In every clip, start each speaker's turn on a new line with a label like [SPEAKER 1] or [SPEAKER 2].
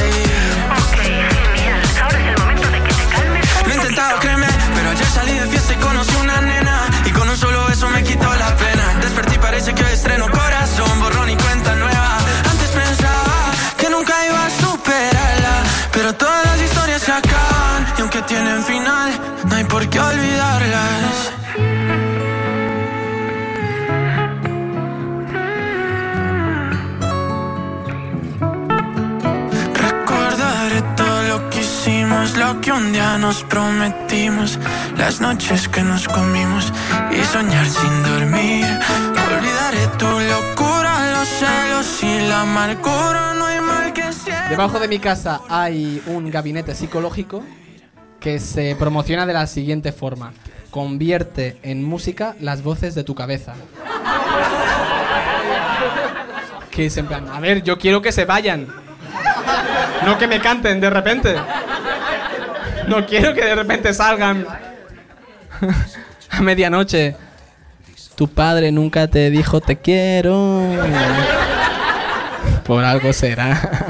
[SPEAKER 1] seguir.
[SPEAKER 2] Ok, genial. Ahora es el momento de que te calmes.
[SPEAKER 1] Lo he intentado, créeme, pero ayer salí de fiesta y conocí una nena. Y con un solo beso me quitó la pena. Desperté parece que hoy estreno corazón, borrón y cuenta nueva. Antes pensaba que nunca iba a superarla. Pero todas las historias se acaban. Y aunque tienen final, no hay por qué olvidarlas. Lo que un día nos prometimos, las noches que nos comimos y soñar sin dormir. Olvidaré tu locura, los celos y la amargura, no hay mal que sea.
[SPEAKER 3] Debajo de mi casa hay un gabinete psicológico que se promociona de la siguiente forma. Convierte en música las voces de tu cabeza. Que es en plan, a ver, yo quiero que se vayan. No que me canten de repente. No quiero que de repente salgan a medianoche. Tu padre nunca te dijo te quiero. Por algo será.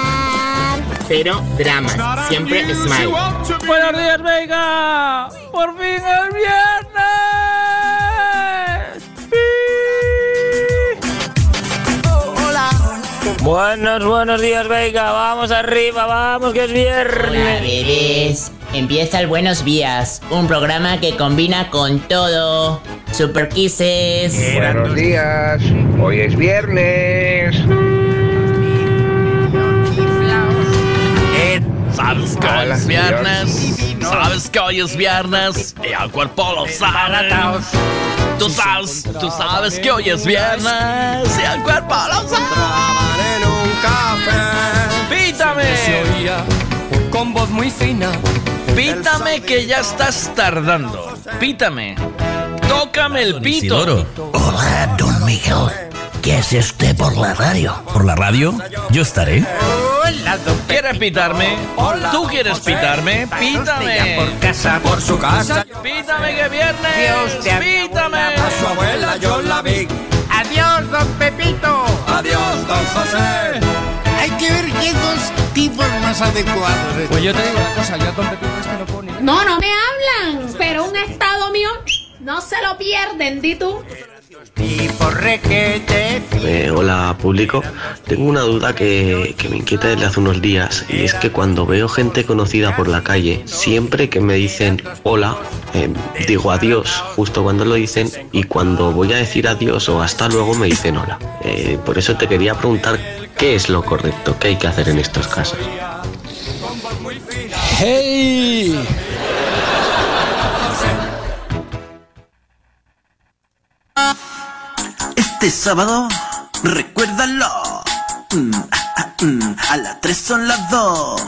[SPEAKER 4] Cero dramas, siempre smile.
[SPEAKER 5] Buenos días, Vega. Por fin el viernes.
[SPEAKER 6] Buenos, buenos días, Vega. Vamos arriba, vamos, que es
[SPEAKER 4] Hola,
[SPEAKER 6] viernes.
[SPEAKER 4] bebés. Empieza el Buenos Días, un programa que combina con todo. Super Kisses.
[SPEAKER 7] Buenos días, hoy es viernes.
[SPEAKER 8] ¿Sabes que hoy es viernes? ¿Sabes que hoy es viernes? Y el cuerpo lo sabe. Tú sabes, tú sabes que hoy es viernes y el cuerpo lo sabe.
[SPEAKER 1] en un café.
[SPEAKER 8] Pítame,
[SPEAKER 5] Con voz muy fina.
[SPEAKER 8] pítame que ya estás tardando. Pítame. Tócame el pito.
[SPEAKER 9] Hola, don Miguel. ¿Qué hace usted por la radio?
[SPEAKER 8] ¿Por la radio? Yo estaré. ¿Quieres pitarme? ¿Tú quieres pitarme? Pítame.
[SPEAKER 5] Por casa, por su casa.
[SPEAKER 8] Pítame que viernes.
[SPEAKER 5] Dios te
[SPEAKER 8] Pítame.
[SPEAKER 1] A su abuela yo la vi.
[SPEAKER 5] Adiós, don Pepito.
[SPEAKER 1] Adiós, don José.
[SPEAKER 9] Hay que ver qué dos tipos más adecuados.
[SPEAKER 5] Pues yo te digo una cosa, yo a don Pepito este lo pone.
[SPEAKER 10] No, no me hablan, pero un estado mío no se lo pierden, di tú.
[SPEAKER 5] Y por requete.
[SPEAKER 11] Eh, hola público, tengo una duda que, que me inquieta desde hace unos días y es que cuando veo gente conocida por la calle, siempre que me dicen hola, eh, digo adiós justo cuando lo dicen y cuando voy a decir adiós o hasta luego me dicen hola. Eh, por eso te quería preguntar qué es lo correcto, qué hay que hacer en estos casos.
[SPEAKER 3] ¡Hey!
[SPEAKER 9] este sábado, recuérdalo. Mm, ah, ah, mm, a las 3 son las 2.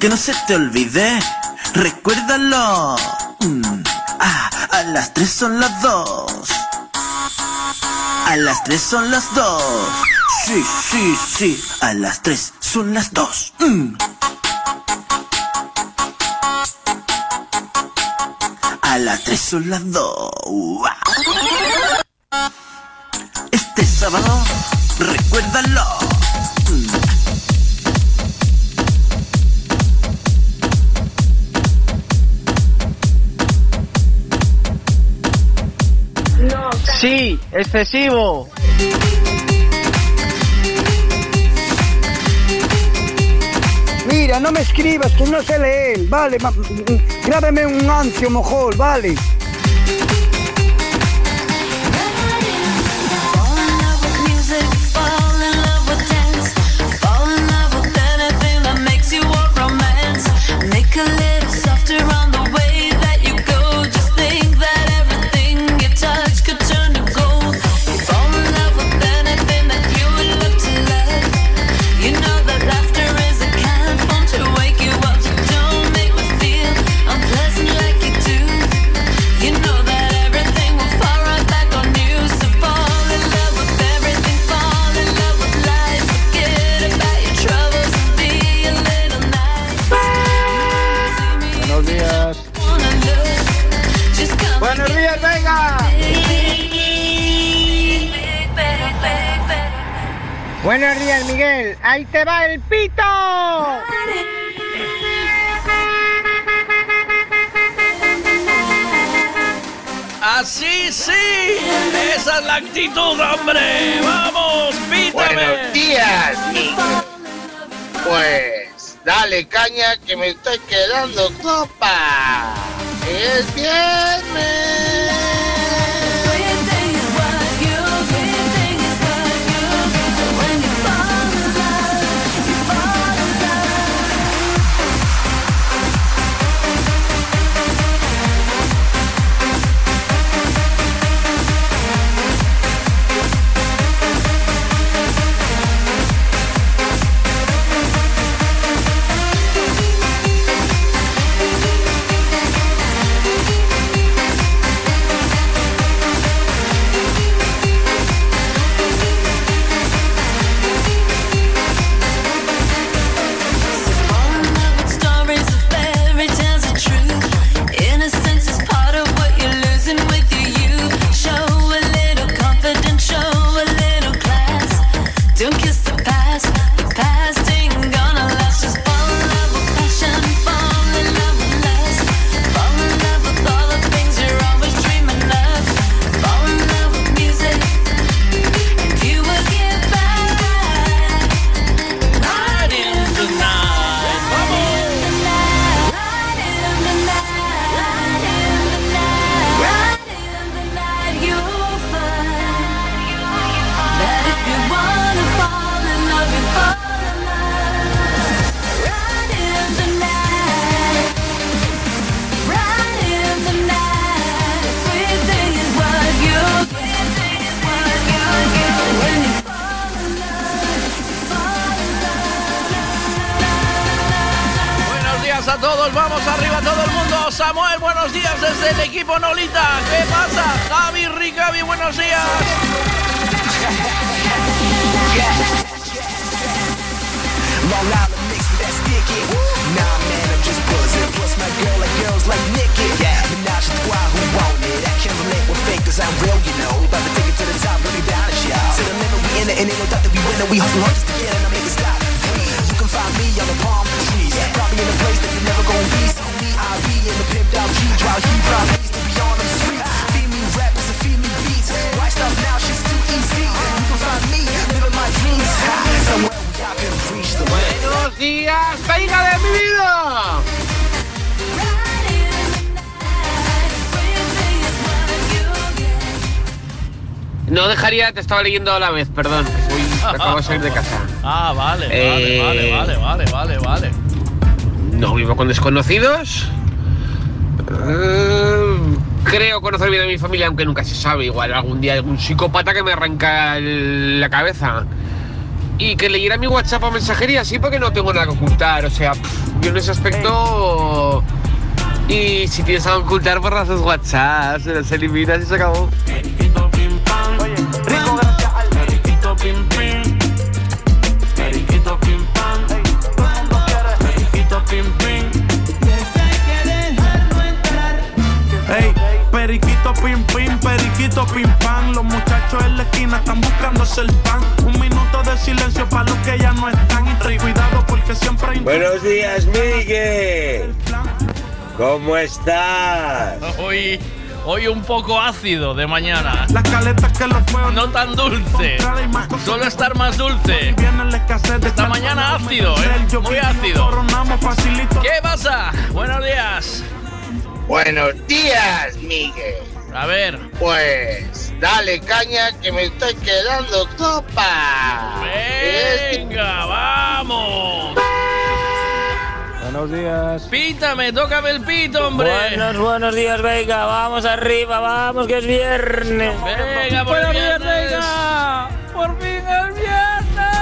[SPEAKER 9] Que no se te olvide, recuérdalo. Mm, ah, a las 3 son las 2. A las 3 son las 2. Sí, sí, sí. A las 3 son las 2. A las 3 son las 2. Este sábado, recuérdalo.
[SPEAKER 6] Sí, excesivo.
[SPEAKER 12] Mira, no me escribas, que no sé leer, vale, ma- grábame un ancio mojol, vale.
[SPEAKER 13] Make a
[SPEAKER 14] Buenos días, Miguel. Ahí te va el pito.
[SPEAKER 8] Así sí, esa es la actitud, hombre. Vamos, pítame.
[SPEAKER 13] Buenos días, Miguel. Pues dale caña que me estoy quedando copa. Es viernes.
[SPEAKER 8] Todos, vamos arriba todo el mundo. Samuel, buenos días desde el equipo Nolita. ¿Qué pasa? Javi, Ricavi, buenos días.
[SPEAKER 15] Nah, man, I'm just buzzing. Plus, my girl like girls like Nikki. Yeah, Menage a trois, who want it? I can't relate with fake, cause I'm real, you know. About to take it to the top, really down it, y'all. To the limit, we in it, and ain't no doubt that we win it. We hustle hard just to get it, and make it stop. You can find me on the palm trees. Probably in a place that you're never gonna be. So me, I be in the pimped out G, drive he probably needs to be on them streets. Feed me rappers and feed me beats. Why stop now? Shit's too easy. You can find me living my dreams. Somewhere
[SPEAKER 13] Buenos días, venga de mi vida. No dejaría, te estaba leyendo a la vez, perdón. soy- acabo de salir de casa.
[SPEAKER 8] Ah, vale,
[SPEAKER 13] Eh,
[SPEAKER 8] vale, vale, vale, vale, vale.
[SPEAKER 13] No vivo con desconocidos. Eh, creo conocer bien a mi familia, aunque nunca se sabe. Igual algún día algún psicópata que me arranca el- la cabeza. Y que leyera mi WhatsApp o mensajería, sí, porque no tengo nada que ocultar. O sea, pff, yo en ese aspecto. Y si tienes algo que ocultar, borras los WhatsApp, se los eliminas y se acabó.
[SPEAKER 16] Periquito pim pim. Periquito pim pam. Periquito pim pim.
[SPEAKER 17] Pim pim, periquito pim pam. Los muchachos en la esquina están buscándose el pan. Un minuto de silencio para los que ya no están. Y cuidado porque siempre hay.
[SPEAKER 13] Buenos días, Miguel. ¿Cómo estás?
[SPEAKER 8] Hoy, hoy un poco ácido de mañana.
[SPEAKER 17] Las caletas que los fuegos
[SPEAKER 8] No tan dulce. Solo estar más dulce. Esta mañana ácido, ¿eh? Muy ácido. ¿Qué pasa? Buenos días.
[SPEAKER 13] Buenos días, Miguel.
[SPEAKER 8] A ver.
[SPEAKER 13] Pues dale caña que me estoy quedando copa.
[SPEAKER 8] Venga, vamos.
[SPEAKER 5] Buenos días.
[SPEAKER 8] Pítame, tócame el pito, hombre.
[SPEAKER 4] Buenos, buenos días, venga, vamos arriba, vamos, que es viernes.
[SPEAKER 8] Venga, por el viernes.
[SPEAKER 18] venga. Por fin el viernes.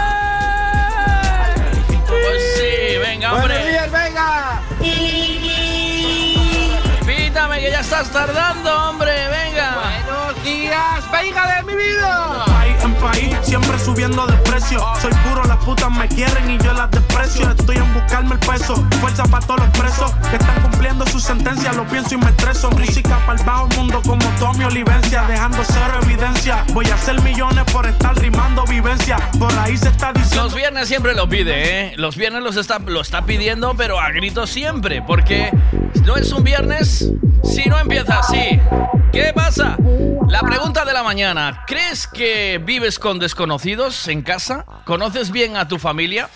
[SPEAKER 8] Pues sí, venga, hombre. Que ya estás tardando, hombre, venga.
[SPEAKER 14] Buenos días, venga de mi vida.
[SPEAKER 17] En país, siempre subiendo de precio. Soy puro, las putas me quieren y yo las desprecio. Estoy en busca buscarme el peso. Fuerza para todos los presos que están cumpliendo su sentencia. Lo pienso y me estreso. Música para el bajo mundo como Tommy Olivencia, dejando cero evidencia. Voy a hacer millones por estar rimando vivencia. Por ahí se está diciendo.
[SPEAKER 8] Los viernes siempre lo pide, ¿eh? Los viernes los está, lo está pidiendo, pero a gritos siempre. Porque no es un viernes si no empieza así. ¿Qué pasa? La pregunta de la mañana. ¿Crees que vives con desconocidos en casa? ¿Conoces bien a tu familia?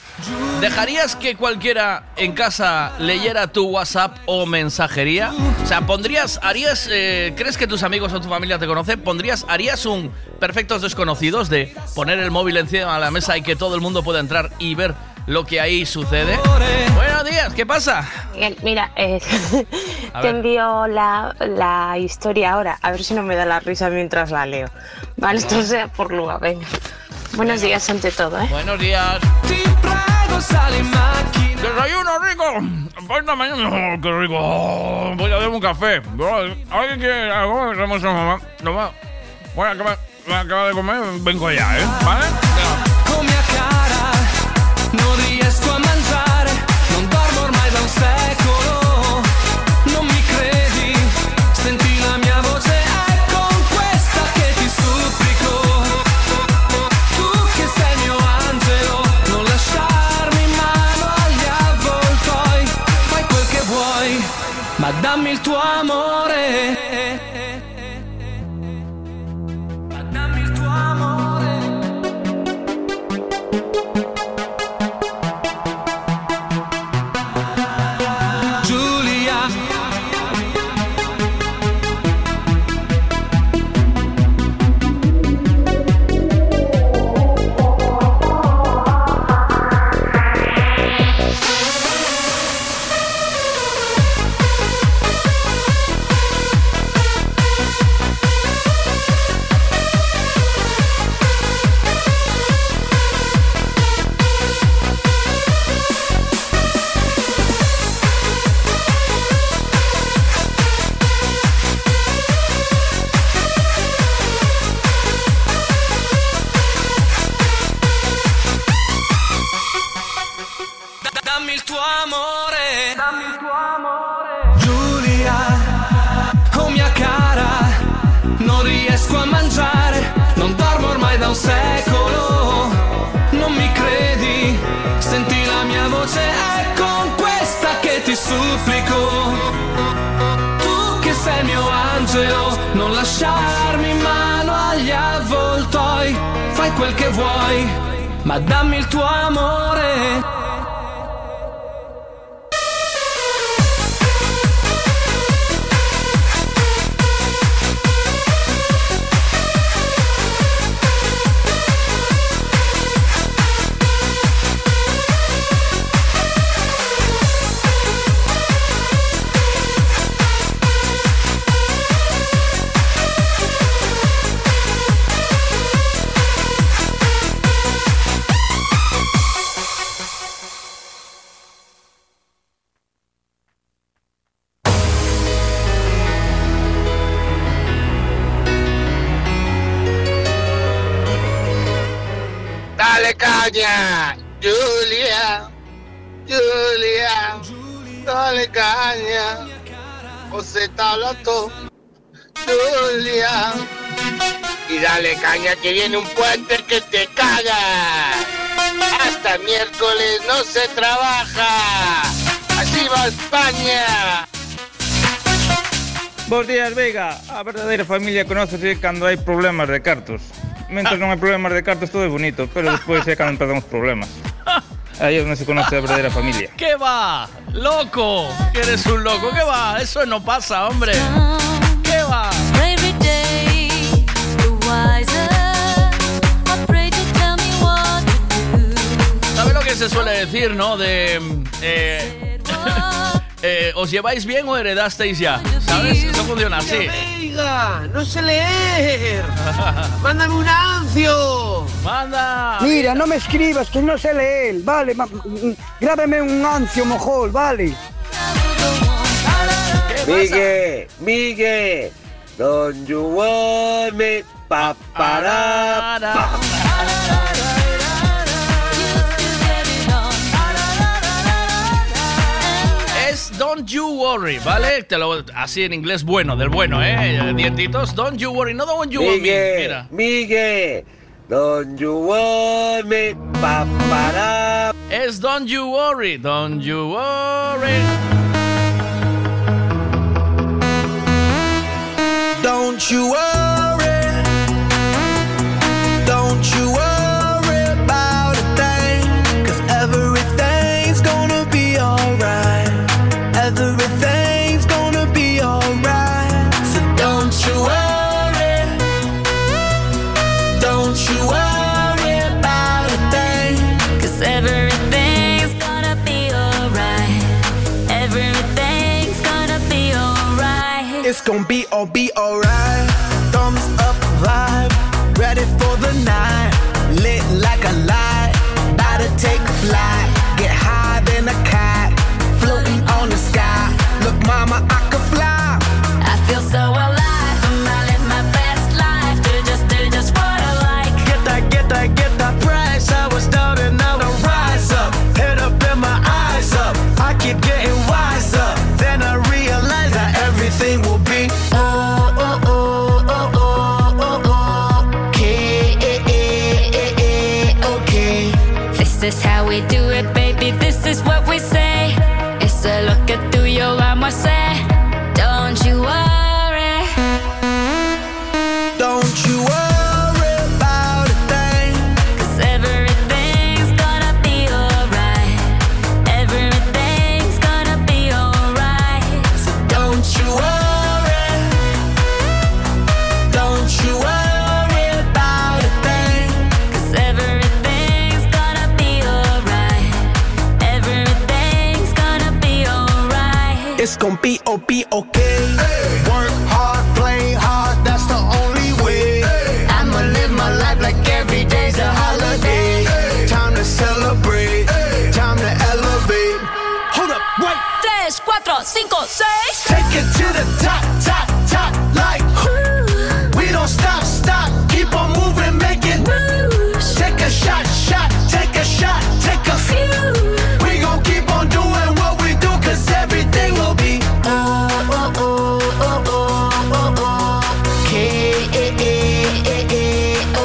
[SPEAKER 8] ¿Dejarías que cualquiera en casa leyera tu WhatsApp o mensajería? O sea, pondrías, harías, eh, ¿crees que tus amigos o tu familia te conocen? ¿Pondrías, harías un perfectos desconocidos de poner el móvil encima de la mesa y que todo el mundo pueda entrar y ver lo que ahí sucede? Buenos días, ¿qué pasa?
[SPEAKER 19] Miguel, Mira, eh, te envío la, la historia ahora, a ver si no me da la risa mientras la leo. Vale, esto sea por luego, venga. Buenos días ante todo, ¿eh?
[SPEAKER 8] Buenos días. Desayuno rico. Mañana. Qué rico. Voy a darme un café. ¿Alguien quiere algo? Mamá. No va. Voy a acabar, voy a acabar de comer. Vengo ya, ¿eh? ¿Vale?
[SPEAKER 20] Dammi il tuo amore. Supplico. Tu che sei mio angelo, non lasciarmi in mano agli avvoltoi. Fai quel che vuoi, ma dammi il tuo amore.
[SPEAKER 21] Caña, Julia, Julia, dale caña, José está hablando, Julia, y dale caña que viene un puente que te caga. Hasta miércoles no se trabaja. Así va España.
[SPEAKER 22] Bos días, Veiga. A verdadeira familia conoce cando hai problemas de cartos. Mentre non hai problemas de cartos todo é bonito, pero despois é cando empezamos problemas. Aí é onde se conoce a verdadeira familia.
[SPEAKER 8] ¿Qué va? ¡Loco! Que eres un loco. ¿Qué va? Eso no pasa, hombre. ¿Qué va? ¿Sabes lo que se suele decir, no? De. eh, eh, ¿Os lleváis bien o heredasteis ya? ¿Sabes? Eso funciona así.
[SPEAKER 21] Veiga, no sé leer. Mándame un ancio.
[SPEAKER 8] Manda.
[SPEAKER 12] Mira, no me escribas que no sé leer, vale, ma- mm, grábeme un ancio, mojol, vale.
[SPEAKER 21] Miguel, Miguel, don't you want me? Pa, para, pa.
[SPEAKER 23] Don't You Worry, ¿vale? Te lo, así en inglés bueno, del bueno, ¿eh? Dientitos. Don't You Worry, no Don't You Worry. Mira.
[SPEAKER 24] Miguel. Don't you worry, me, para.
[SPEAKER 23] Es Don't You Worry,
[SPEAKER 25] Don't You Worry. Don't you worry.
[SPEAKER 26] gonna be
[SPEAKER 25] all be alright. Thumbs up vibe, ready for the night. Lit like a light, about to take flight.
[SPEAKER 26] cinco, seis.
[SPEAKER 25] Take it to the top, top, top, like. Ooh. We don't stop, stop, keep on moving, making moves. Take a shot, shot, take a shot, take a few. We gon' keep on doing what we do, cause everything will be. Oh, oh, oh, oh, oh, oh, oh. Okay,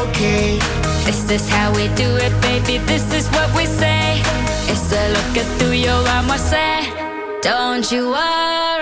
[SPEAKER 25] okay.
[SPEAKER 26] This is how we do it, baby, this is what we say. It's a look at through your arm, I say.
[SPEAKER 25] Don't you worry.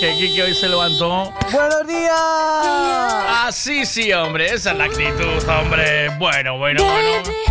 [SPEAKER 23] Que Kiki hoy se levantó.
[SPEAKER 27] ¡Buenos días!
[SPEAKER 23] Ah, Así sí, hombre. Esa es la actitud, hombre. Bueno, bueno, bueno.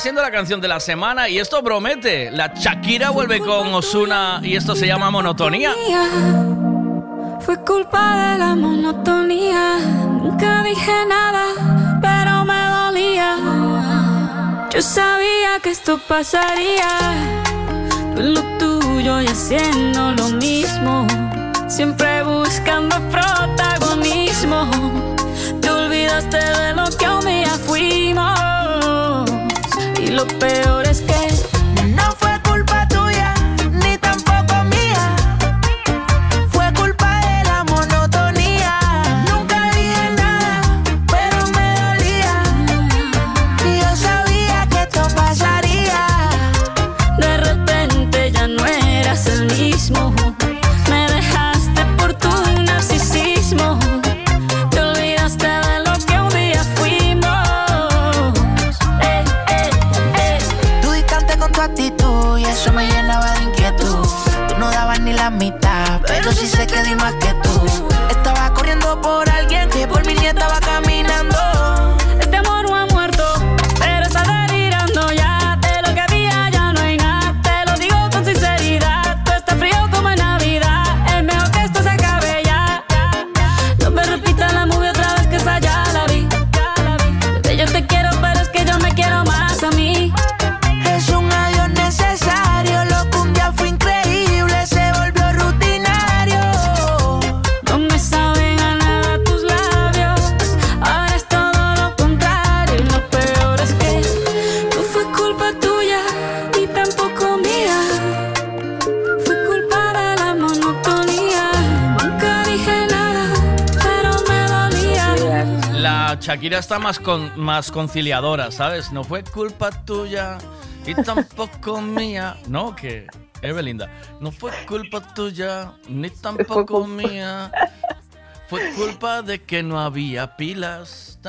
[SPEAKER 8] Siendo la canción de la semana y esto promete. La Shakira vuelve con Osuna y esto se llama Monotonía.
[SPEAKER 28] Fue culpa de la monotonía. Nunca dije nada, pero me dolía. Yo sabía que esto pasaría. Tú en lo tuyo y haciendo lo mismo. Siempre buscando protagonismo. Te olvidaste de lo que un día fuimos. Lo peor es que
[SPEAKER 26] pero sí sé que di más
[SPEAKER 8] Shakira está más, con, más conciliadora, ¿sabes? No fue culpa tuya y tampoco mía. No, que es Belinda. No fue culpa tuya ni tampoco mía. Fue culpa de que no había pilas.
[SPEAKER 19] Te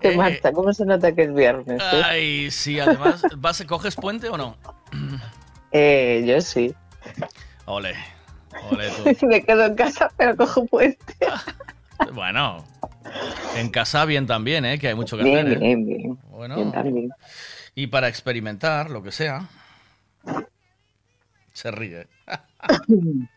[SPEAKER 8] Eh,
[SPEAKER 19] Marta, ¿cómo se nota que es viernes? eh?
[SPEAKER 8] Ay, sí, además, ¿vas, ¿coges puente o no?
[SPEAKER 19] Eh, yo sí.
[SPEAKER 8] Ole, ole tú.
[SPEAKER 19] Me quedo en casa, pero cojo puente.
[SPEAKER 8] Bueno, en casa bien también, ¿eh? Que hay mucho que
[SPEAKER 19] Bien,
[SPEAKER 8] hacer. ¿eh?
[SPEAKER 19] bien, bien.
[SPEAKER 8] Bueno,
[SPEAKER 19] Bien también.
[SPEAKER 8] y para experimentar, lo que sea. Se ríe.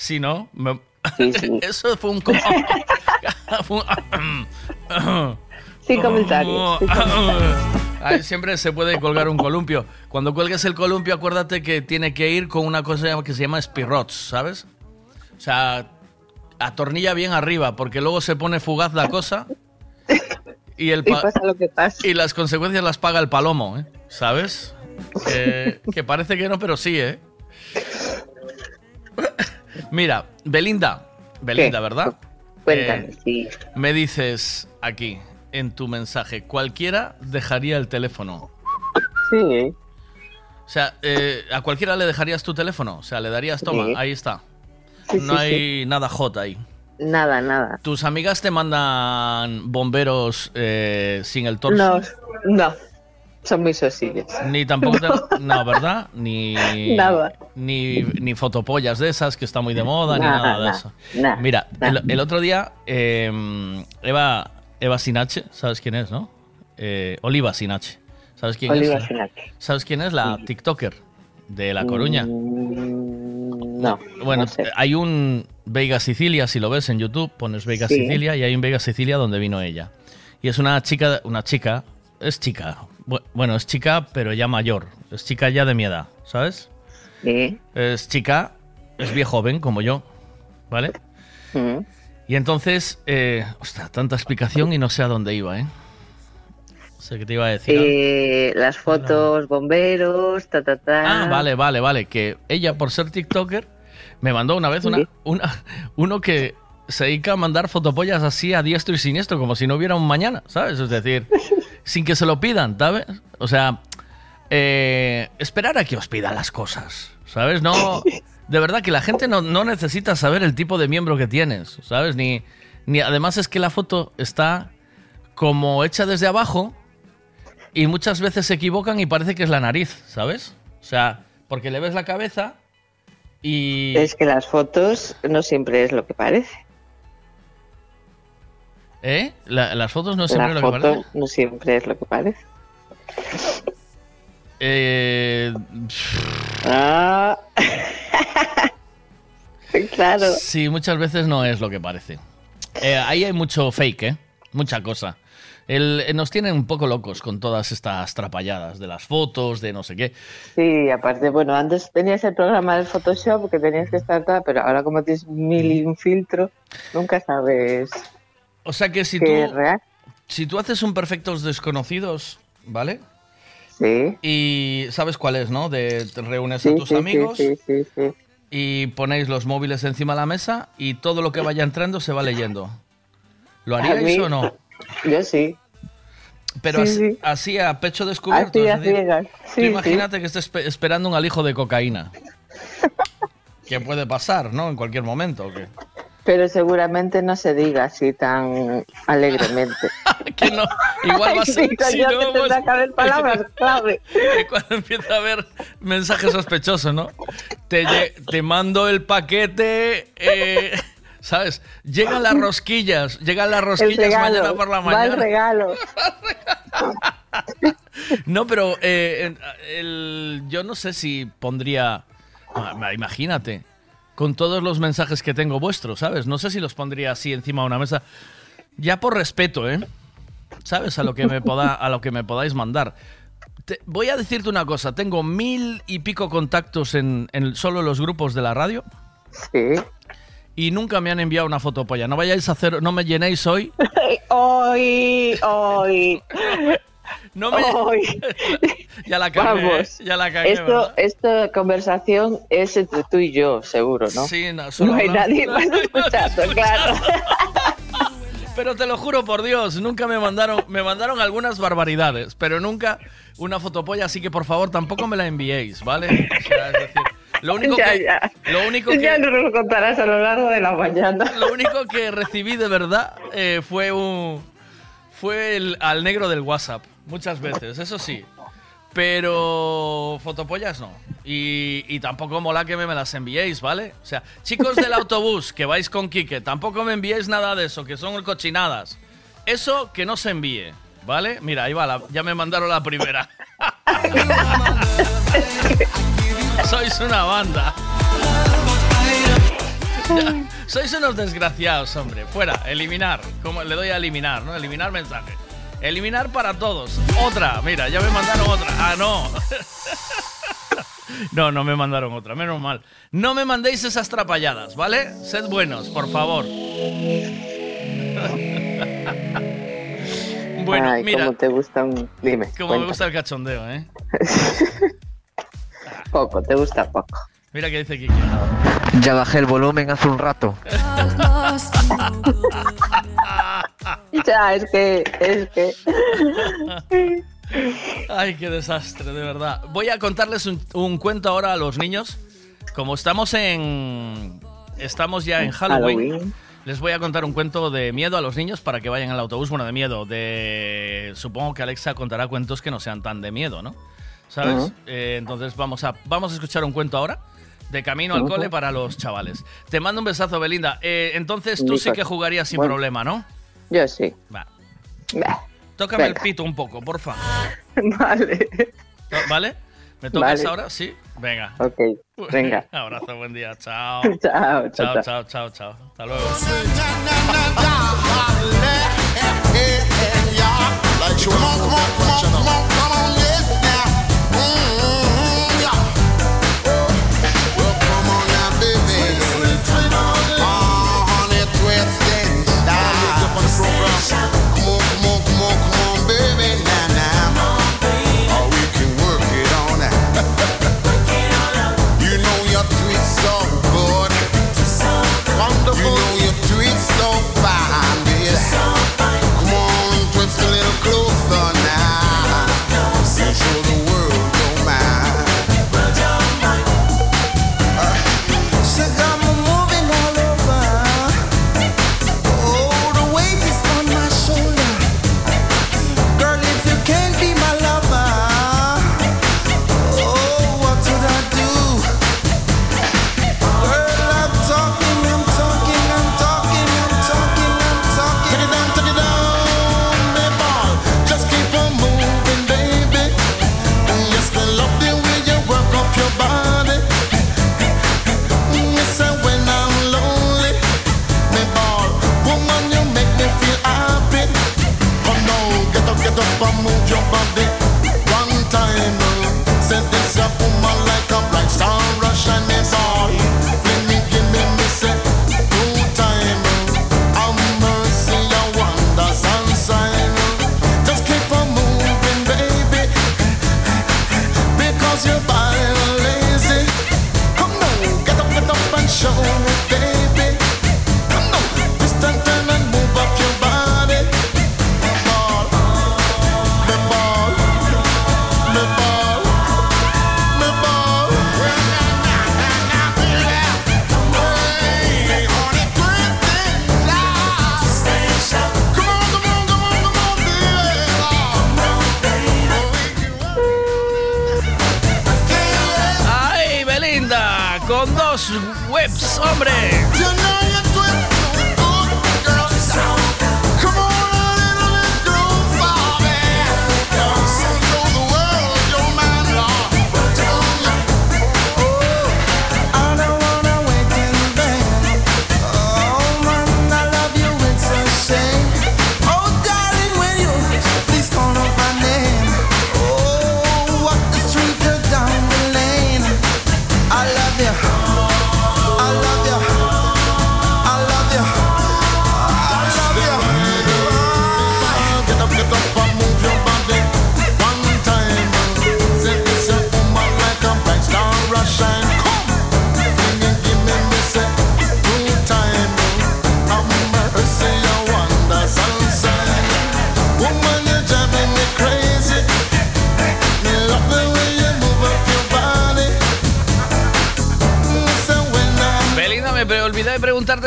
[SPEAKER 8] Si no, me- eso fue un... co- fue un-
[SPEAKER 19] Sin comentarios. sin comentarios.
[SPEAKER 8] Ay, siempre se puede colgar un columpio. Cuando cuelgues el columpio, acuérdate que tiene que ir con una cosa que se llama spirrots, ¿sabes? O sea, atornilla bien arriba, porque luego se pone fugaz la cosa y, el
[SPEAKER 19] Y
[SPEAKER 8] pa-
[SPEAKER 19] pasa lo que pasa.
[SPEAKER 8] y las consecuencias las paga el palomo, ¿eh? ¿Sabes? Que, que parece que no, pero sí, ¿eh? Mira, Belinda, Belinda,
[SPEAKER 19] ¿Qué?
[SPEAKER 8] ¿verdad?
[SPEAKER 19] Cuéntame,
[SPEAKER 8] Eh,
[SPEAKER 19] sí.
[SPEAKER 8] Me dices aquí, en tu mensaje, cualquiera dejaría el teléfono.
[SPEAKER 19] Sí.
[SPEAKER 8] O sea, eh, ¿a cualquiera le dejarías tu teléfono? O sea, le darías, toma,
[SPEAKER 19] Sí.
[SPEAKER 8] ahí está.
[SPEAKER 19] Sí,
[SPEAKER 8] no
[SPEAKER 19] sí,
[SPEAKER 8] hay nada hot ahí.
[SPEAKER 19] Nada, nada.
[SPEAKER 8] ¿Tus amigas te mandan bomberos eh, sin el torso?
[SPEAKER 19] No, no. Son muy sosillas.
[SPEAKER 8] Ni tampoco te- No, ¿verdad? Ni...
[SPEAKER 19] Nada.
[SPEAKER 8] Ni, ni fotopollas de esas, que está muy de moda, ni
[SPEAKER 19] Nada,
[SPEAKER 8] de
[SPEAKER 19] nada,
[SPEAKER 8] eso.
[SPEAKER 19] nada,
[SPEAKER 8] Mira, el, el otro día, eh, Eva, Eva Sinache, ¿sabes quién es, no? Eh, Oliva Sinache. ¿Sabes quién
[SPEAKER 19] Oliva
[SPEAKER 8] es?
[SPEAKER 19] Sinache.
[SPEAKER 8] ¿Sabes quién es? La TikToker de La Coruña.
[SPEAKER 19] Mm, No.
[SPEAKER 8] Bueno,
[SPEAKER 19] no sé.
[SPEAKER 8] hay un Veiga Sicilia, si lo ves en YouTube, pones Veiga
[SPEAKER 19] Sí.
[SPEAKER 8] Sicilia y hay un Veiga Sicilia donde vino ella. Y es una chica, una chica, es chica, bu- bueno, es chica, pero ya mayor, es chica ya de mi edad, ¿sabes?
[SPEAKER 19] Sí.
[SPEAKER 8] Es chica, es bien joven como yo, ¿vale?
[SPEAKER 19] Mm.
[SPEAKER 8] Y entonces, eh, ostras, tanta explicación y no sé a dónde iba, ¿eh? Sé qué te iba a decir.
[SPEAKER 19] Eh, las fotos, bomberos, ta, ta, ta.
[SPEAKER 8] Ah, vale, vale, vale. Que ella, por ser TikToker, me mandó una vez una,
[SPEAKER 19] Sí.
[SPEAKER 8] una, uno que se dedica a mandar fotopollas así a diestro y siniestro, como si no hubiera un mañana, ¿sabes? Es decir, sin que se lo pidan, ¿sabes? O sea, eh, esperar a que os pidan las cosas, ¿sabes? No, de verdad que la gente no, no necesita saber el tipo de miembro que tienes, ¿sabes? Ni, ni además es que la foto está como hecha desde abajo y muchas veces se equivocan y parece que es la nariz, ¿sabes? O sea, porque le ves la cabeza y...
[SPEAKER 29] Es que las fotos no siempre es lo que parece.
[SPEAKER 8] ¿Eh? La- las fotos no siempre
[SPEAKER 29] la
[SPEAKER 8] lo que parece.
[SPEAKER 29] no siempre es lo que parece.
[SPEAKER 8] Eh,
[SPEAKER 29] Ah. claro.
[SPEAKER 8] Sí, muchas veces no es lo que parece. Eh, ahí hay mucho fake, ¿eh? Mucha cosa. El- eh, nos tienen un poco locos con todas estas trapalladas de las fotos, de no sé qué.
[SPEAKER 29] Sí, aparte, bueno, antes tenías el programa del Photoshop que tenías que estar pero ahora como tienes mil y un filtro, nunca sabes
[SPEAKER 8] O sea que si tú,
[SPEAKER 29] real.
[SPEAKER 8] si tú haces un Perfectos Desconocidos, ¿vale?
[SPEAKER 29] Sí.
[SPEAKER 8] Y sabes cuál es, ¿no? De te reúnes
[SPEAKER 29] Sí,
[SPEAKER 8] a tus
[SPEAKER 29] sí,
[SPEAKER 8] amigos
[SPEAKER 29] sí, sí, sí.
[SPEAKER 8] y ponéis los móviles encima de la mesa y todo lo que vaya entrando se va leyendo. ¿Lo haríais o no?
[SPEAKER 29] Yo sí.
[SPEAKER 8] Pero
[SPEAKER 29] Sí,
[SPEAKER 8] así,
[SPEAKER 29] sí.
[SPEAKER 8] así a pecho descubierto.
[SPEAKER 29] Así,
[SPEAKER 8] decir,
[SPEAKER 29] Sí,
[SPEAKER 8] imagínate que estés espe- esperando un alijo de cocaína. que puede pasar, ¿no? En cualquier momento. ¿o qué?
[SPEAKER 29] Pero seguramente no se diga así tan alegremente.
[SPEAKER 8] que no, igual va a ser.
[SPEAKER 29] Sí,
[SPEAKER 8] si no,
[SPEAKER 29] que tendrá
[SPEAKER 8] pues-
[SPEAKER 29] que haber palabras clave.
[SPEAKER 8] que cuando empieza a haber mensajes sospechosos, ¿no? Te, lle- te mando el paquete, eh, ¿sabes? Llegan las rosquillas, llegan las rosquillas
[SPEAKER 29] regalo.
[SPEAKER 8] mañana por la
[SPEAKER 29] Va el
[SPEAKER 8] mañana.
[SPEAKER 29] regalo.
[SPEAKER 8] No, pero eh, el- yo no sé si pondría. Imagínate, con todos los mensajes que tengo vuestros, ¿sabes? No sé si los pondría así encima de una mesa. Ya por respeto, ¿eh? ¿Sabes? A lo que me, poda, a lo que me podáis mandar. Te- voy a decirte una cosa. Tengo mil y pico contactos en, en solo los grupos de la radio.
[SPEAKER 29] Sí.
[SPEAKER 8] Y nunca me han enviado una fotopolla. No vayáis a hacer. No me llenéis hoy.
[SPEAKER 29] Hoy, hoy.
[SPEAKER 8] No me.
[SPEAKER 29] Hoy.
[SPEAKER 8] ya la cagué. ¿eh?
[SPEAKER 29] Vamos.
[SPEAKER 8] Ya la cagué.
[SPEAKER 29] Esto,
[SPEAKER 8] ¿verdad?
[SPEAKER 29] esta conversación es entre tú y yo, seguro, ¿no?
[SPEAKER 8] Sí, no, solo
[SPEAKER 29] no hay
[SPEAKER 8] hablamos-
[SPEAKER 29] nadie más escuchando, claro.
[SPEAKER 8] Pero te lo juro por Dios, nunca me mandaron, me mandaron algunas barbaridades, pero nunca una fotopolla, así que por favor tampoco me la enviéis, ¿vale? O sea, es decir, lo único
[SPEAKER 29] Ya,
[SPEAKER 8] que,
[SPEAKER 29] ya.
[SPEAKER 8] lo único
[SPEAKER 29] Ya
[SPEAKER 8] que,
[SPEAKER 29] nos lo contarás a lo largo de la mañana.
[SPEAKER 8] lo único que recibí de verdad eh, fue un, fue el, al negro del WhatsApp, muchas veces, eso sí. Pero fotopollas no. Y, y tampoco mola que me, me las enviéis, ¿vale? O sea, chicos del autobús que vais con Quique, tampoco me enviéis nada de eso, que son cochinadas. Eso que no se envíe, ¿vale? Mira, ahí va, la- ya me mandaron la primera. Sois una banda. Sois unos desgraciados, hombre. Fuera, eliminar. Como le doy a eliminar, ¿no? Eliminar mensaje. Eliminar para todos. Otra, mira, ya me mandaron otra. Ah, no. No, no me mandaron otra, menos mal. No me mandéis esas trapalladas, ¿vale? Sed buenos, por favor. Bueno,
[SPEAKER 29] Ay,
[SPEAKER 8] mira,
[SPEAKER 29] Como te gusta un... Dime.
[SPEAKER 8] como me gusta el cachondeo, ¿eh?
[SPEAKER 29] Poco, te gusta poco.
[SPEAKER 8] Mira que dice Kiki.
[SPEAKER 30] Ya bajé el volumen hace un rato.
[SPEAKER 29] Ya, es que... Es que...
[SPEAKER 8] Ay, qué desastre, de verdad. Voy a contarles un, un cuento ahora a los niños. Como estamos en. Estamos ya en Halloween,
[SPEAKER 29] Halloween.
[SPEAKER 8] Les voy a contar un cuento de miedo a los niños para que vayan al autobús. Bueno, de miedo. De. Supongo que Alexa contará cuentos que no sean tan de miedo, ¿no? ¿Sabes?
[SPEAKER 29] Ujú.
[SPEAKER 8] Eh, entonces vamos a, vamos a escuchar un cuento ahora. De camino al cole para los chavales. Te mando un besazo, Belinda. Eh, entonces tú sí que jugarías sin
[SPEAKER 29] Bueno.
[SPEAKER 8] problema, ¿no?
[SPEAKER 29] Yo sí.
[SPEAKER 8] Va.
[SPEAKER 29] Bah,
[SPEAKER 8] Tócame el
[SPEAKER 29] Venga.
[SPEAKER 8] pito un poco, porfa.
[SPEAKER 29] Vale.
[SPEAKER 8] ¿Vale? ¿Me tocas
[SPEAKER 29] Vale.
[SPEAKER 8] ahora? Sí. Venga.
[SPEAKER 29] Ok, venga.
[SPEAKER 8] Abrazo, buen día. Chao.
[SPEAKER 29] Chao, chao,
[SPEAKER 8] chao,
[SPEAKER 29] chao.
[SPEAKER 8] chao, chao, chao. Hasta luego.
[SPEAKER 31] So.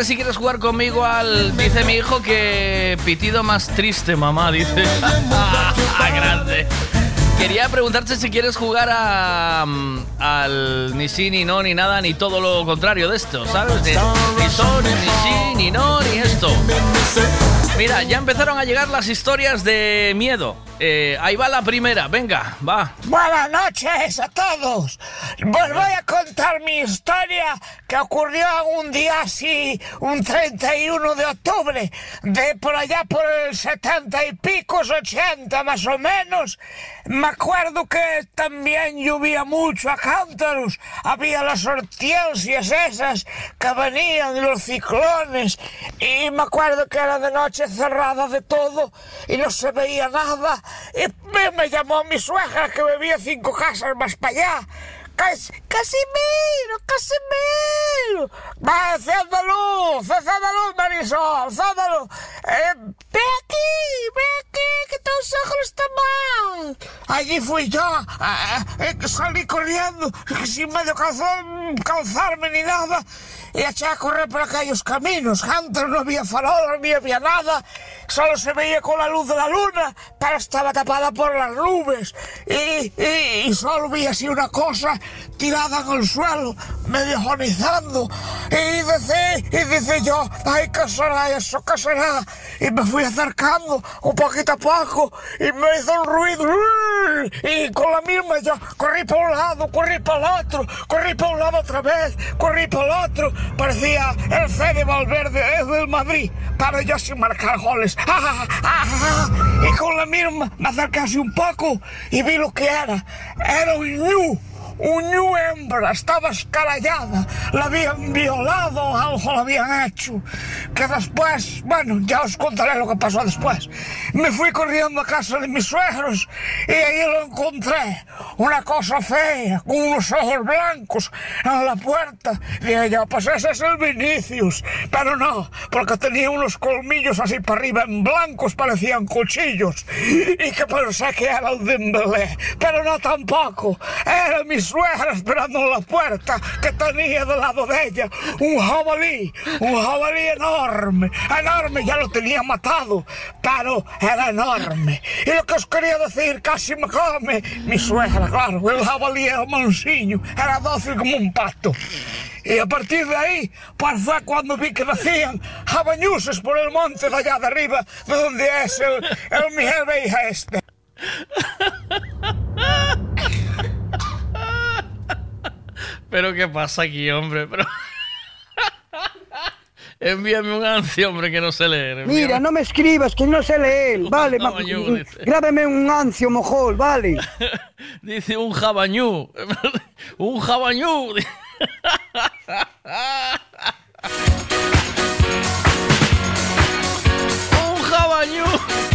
[SPEAKER 8] Si quieres jugar conmigo al. Dice mi hijo que pitido más triste, mamá, dice. Ah, grande. Quería preguntarte si quieres jugar a, mm, al ni sí, ni no, ni nada, ni todo lo contrario de esto, ¿sabes? Ni son, ni sí, ni no, ni esto. Mira, ya empezaron a llegar las historias de miedo. Eh, ahí va la primera, venga, va.
[SPEAKER 32] Buenas noches a todos. Os voy a contar mi historia que ocurrió un día así, un 31 de octubre, de por allá por el 70 y pico, 80 más o menos. Me acuerdo que también llovía mucho a cántaros. Había las hortensias esas que venían los ciclones. Y me acuerdo que era de noche cerrada de todo y no se veía nada. Y me, me llamó mi suegra que había cinco casas más para allá. Cas Casimiro, Casimiro, ¡Va, acenda luz, acenda luz, Marisol, acenda luz. Eh, ¡Ve aquí, ¡Ve aquí, que tus ojos están mal. Allí fui yo, eh, eh, salí corriendo, sin medio calzón, calzarme ni nada, e eché a correr por aquellos caminos, antes no había farol, ni había nada, solo se veía con la luz de la luna, pero estaba tapada por las nubes. Y, y, y solo vi así una cosa tirada en el suelo, medio agonizando. Y dice, y dice yo, ay, ¿qué será eso? ¿Qué será? Y me fui acercando un poquito a poco y me hizo un ruido. Y con la misma yo corrí para un lado, corrí para el otro, corrí para un lado otra vez, corrí para el otro. Parecía el Fede Valverde es del Madrid, pero yo sin marcar goles. Y con la misma me acerqué así un poco y vi lo que era. Era un ñu. Un ñu hembra, estaba escarallada, la habían violado, algo la habían hecho. Que después, bueno, ya os contaré lo que pasó después. Me fui corriendo a casa de mis suegros y ahí lo encontré. Una cosa fea, con unos ojos blancos en la puerta. Dije yo, pues ese es el Vinicius. Pero no, porque tenía unos colmillos así para arriba en blancos, parecían cuchillos. Y que pensé que era el Dembélé. Pero no tampoco. Era mi suegra esperando en la puerta que tenía del lado de ella un jabalí, un jabalí enorme, enorme, ya lo tenía matado, pero era enorme. Y lo que os quería decir, casi me come mi suegra, claro, el jabalí era mansiño, era dócil como un pato. Y a partir de ahí, pues cuando vi que decían jabañuses por el monte de allá de arriba, de donde es el, el Miguel Beija este.
[SPEAKER 8] Pero ¿qué pasa aquí, hombre? Pero... Envíame un ansia, hombre, que no sé leer.
[SPEAKER 12] Mira, no me escribas, que no sé leer. Vale,
[SPEAKER 8] jabañú, dice.
[SPEAKER 12] grábame un ancio, mojol, vale.
[SPEAKER 8] Dice un jabañú. un jabañú. un jabañú.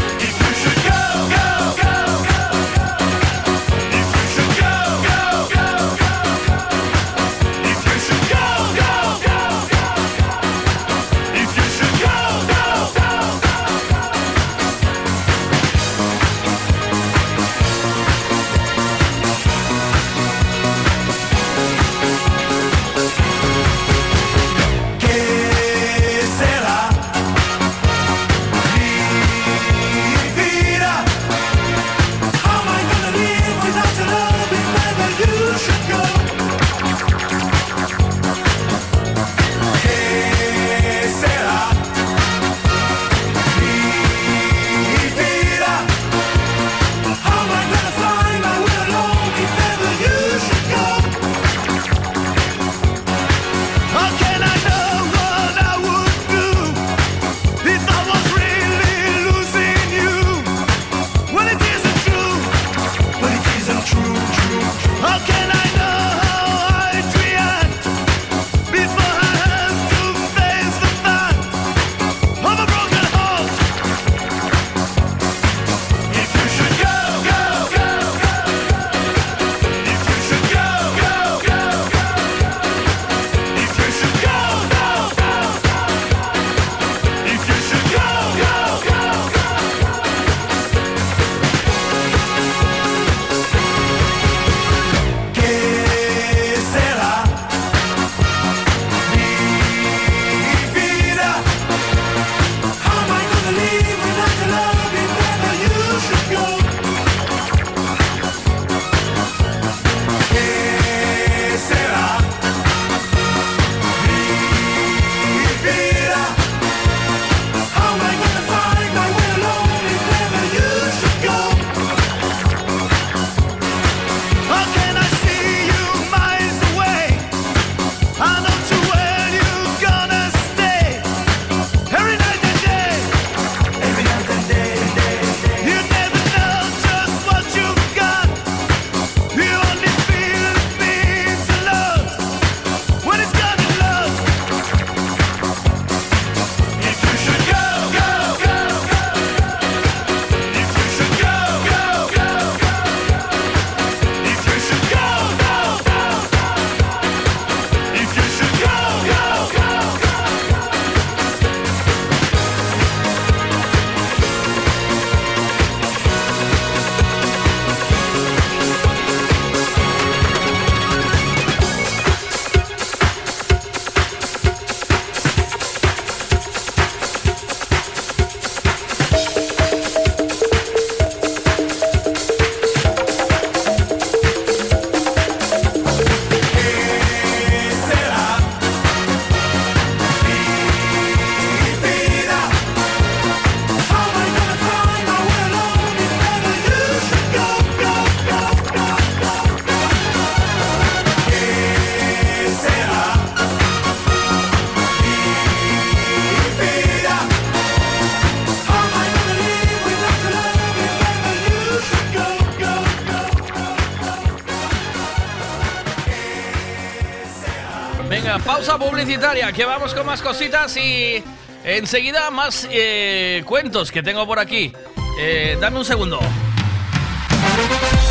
[SPEAKER 8] Pausa publicitaria, que vamos con más cositas y enseguida más eh, cuentos que tengo por aquí. Eh, dame un segundo.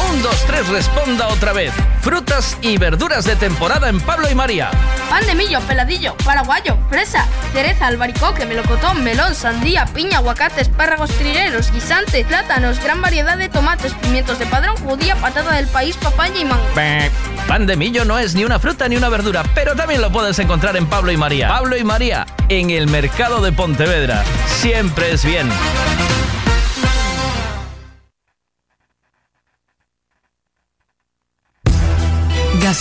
[SPEAKER 8] Un, dos, tres, responda otra vez. Frutas y verduras de temporada en Pablo y María.
[SPEAKER 33] Pan de millo, peladillo, paraguayo, fresa, cereza, albaricoque, melocotón, melón, sandía, piña, aguacate, espárragos trileros, guisante, plátanos, gran variedad de tomates, pimientos de padrón, judía, patata del país, papaya y mango.
[SPEAKER 8] Pan de millo no es ni una fruta ni una verdura, pero también lo puedes encontrar en Pablo y María. Pablo y María, en el mercado de Pontevedra. Siempre es bien.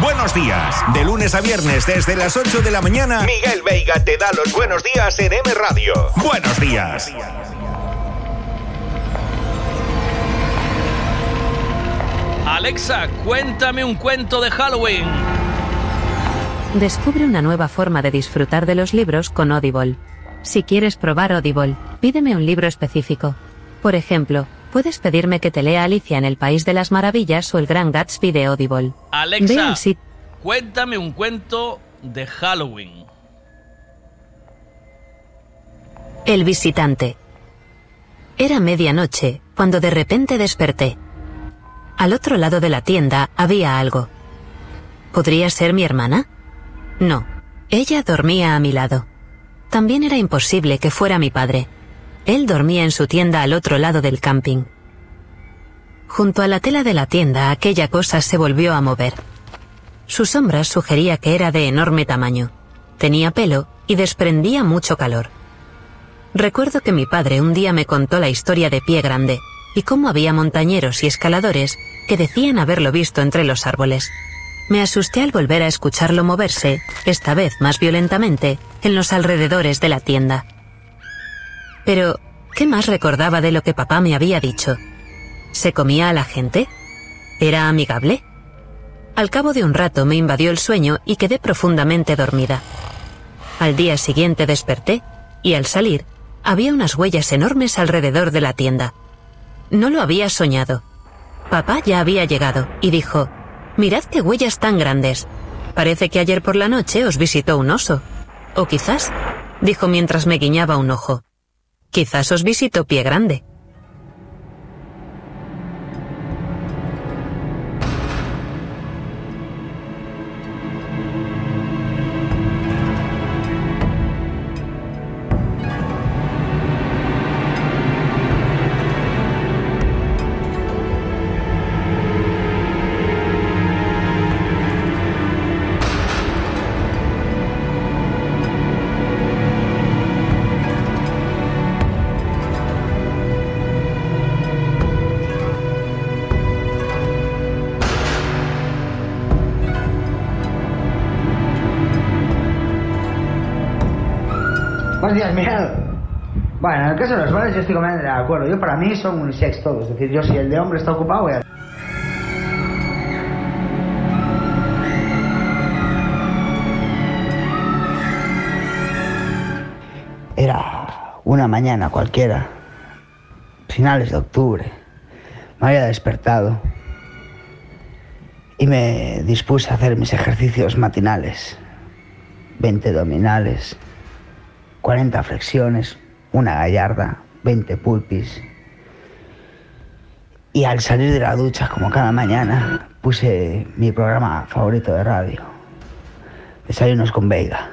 [SPEAKER 34] Buenos días. De lunes a viernes desde las 8 de la mañana, Miguel Veiga te da los buenos días en M Radio. Buenos días.
[SPEAKER 8] Alexa, cuéntame un cuento de Halloween.
[SPEAKER 35] Descubre una nueva forma de disfrutar de los libros con Audible. Si quieres probar Audible, pídeme un libro específico. Por ejemplo, puedes pedirme que te lea Alicia en el País de las Maravillas o El Gran Gatsby de Audible.
[SPEAKER 8] Alexa, cuéntame un cuento de Halloween.
[SPEAKER 35] El visitante. Era medianoche, cuando de repente desperté. Al otro lado de la tienda había algo. ¿Podría ser mi hermana? No. Ella dormía a mi lado. También era imposible que fuera mi padre. Él dormía en su tienda al otro lado del camping. Junto a la tela de la tienda aquella cosa se volvió a mover. Su sombra sugería que era de enorme tamaño. Tenía pelo y desprendía mucho calor. Recuerdo que mi padre un día me contó la historia de Pie Grande y cómo había montañeros y escaladores que decían haberlo visto entre los árboles. Me asusté al volver a escucharlo moverse, esta vez más violentamente, en los alrededores de la tienda. Pero, ¿qué más recordaba de lo que papá me había dicho? ¿Se comía a la gente? ¿Era amigable? Al cabo de un rato me invadió el sueño y quedé profundamente dormida. Al día siguiente desperté y al salir había unas huellas enormes alrededor de la tienda. No lo había soñado. Papá ya había llegado y dijo, Mirad qué huellas tan grandes. Parece que ayer por la noche os visitó un oso. O quizás, dijo mientras me guiñaba un ojo. Quizás os visitó pie grande.
[SPEAKER 36] Bueno, en el caso de los bares yo estoy completamente de acuerdo. Yo para mí son unisex todos. Es decir, yo si el de hombre está ocupado voy a... Era una mañana cualquiera, finales de octubre. Me había despertado y me dispuse a hacer mis ejercicios matinales. 20 dominales, 40 flexiones, una gallarda, 20 pulpis. Y al salir de la ducha, como cada mañana, puse mi programa favorito de radio, Desayunos con Veiga.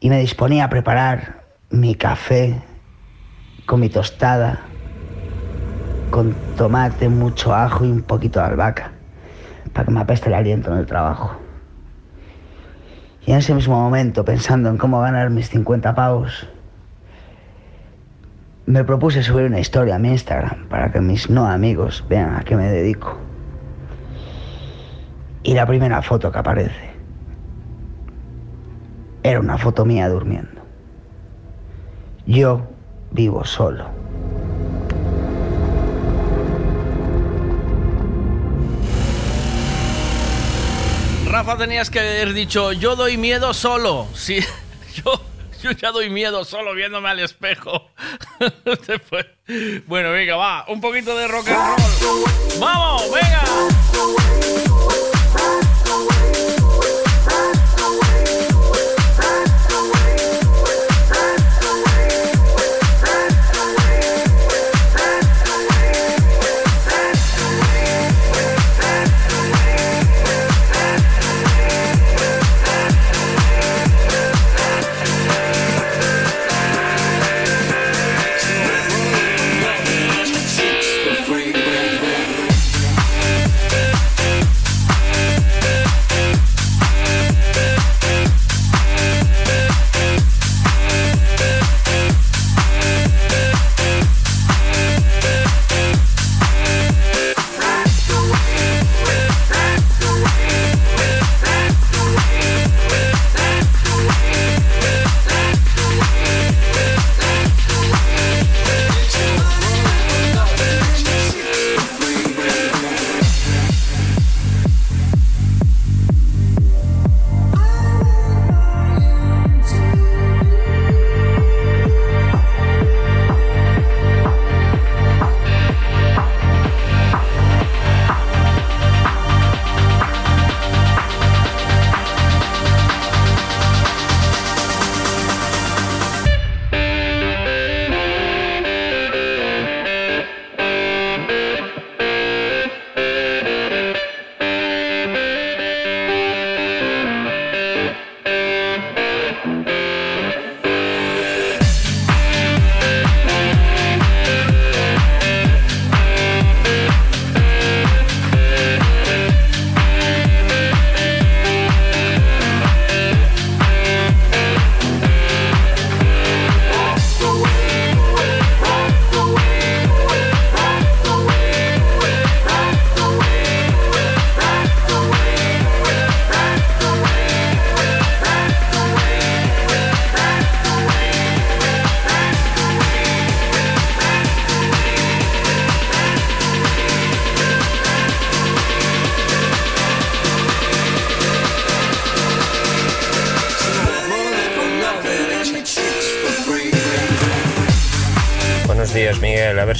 [SPEAKER 36] Y me disponía a preparar mi café con mi tostada con tomate, mucho ajo y un poquito de albahaca, para que me apeste el aliento en el trabajo. Y en ese mismo momento, pensando en cómo ganar mis 50 pavos, me propuse subir una historia a mi Instagram para que mis no amigos vean a qué me dedico. Y la primera foto que aparece era una foto mía durmiendo. Yo vivo solo.
[SPEAKER 8] Rafa, tenías que haber dicho, yo doy miedo solo. Sí, yo, yo ya doy miedo solo viéndome al espejo. Bueno, venga, va, un poquito de rock and roll. ¡Vamos, venga!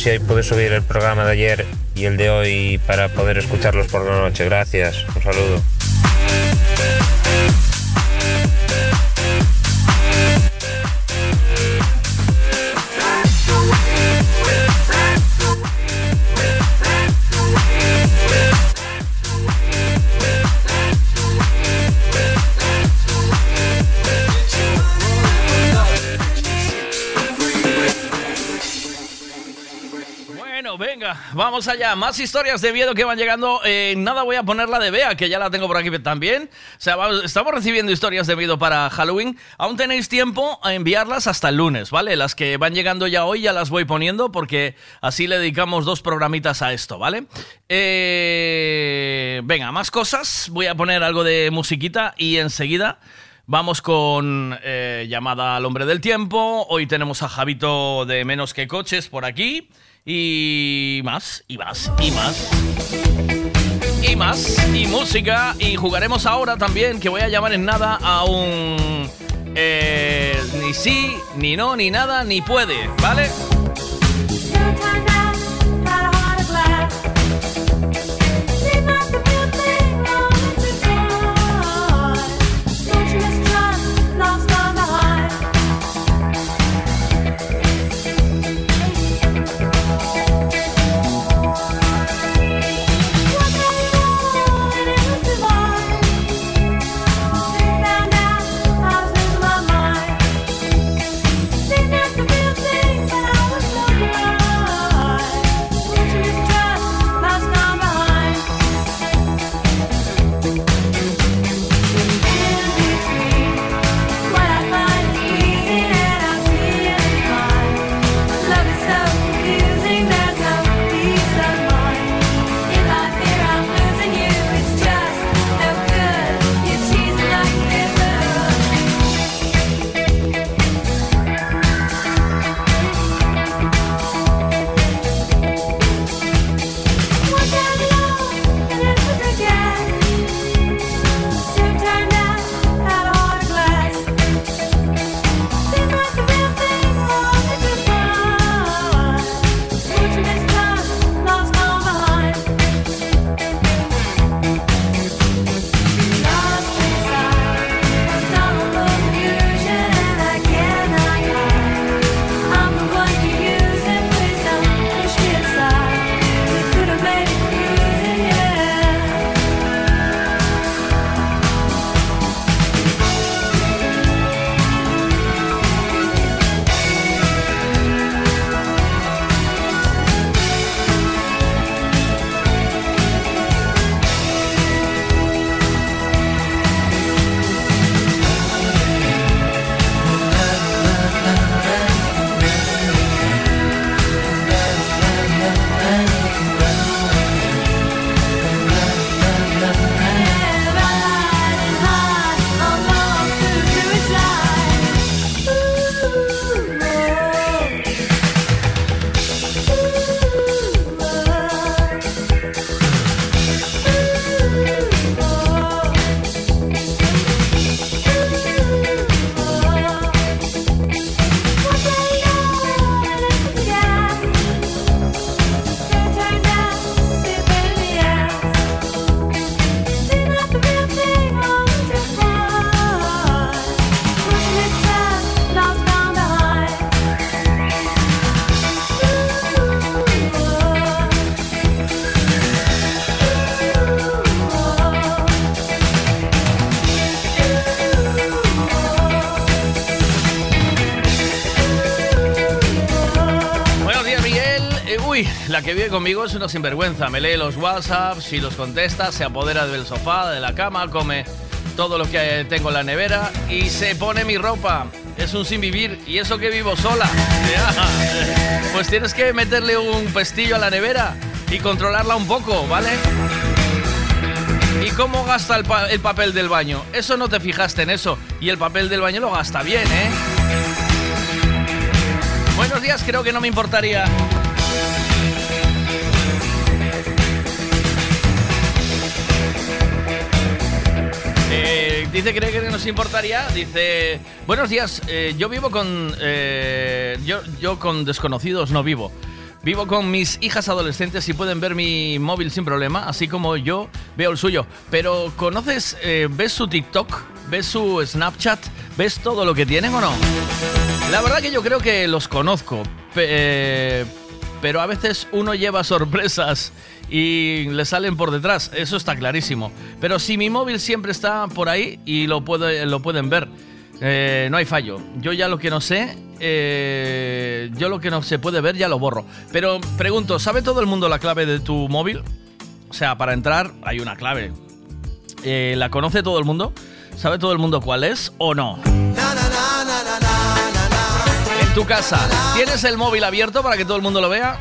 [SPEAKER 37] Si puedes subir el programa de ayer y el de hoy para poder escucharlos por la noche. Gracias. Un saludo.
[SPEAKER 8] Allá. Más historias de miedo que van llegando. Eh, nada, voy a poner la de Bea, que ya la tengo por aquí también. O sea, estamos recibiendo historias de miedo para Halloween. Aún tenéis tiempo a enviarlas hasta el lunes, ¿vale? Las que van llegando ya hoy ya las voy poniendo porque así le dedicamos dos programitas a esto, ¿vale? Eh, venga, más cosas. Voy a poner algo de musiquita y enseguida... Vamos con eh, llamada al hombre del tiempo. Hoy tenemos a Javito de Menos que Coches por aquí. Y más, y más, y más. Y más, y música. Y jugaremos ahora también, que voy a llamar en nada a un... eh, ni sí, ni no, ni nada, ni puede, ¿vale? Conmigo es una sinvergüenza. Me lee los WhatsApps y los contesta, se apodera del sofá, de la cama, come todo lo que tengo en la nevera y se pone mi ropa. Es un sin vivir y eso que vivo sola. Pues tienes que meterle un pestillo a la nevera y controlarla un poco, ¿vale? ¿Y cómo gasta el, el papel del baño? Eso no te fijaste en eso. Y el papel del baño lo gasta bien, ¿eh? Buenos días, creo que no me importaría. Dice cree que nos importaría. Dice buenos días. eh, yo vivo con eh, yo yo con desconocidos no vivo. Vivo con mis hijas adolescentes y pueden ver mi móvil sin problema, así como yo veo el suyo. Pero ¿conoces, eh, ves su TikTok, ves su Snapchat, ves todo lo que tienen o no? La verdad que yo creo que los conozco, eh, pero a veces uno lleva sorpresas y le salen por detrás, eso está clarísimo. Pero si mi móvil siempre está por ahí y lo, lo pueden ver, eh, no hay fallo. Yo ya lo que no sé, eh, yo lo que no se puede ver ya lo borro. Pero pregunto, ¿sabe todo el mundo la clave de tu móvil? O sea, para entrar hay una clave. Eh, ¿La conoce todo el mundo? ¿Sabe todo el mundo cuál es o no? En tu casa, ¿tienes el móvil abierto para que todo el mundo lo vea?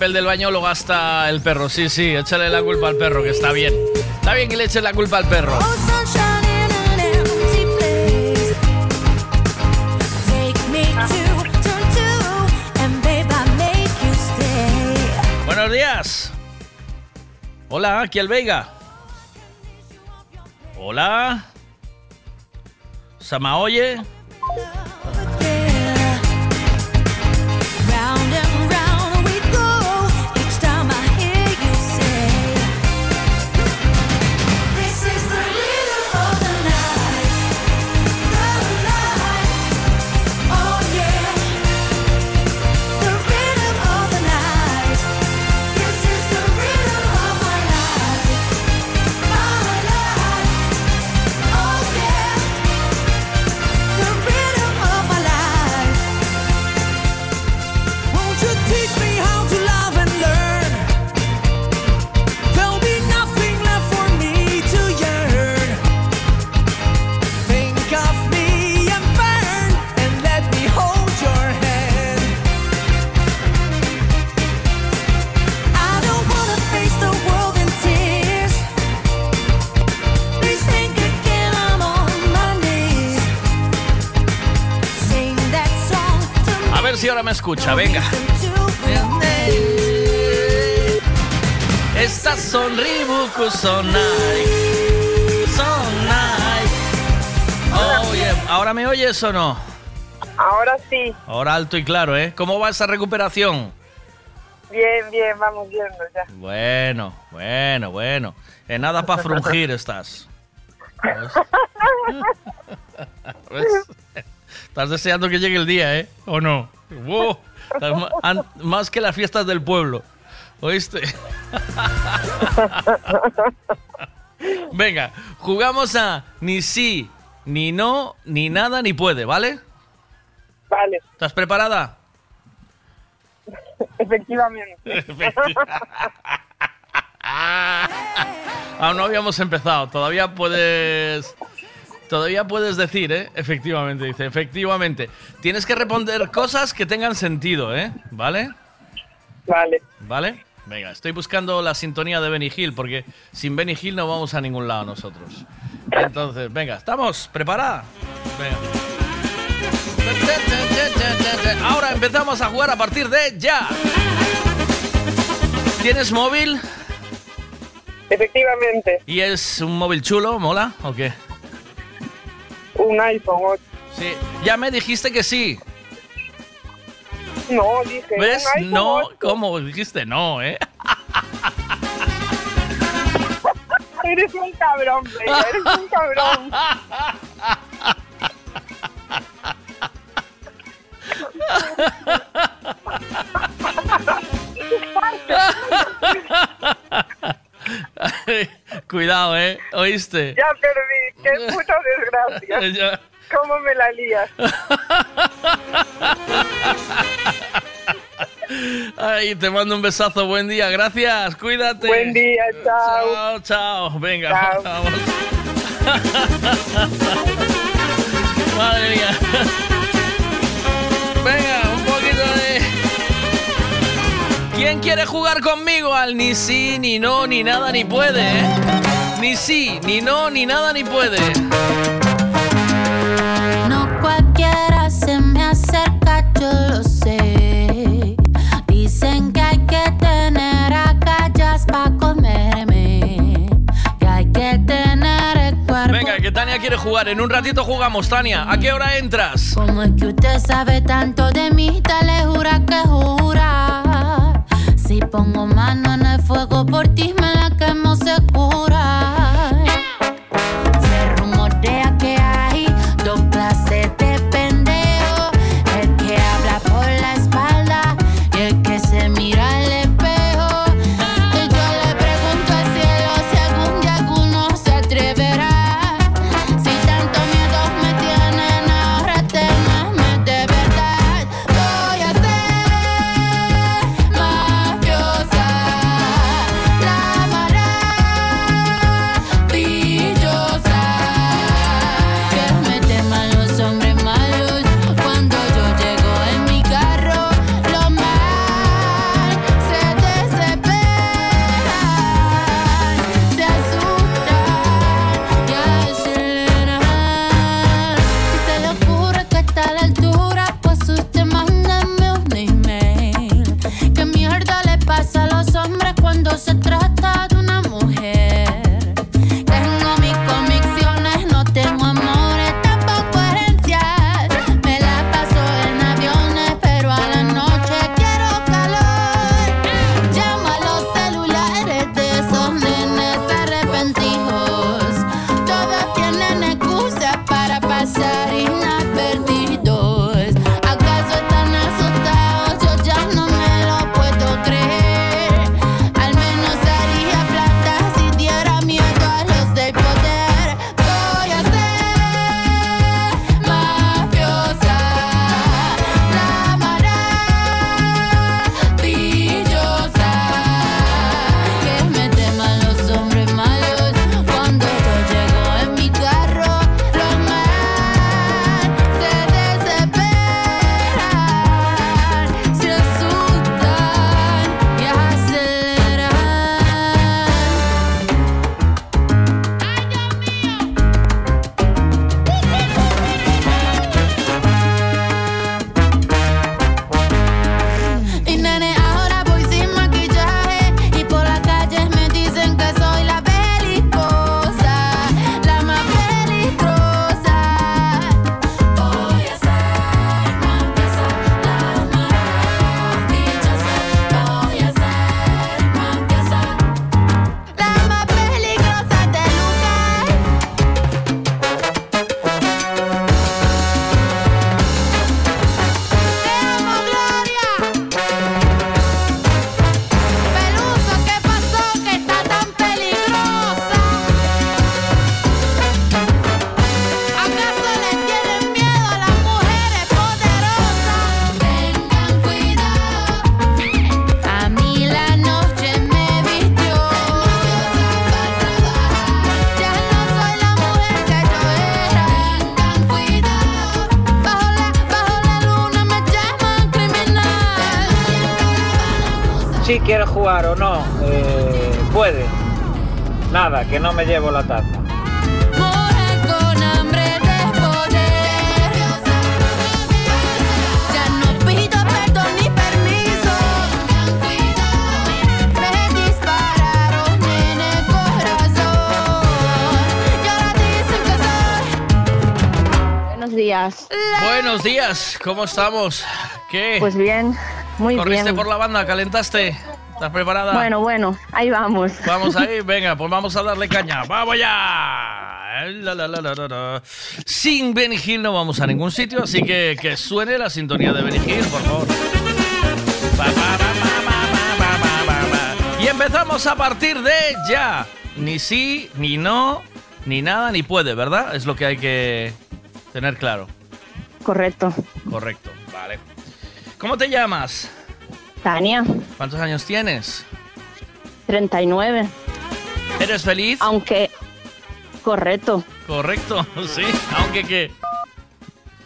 [SPEAKER 8] Papel del baño lo gasta el perro. Sí, sí, échale la culpa al perro, que está bien. Está bien que le eches la culpa al perro.
[SPEAKER 28] Stay.
[SPEAKER 8] Buenos días. Hola, aquí el Veiga. Hola. ¿Se me oye? Escucha, venga. Estas son Reebok, son Nike. Son Nike. Oye, ¿ahora me oyes o no?
[SPEAKER 38] Ahora sí,
[SPEAKER 8] Ahora alto y claro, ¿eh? ¿Cómo va esa recuperación?
[SPEAKER 38] bien, bien, vamos viendo ya.
[SPEAKER 8] Bueno, bueno, bueno. En nada para frungir estás. ¿Ves? ¿Ves? Estás deseando que llegue el día, ¿eh? ¿O no? Más que las fiestas del pueblo. ¿Oíste? Venga, jugamos a ni sí, ni no, ni nada, ni puede, ¿vale?
[SPEAKER 38] Vale,
[SPEAKER 8] ¿Estás preparada?
[SPEAKER 38] efectivamente.
[SPEAKER 8] Aún no habíamos empezado. Todavía puedes. Todavía puedes decir, ¿eh? Efectivamente, dice. Efectivamente. Tienes que responder cosas que tengan sentido, ¿eh? ¿Vale?
[SPEAKER 38] Vale.
[SPEAKER 8] ¿Vale? Venga, estoy buscando la sintonía de Benny Hill porque sin Benny Hill no vamos a ningún lado nosotros. Entonces, venga, ¿estamos? ¿Preparada? Venga. Ahora empezamos a jugar a partir de ya. ¿Tienes móvil?
[SPEAKER 38] Efectivamente,
[SPEAKER 8] ¿Y es un móvil chulo? ¿Mola? ¿O qué?
[SPEAKER 38] Un iPhone 8.
[SPEAKER 8] Sí. Ya me dijiste que sí.
[SPEAKER 38] No, dije.
[SPEAKER 8] ¿Ves?
[SPEAKER 38] un iPhone
[SPEAKER 8] No,
[SPEAKER 38] 8.
[SPEAKER 8] ¿cómo? Dijiste no, ¿eh?
[SPEAKER 38] Eres un cabrón, Vega, eres un cabrón.
[SPEAKER 8] Cuidado, ¿eh? ¿Oíste?
[SPEAKER 38] Ya perdí, qué puta desgracia. ¿Cómo me la lías?
[SPEAKER 8] Ay, te mando un besazo. Buen día. Gracias. Cuídate.
[SPEAKER 38] Buen día, chao.
[SPEAKER 8] Chao, chao. Venga,
[SPEAKER 38] Chao.
[SPEAKER 8] vamos. Madre mía. Venga, un poquito de... ¿Quién quiere jugar conmigo al ni sí, ni no, ni nada, ni puede? eh? Ni sí, ni no, ni nada, ni puede.
[SPEAKER 28] No cualquiera se me acerca, yo lo sé. Dicen que hay que tener agallas para comerme. Que hay que tener el cuerpo.
[SPEAKER 8] Venga, que Tania quiere jugar. En un ratito jugamos, Tania. ¿A qué hora entras?
[SPEAKER 28] Como es que usted sabe tanto de mí, te le jura que jura. Si pongo mano en el fuego por ti, me la quemo segura.
[SPEAKER 33] Buenos días.
[SPEAKER 8] Buenos días, ¿cómo estamos? ¿Qué?
[SPEAKER 33] Pues bien, muy
[SPEAKER 8] ¿Corriste
[SPEAKER 33] bien.
[SPEAKER 8] por la banda? ¿Calentaste? ¿Estás preparada?
[SPEAKER 33] Bueno, bueno, ahí vamos.
[SPEAKER 8] Vamos ahí, venga, pues vamos a darle caña. ¡Vamos ya! La, la, la, Sin Benigil no vamos a ningún sitio, así que que suene la sintonía de Benigil, por favor. Y empezamos a partir de ya. Ni sí, ni no, ni nada, ni puede, ¿verdad? Es lo que hay que tener claro.
[SPEAKER 33] Correcto.
[SPEAKER 8] Correcto, vale. ¿Cómo te llamas?
[SPEAKER 33] Tania.
[SPEAKER 8] ¿Cuántos años tienes?
[SPEAKER 33] 39.
[SPEAKER 8] ¿Eres feliz?
[SPEAKER 33] Aunque. Correcto.
[SPEAKER 8] Correcto, sí. Aunque que.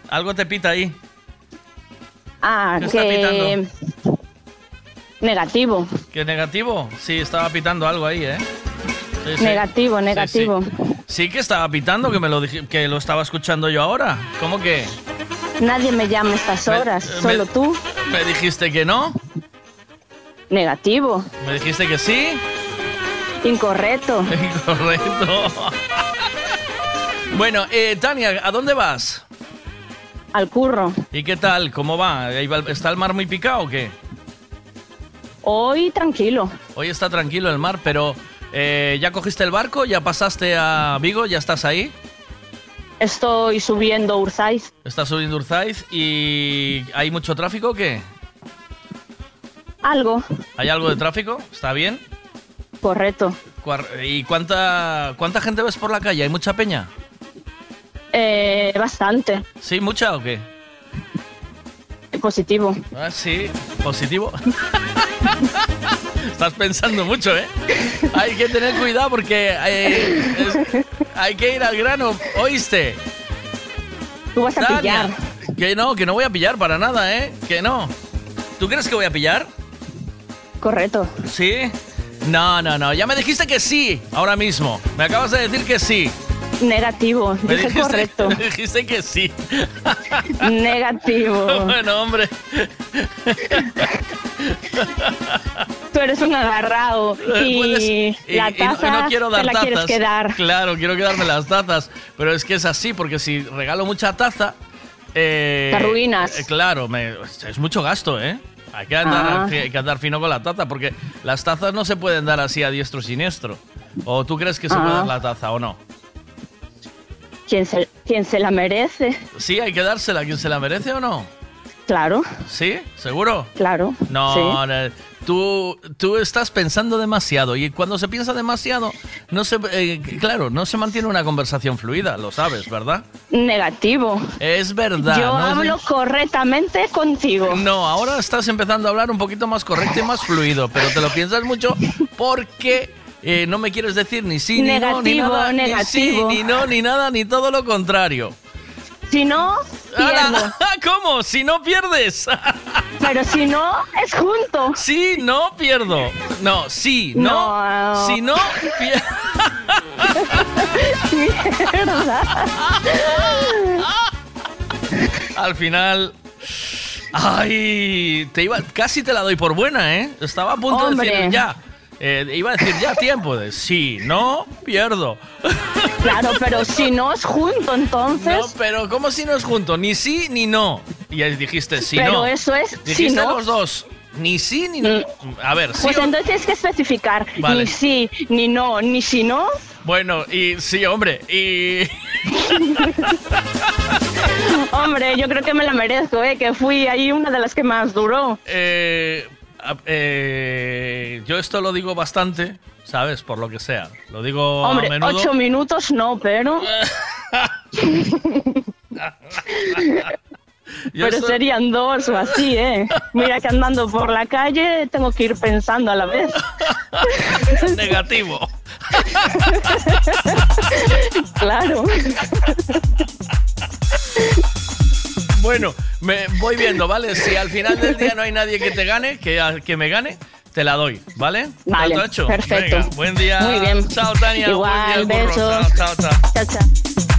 [SPEAKER 8] Algo te pita ahí.
[SPEAKER 33] Ah,
[SPEAKER 8] ¿Qué está
[SPEAKER 33] que. Negativo.
[SPEAKER 8] ¿Qué negativo? Sí, estaba pitando algo ahí, ¿eh? Sí, sí.
[SPEAKER 33] Negativo,
[SPEAKER 8] sí.
[SPEAKER 33] negativo.
[SPEAKER 8] Sí, que estaba pitando, que me lo dije- que lo estaba escuchando yo ahora. ¿Cómo que?
[SPEAKER 33] Nadie me llama a estas horas,
[SPEAKER 8] me-
[SPEAKER 33] solo tú.
[SPEAKER 8] ¿Me dijiste que no?
[SPEAKER 33] Negativo.
[SPEAKER 8] ¿Me dijiste que sí?
[SPEAKER 33] Incorrecto.
[SPEAKER 8] Correcto. bueno, eh, Tania, ¿a dónde vas?
[SPEAKER 33] Al curro.
[SPEAKER 8] ¿Y qué tal? ¿Cómo va? ¿Está el mar muy picado o qué?
[SPEAKER 33] Hoy tranquilo.
[SPEAKER 8] Hoy está tranquilo el mar, pero eh, ¿ya cogiste el barco? ¿Ya pasaste a Vigo? ¿Ya estás ahí?
[SPEAKER 33] Estoy subiendo Urzaiz.
[SPEAKER 8] ¿Estás subiendo Urzaiz y hay mucho tráfico o qué?
[SPEAKER 33] Algo.
[SPEAKER 8] ¿Hay algo de tráfico? ¿Está bien?
[SPEAKER 33] Correcto.
[SPEAKER 8] ¿Y cuánta, cuánta gente ves por la calle? ¿Hay mucha peña?
[SPEAKER 33] Eh, bastante.
[SPEAKER 8] ¿Sí, mucha o qué?
[SPEAKER 33] Positivo.
[SPEAKER 8] Ah, sí, positivo. Estás pensando mucho, ¿eh? Hay que tener cuidado porque eh, es- hay que ir al grano, ¿oíste?
[SPEAKER 33] Tú vas a
[SPEAKER 8] Tania,
[SPEAKER 33] pillar.
[SPEAKER 8] Que no, que no voy a pillar para nada, ¿eh? Que no. ¿Tú crees que voy a pillar?
[SPEAKER 33] Correcto.
[SPEAKER 8] ¿Sí? No, no, no. Ya me dijiste que sí, ahora mismo. Me acabas de decir que sí.
[SPEAKER 33] Negativo.
[SPEAKER 8] Me
[SPEAKER 33] Dije
[SPEAKER 8] dijiste,
[SPEAKER 33] correcto.
[SPEAKER 8] me dijiste que sí.
[SPEAKER 33] Negativo.
[SPEAKER 8] bueno, hombre.
[SPEAKER 33] Tú eres un agarrado. Y
[SPEAKER 8] Puedes- y-
[SPEAKER 33] la
[SPEAKER 8] y no-
[SPEAKER 33] taza
[SPEAKER 8] y no quiero dar
[SPEAKER 33] te la
[SPEAKER 8] tazas.
[SPEAKER 33] quieres quedar.
[SPEAKER 8] Claro, quiero quedarme las tazas. Pero es que es así, porque si regalo mucha taza. eh,
[SPEAKER 33] Te arruinas.
[SPEAKER 8] eh, claro, me- es mucho gasto, ¿eh? Hay que, andar,
[SPEAKER 33] Ah.
[SPEAKER 8] hay que andar fino con la taza, porque las tazas no se pueden dar así a diestro siniestro. ¿O tú crees que se
[SPEAKER 33] Ah.
[SPEAKER 8] puede dar la taza o no?
[SPEAKER 33] ¿Quién se, quién se la merece?
[SPEAKER 8] Sí, hay que dársela a quien se la merece o no.
[SPEAKER 33] Claro,
[SPEAKER 8] ¿Sí? ¿Seguro?
[SPEAKER 33] claro.
[SPEAKER 8] No,
[SPEAKER 33] sí.
[SPEAKER 8] no, tú, tú estás pensando demasiado y cuando se piensa demasiado, no se, eh, claro, no se mantiene una conversación fluida, lo sabes, ¿verdad?
[SPEAKER 33] Negativo.
[SPEAKER 8] Es verdad.
[SPEAKER 33] Yo hablo correctamente contigo.
[SPEAKER 8] No, ahora estás empezando a hablar un poquito más correcto y más fluido, pero te lo piensas mucho porque eh, no me quieres decir ni sí, ni no, ni
[SPEAKER 33] Negativo,
[SPEAKER 8] nada, ni sí,
[SPEAKER 33] negativo.
[SPEAKER 8] ni no, ni nada, ni todo lo contrario.
[SPEAKER 33] Si no, pierdo.
[SPEAKER 8] ¿Cómo? Si no pierdes.
[SPEAKER 33] Pero si no, es junto.
[SPEAKER 8] Sí, no pierdo. No, sí, no.
[SPEAKER 33] No.
[SPEAKER 8] Si no, pierdo. Al final. Ay, te iba, casi te la doy por buena, ¿eh? Estaba a punto
[SPEAKER 33] Hombre.
[SPEAKER 8] de decir ya. Eh, iba a decir ya tiempo de sí, no, pierdo.
[SPEAKER 33] Claro, pero si no es junto, entonces.
[SPEAKER 8] No, pero ¿cómo si no es junto? Ni sí ni no. Y ahí dijiste sí,
[SPEAKER 33] pero
[SPEAKER 8] no.
[SPEAKER 33] eso es. Si
[SPEAKER 8] Dijiste
[SPEAKER 33] no,
[SPEAKER 8] los dos. Ni sí ni no. A ver, sí
[SPEAKER 33] pues
[SPEAKER 8] o-
[SPEAKER 33] entonces tienes que especificar.
[SPEAKER 8] Vale.
[SPEAKER 33] Ni sí, ni no, ni si no.
[SPEAKER 8] Bueno, y sí, hombre, y.
[SPEAKER 33] Hombre, yo creo que me la merezco, ¿eh? Que fui ahí una de las que más duró.
[SPEAKER 8] Eh, eh, yo esto lo digo bastante, ¿sabes? Por lo que sea. Lo digo
[SPEAKER 33] Hombre,
[SPEAKER 8] a menudo.
[SPEAKER 33] ocho minutos no, pero.
[SPEAKER 8] Yo
[SPEAKER 33] pero serían dos o así, ¿eh? Mira que andando por la calle tengo que ir pensando a la vez.
[SPEAKER 8] Negativo.
[SPEAKER 33] claro.
[SPEAKER 8] Bueno, me voy viendo, ¿vale? Si al final del día no hay nadie que te gane, que, que me gane, te la doy, ¿vale?
[SPEAKER 39] Vale, perfecto.
[SPEAKER 8] Venga, buen día.
[SPEAKER 39] Muy bien.
[SPEAKER 8] Chao, Tania.
[SPEAKER 39] Igual,
[SPEAKER 8] buen día,
[SPEAKER 39] besos.
[SPEAKER 8] Chao, chao, chao.
[SPEAKER 39] Chao, chao.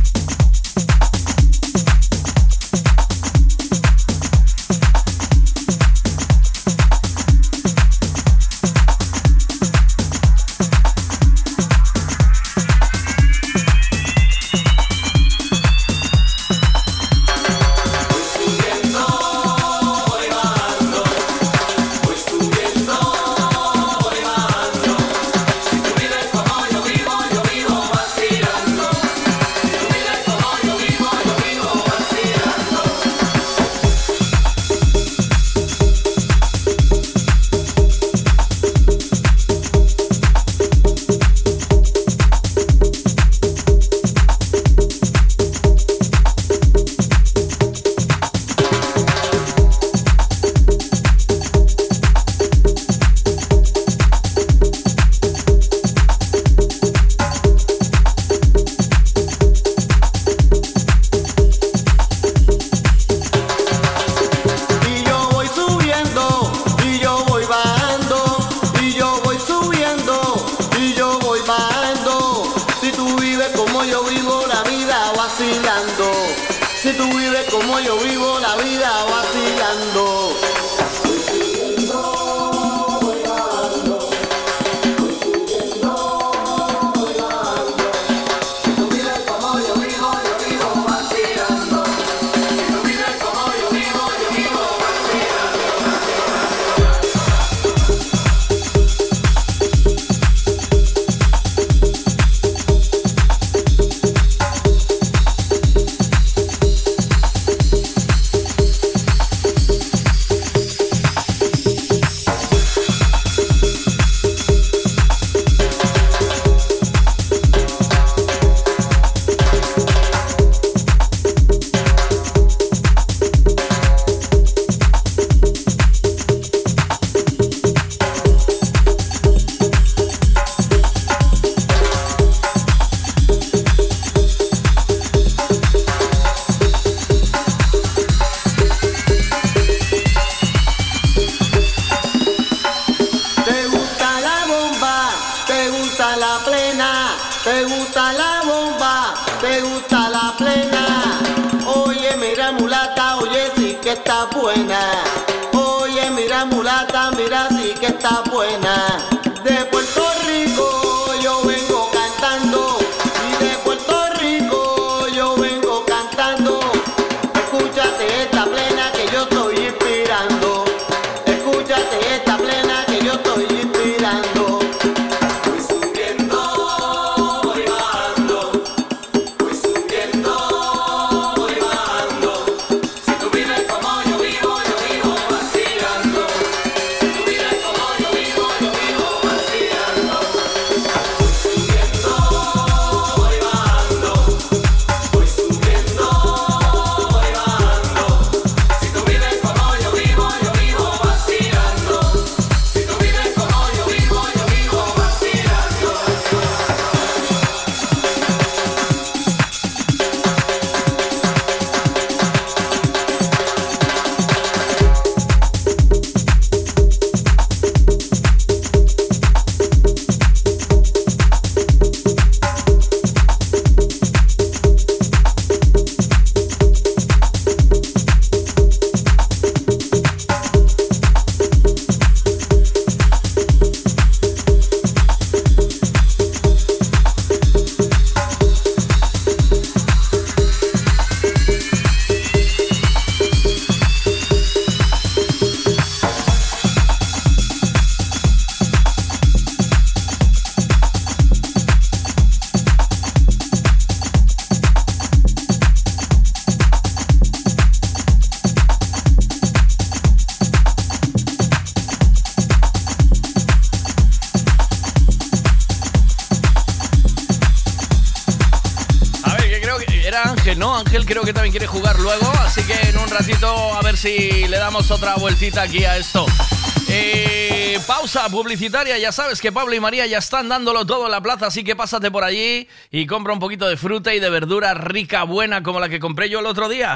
[SPEAKER 8] Ángel, ¿no? Ángel creo que también quiere jugar luego, así que en un ratito a ver si le damos otra vueltita aquí a esto. Eh, pausa publicitaria, ya sabes que Pablo y María ya están dándolo todo en la plaza, así que pásate por allí y compra un poquito de fruta y de verdura rica, buena, como la que compré yo el otro día.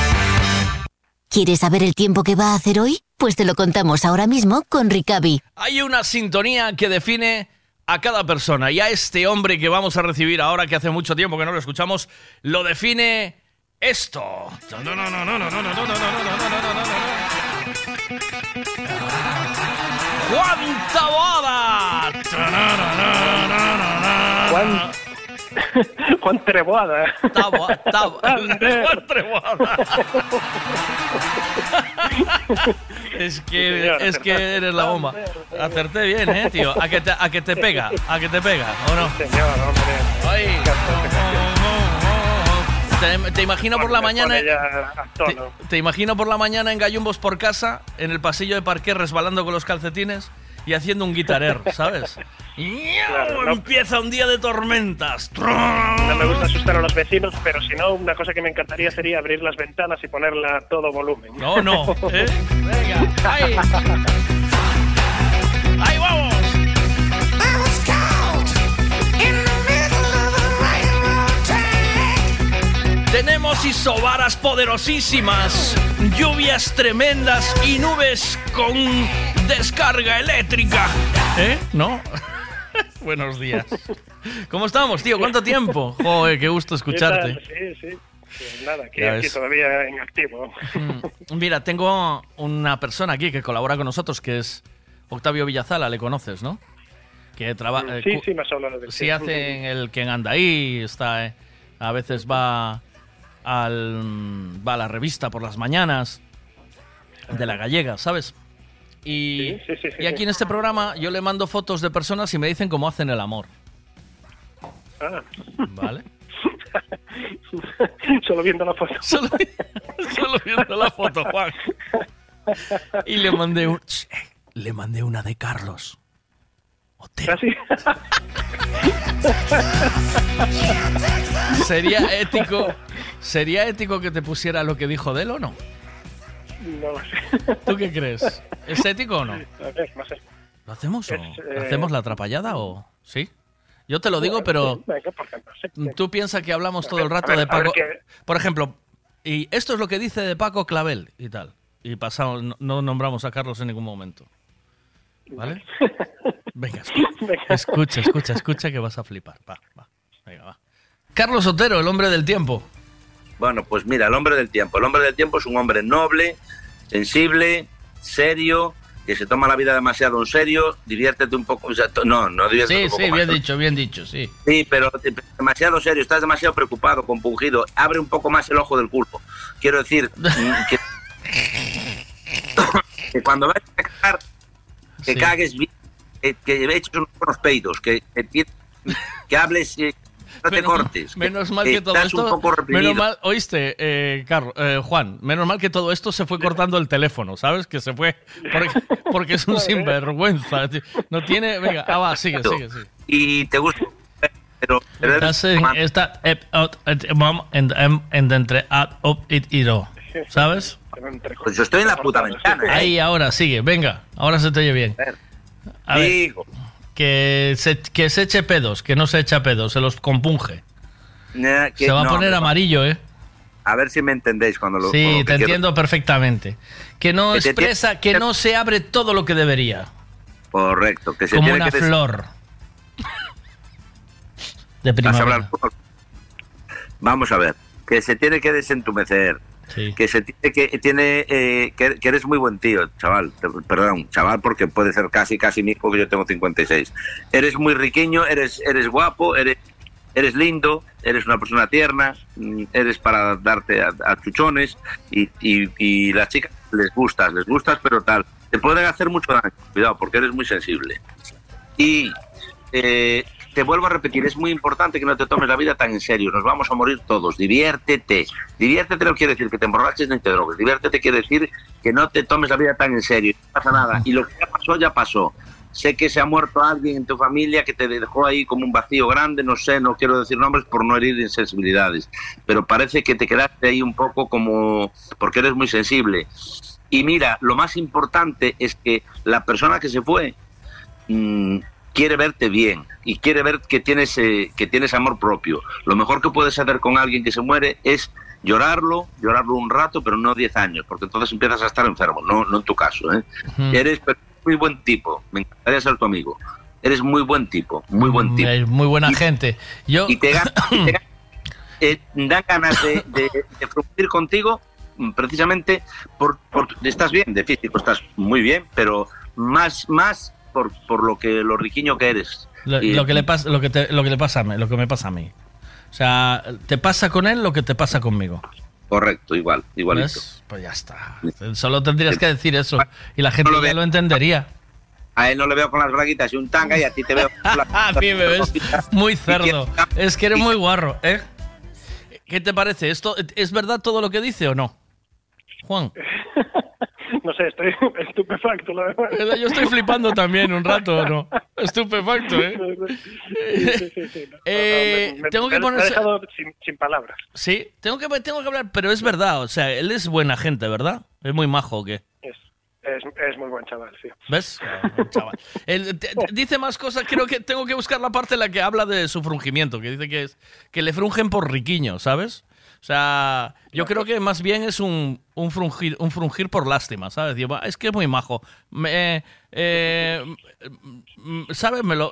[SPEAKER 40] ¿Quieres saber el tiempo que va a hacer hoy? Pues te lo contamos ahora mismo con Ricavi.
[SPEAKER 8] Hay una sintonía que define a cada persona y a este hombre que vamos a recibir ahora, que hace mucho tiempo que no lo escuchamos, lo define esto. ¡Juan Taboada!
[SPEAKER 41] Juan, Juan Treboada.
[SPEAKER 8] Tabo, tabo. Juan Treboada. Es que,
[SPEAKER 41] Señor,
[SPEAKER 8] es que eres la bomba. Acerté bien, eh, tío. A que te, a que te pega, a que te pega, ¿o no?
[SPEAKER 41] Señor, hombre.
[SPEAKER 8] Ay. Te, te imagino por la mañana. Te, te imagino por la mañana en gallumbos por casa, en el pasillo de parqué resbalando con los calcetines y haciendo un guitarer, ¿sabes?
[SPEAKER 41] Claro, no-
[SPEAKER 8] Empieza un día de tormentas.
[SPEAKER 41] No me gusta asustar a los vecinos, pero si no, una cosa que me encantaría sería abrir las ventanas y ponerla a todo volumen.
[SPEAKER 8] No, no. ¿eh? Venga, ahí. ¡Ahí vamos! Tenemos isobaras poderosísimas, lluvias tremendas y nubes con descarga eléctrica. ¿Eh? ¿No? Buenos días. ¿Cómo estamos, tío? ¿Cuánto tiempo? Joder, qué gusto escucharte.
[SPEAKER 41] Sí, sí. Pues nada, aquí,
[SPEAKER 8] Ya
[SPEAKER 41] aquí todavía en activo.
[SPEAKER 8] Mm, Mira, tengo una persona aquí que colabora con nosotros que es Octavio Villazala, le conoces, ¿no? Que trabaja.
[SPEAKER 41] Sí, sí, me has hablado de
[SPEAKER 8] Sí, hace en el quien anda ahí, está. eh, a veces va al va a la revista por las mañanas de la gallega, ¿sabes? Y,
[SPEAKER 41] Sí, sí, sí, sí,
[SPEAKER 8] y aquí en este programa yo le mando fotos de personas y me dicen cómo hacen el amor,
[SPEAKER 41] Ah.
[SPEAKER 8] ¿vale?
[SPEAKER 41] Solo viendo la foto.
[SPEAKER 8] Solo, solo viendo la foto, Juan. Y le mandé un, eh, le mandé una de Carlos. ¿Sería ético, sería ético que te pusiera lo que dijo de él o no?
[SPEAKER 41] No lo sé.
[SPEAKER 8] ¿Tú qué crees? ¿Es ético o no?
[SPEAKER 41] A ver, no sé.
[SPEAKER 8] ¿Lo hacemos o
[SPEAKER 41] eh,
[SPEAKER 8] hacemos la atrapallada o sí? Yo te lo digo, pero tú piensas que hablamos todo el rato de Paco. Por ejemplo, y esto es lo que dice de Paco Clavel y tal. Y pasamos, no nombramos a Carlos en ningún momento. ¿Vale? Venga, escu- escucha, escucha, escucha que vas a flipar. Va, va. Venga, va. Carlos Otero, el hombre del tiempo.
[SPEAKER 42] Bueno, pues mira, el hombre del tiempo. El hombre del tiempo es un hombre noble, sensible, serio, que se toma la vida demasiado en serio. Diviértete un poco. o sea, to- no, no diviértete
[SPEAKER 8] Sí,
[SPEAKER 42] un poco
[SPEAKER 8] sí,
[SPEAKER 42] más.
[SPEAKER 8] bien dicho, bien dicho, sí.
[SPEAKER 42] Sí, pero te- demasiado serio, estás demasiado preocupado, compungido. Abre un poco más el ojo del culo. Quiero decir, mm, que, que cuando vayas a cagar, que
[SPEAKER 8] Sí.
[SPEAKER 42] cagues bien, que, que eches unos peidos, que, que, que hables, eh, no te cortes.
[SPEAKER 8] Menos mal que todo esto.
[SPEAKER 42] un poco reprimido.
[SPEAKER 8] Menos mal, oíste, eh, Carlos, eh, Juan, menos mal que todo esto se fue cortando el teléfono, ¿sabes? Que se fue. Porque, porque es un sinvergüenza. tío. No tiene. Venga, ah, va, sigue, sigue, sigue.
[SPEAKER 42] Y te gusta, pero... pero eres-
[SPEAKER 8] Estás en esta. ep-
[SPEAKER 42] Pues yo estoy en la puta ventana. ¿eh?
[SPEAKER 8] Ahí, ahora, sigue, venga, ahora se te oye bien. A ver,
[SPEAKER 42] Digo.
[SPEAKER 8] que se, que se eche pedos, que no se echa pedos, se los compunge.
[SPEAKER 42] Nah, que-
[SPEAKER 8] Se va a
[SPEAKER 42] no,
[SPEAKER 8] poner amarillo, ¿eh?
[SPEAKER 42] A ver si me entendéis cuando lo
[SPEAKER 8] Sí,
[SPEAKER 42] lo
[SPEAKER 8] te
[SPEAKER 42] quiero.
[SPEAKER 8] entiendo perfectamente. Que no
[SPEAKER 42] Que
[SPEAKER 8] expresa, que no se abre todo lo que debería.
[SPEAKER 42] Correcto, que se
[SPEAKER 8] Como
[SPEAKER 42] tiene
[SPEAKER 8] una
[SPEAKER 42] que
[SPEAKER 8] flor. De
[SPEAKER 42] Vas a
[SPEAKER 8] primavera.
[SPEAKER 42] hablar Vamos a ver, que se tiene que desentumecer. Que se que tiene eh, que, eres muy buen tío, chaval. Perdón, chaval, porque puede ser casi casi mi hijo que yo tengo 56. Eres muy riquiño, eres eres guapo, eres eres lindo, eres una persona tierna, mm, eres para darte a, a chuchones y, y, y las chicas les gustas, les gustas, pero tal. Te pueden hacer mucho daño, cuidado, porque eres muy sensible. Y eh, te vuelvo a repetir, es muy importante que no te tomes la vida tan en serio. Nos vamos a morir todos. Diviértete. Diviértete no quiere decir que te emborraches ni te drogues. Diviértete quiere decir que no te tomes la vida tan en serio. No pasa nada. Y lo que ya pasó, ya pasó. Sé que se ha muerto alguien en tu familia que te dejó ahí como un vacío grande, no sé, no quiero decir nombres por no herir insensibilidades, pero parece que te quedaste ahí un poco como porque eres muy sensible. Y mira, lo más importante es que la persona que se fue mm, quiere verte bien y quiere ver que tienes, eh, que tienes amor propio. Lo mejor que puedes hacer con alguien que se muere es llorarlo, llorarlo un rato, pero no 10 años, porque entonces empiezas a estar enfermo, no, no en tu caso. ¿eh? Eres muy buen tipo, me encantaría ser tu amigo. Eres muy buen tipo, muy buen tipo.
[SPEAKER 8] Es muy buena gente. Yo...
[SPEAKER 42] Y te, gan- y te gan- eh, dan ganas de, de, contigo mm, precisamente por, por- estás bien de físico, estás muy bien, pero más más por, por lo que lo riquiño que eres.
[SPEAKER 8] Lo,
[SPEAKER 42] Y-
[SPEAKER 8] lo que le pasa, lo que te- lo que le pasa a mí, lo que me pasa a mí. O sea, te pasa con él lo que te pasa conmigo.
[SPEAKER 42] Correcto, igual, igualito.
[SPEAKER 8] ¿Ves? Pues ya está. Solo tendrías que decir eso y la gente
[SPEAKER 42] No lo
[SPEAKER 8] ya lo entendería.
[SPEAKER 42] A él no le veo con las braguitas y un tanga y a ti te veo con la-
[SPEAKER 8] A mí me ves muy cerdo. Es que eres muy guarro, ¿eh? ¿Qué te parece? ¿Esto es verdad todo lo que dice o no? Juan.
[SPEAKER 41] No sé, estoy estupefacto, la verdad.
[SPEAKER 8] Yo estoy flipando también un rato, ¿o no? Estupefacto, ¿eh? Tengo que
[SPEAKER 41] dejado sin, sin palabras.
[SPEAKER 8] Sí, tengo que, tengo que hablar, pero es verdad, o sea, él es buena gente, ¿verdad? Es muy majo, ¿o qué?
[SPEAKER 41] Es, es, es muy buen chaval, sí.
[SPEAKER 8] ¿Ves? Ah, chaval. Él te- te- dice más cosas, creo que tengo que buscar la parte en la que habla de su frungimiento, que dice que es que le frungen por riquiño, ¿sabes? O sea, yo creo que más bien es un, un, frungir, un frungir por lástima, ¿sabes? Digo, "Ah, es que es muy majo. Me, eh, mm, ¿Sabes? Me lo,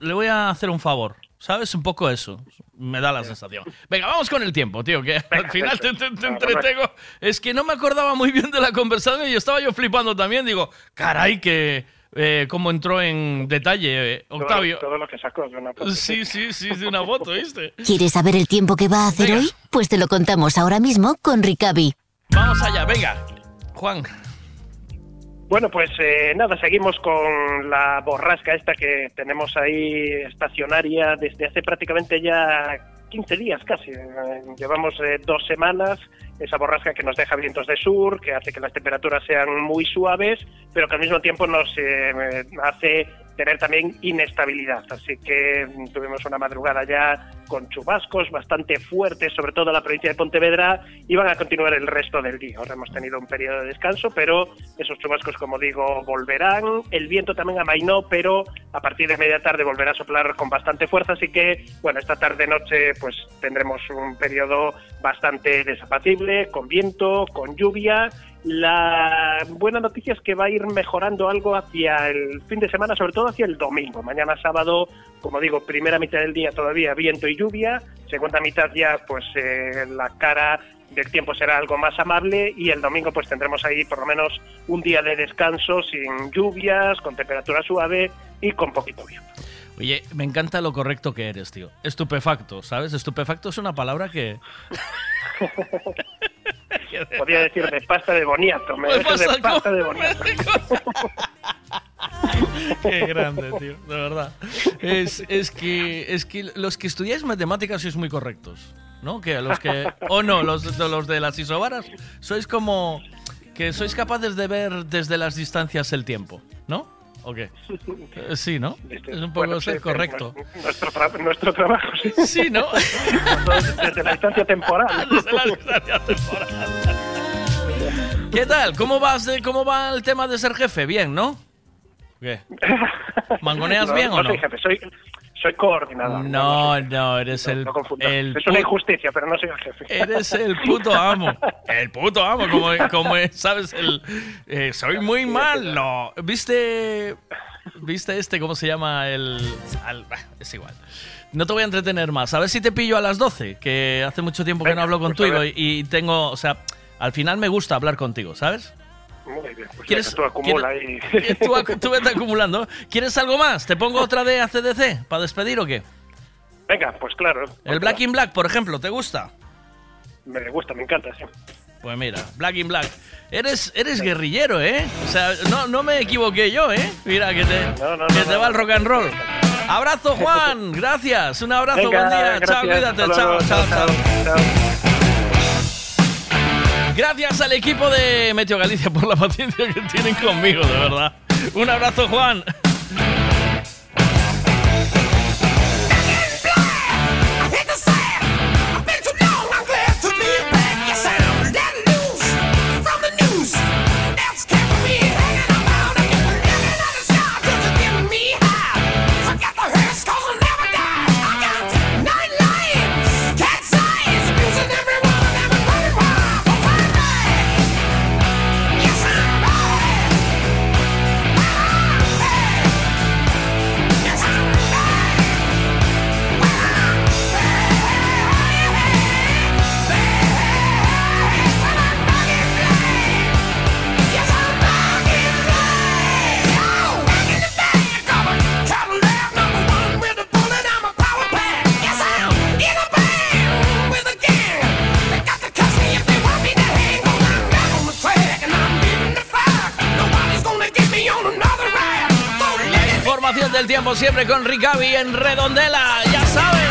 [SPEAKER 8] le voy a hacer un favor. ¿Sabes? Un poco eso. Me da la sensación. Venga, vamos con el tiempo, tío, que al final te, te- te entretengo. Es que no me acordaba muy bien de la conversación y estaba yo flipando también. Digo, caray, que eh, cómo entró en detalle eh, Octavio.
[SPEAKER 41] Todo, lo que sacó de una foto.
[SPEAKER 8] Sí, sí, sí, de una foto, ¿viste?
[SPEAKER 40] ¿Quieres saber el tiempo que va a hacer hoy? Pues te lo contamos ahora mismo con Ricavi.
[SPEAKER 8] Vamos allá, venga. Juan.
[SPEAKER 41] Bueno, pues eh, nada, seguimos con la borrasca esta que tenemos ahí estacionaria desde hace prácticamente ya 15 días casi. Eh, llevamos eh, dos semanas, esa borrasca que nos deja vientos de sur, que hace que las temperaturas sean muy suaves, pero que al mismo tiempo nos eh, hace tener también inestabilidad. Así que mm, tuvimos una madrugada ya con chubascos bastante fuertes, sobre todo en la provincia de Pontevedra, y van a continuar el resto del día. Ahora hemos tenido un periodo de descanso, pero esos chubascos, como digo, volverán. El viento también amainó, pero a partir de media tarde volverá a soplar con bastante fuerza, así que, bueno, esta tarde-noche pues tendremos un periodo bastante desapacible, con viento, con lluvia. La buena noticia es que va a ir mejorando algo hacia el fin de semana, sobre todo hacia el domingo. Mañana sábado, como digo, primera mitad del día todavía viento y lluvia, segunda mitad ya pues eh, la cara del tiempo será algo más amable y el domingo pues tendremos ahí por lo menos un día de descanso sin lluvias, con temperatura suave y con poquito viento.
[SPEAKER 8] Oye, me encanta lo correcto que eres, tío. Estupefacto, ¿sabes? Estupefacto es una palabra que...
[SPEAKER 41] Podría decir de pasta de boniato, me
[SPEAKER 8] Me
[SPEAKER 41] dejo
[SPEAKER 8] pasa
[SPEAKER 41] de pasta de boniato.
[SPEAKER 8] Qué grande, tío, de verdad. Es, es que, es que los que estudiáis matemáticas sois muy correctos, ¿no? Que los que... O no, los, los de las isobaras sois como... Que sois capaces de ver desde las distancias el tiempo, ¿no? ¿O qué? Eh, Sí, ¿no? Es un poco
[SPEAKER 41] Bueno,
[SPEAKER 8] ser correcto.
[SPEAKER 41] Nuestro, tra- nuestro trabajo, sí.
[SPEAKER 8] Sí, ¿no?
[SPEAKER 41] Desde la distancia temporal.
[SPEAKER 8] Desde la distancia temporal. ¿Qué tal? ¿Cómo vas de, cómo va el tema de ser jefe? Bien, ¿no? ¿Qué? ¿Mangoneas
[SPEAKER 41] No,
[SPEAKER 8] bien o no?
[SPEAKER 41] soy jefe, soy, soy coordinador.
[SPEAKER 8] No, no, eres el, el
[SPEAKER 41] es una injusticia, pero no soy el jefe.
[SPEAKER 8] Eres el puto amo. El puto amo, como, como sabes, el eh, soy muy malo. ¿Viste? ¿Viste este? ¿Cómo se llama? El. al- es igual. No te voy a entretener más. A ver si te pillo a las 12, que hace mucho tiempo que no hablo
[SPEAKER 41] pues
[SPEAKER 8] contigo y, y tengo. O sea, al final me gusta hablar contigo, ¿sabes?
[SPEAKER 41] Muy bien, pues
[SPEAKER 8] ¿Quieres-
[SPEAKER 41] tú acumula ahí.
[SPEAKER 8] Tú, vete acumulando. ¿Quieres algo más? ¿Te pongo otra de ACDC para despedir o qué?
[SPEAKER 41] Venga, pues claro.
[SPEAKER 8] El Black in Black, por ejemplo, ¿te gusta?
[SPEAKER 41] Me gusta, me encanta, sí.
[SPEAKER 8] Pues mira, Black in Black. Eres, eres guerrillero, ¿eh? O sea, no, no me equivoqué yo, ¿eh? Mira, que te, que te va el rock and roll. Abrazo, Juan. Gracias. Un abrazo,
[SPEAKER 41] Venga,
[SPEAKER 8] buen día. Chao, cuídate. Chao, Chao,
[SPEAKER 41] chao.
[SPEAKER 8] Gracias al equipo de Meteo Galicia por la paciencia que tienen conmigo, de verdad. Un abrazo, Juan. Del tiempo siempre con Ricavi en Redondela, ya sabes.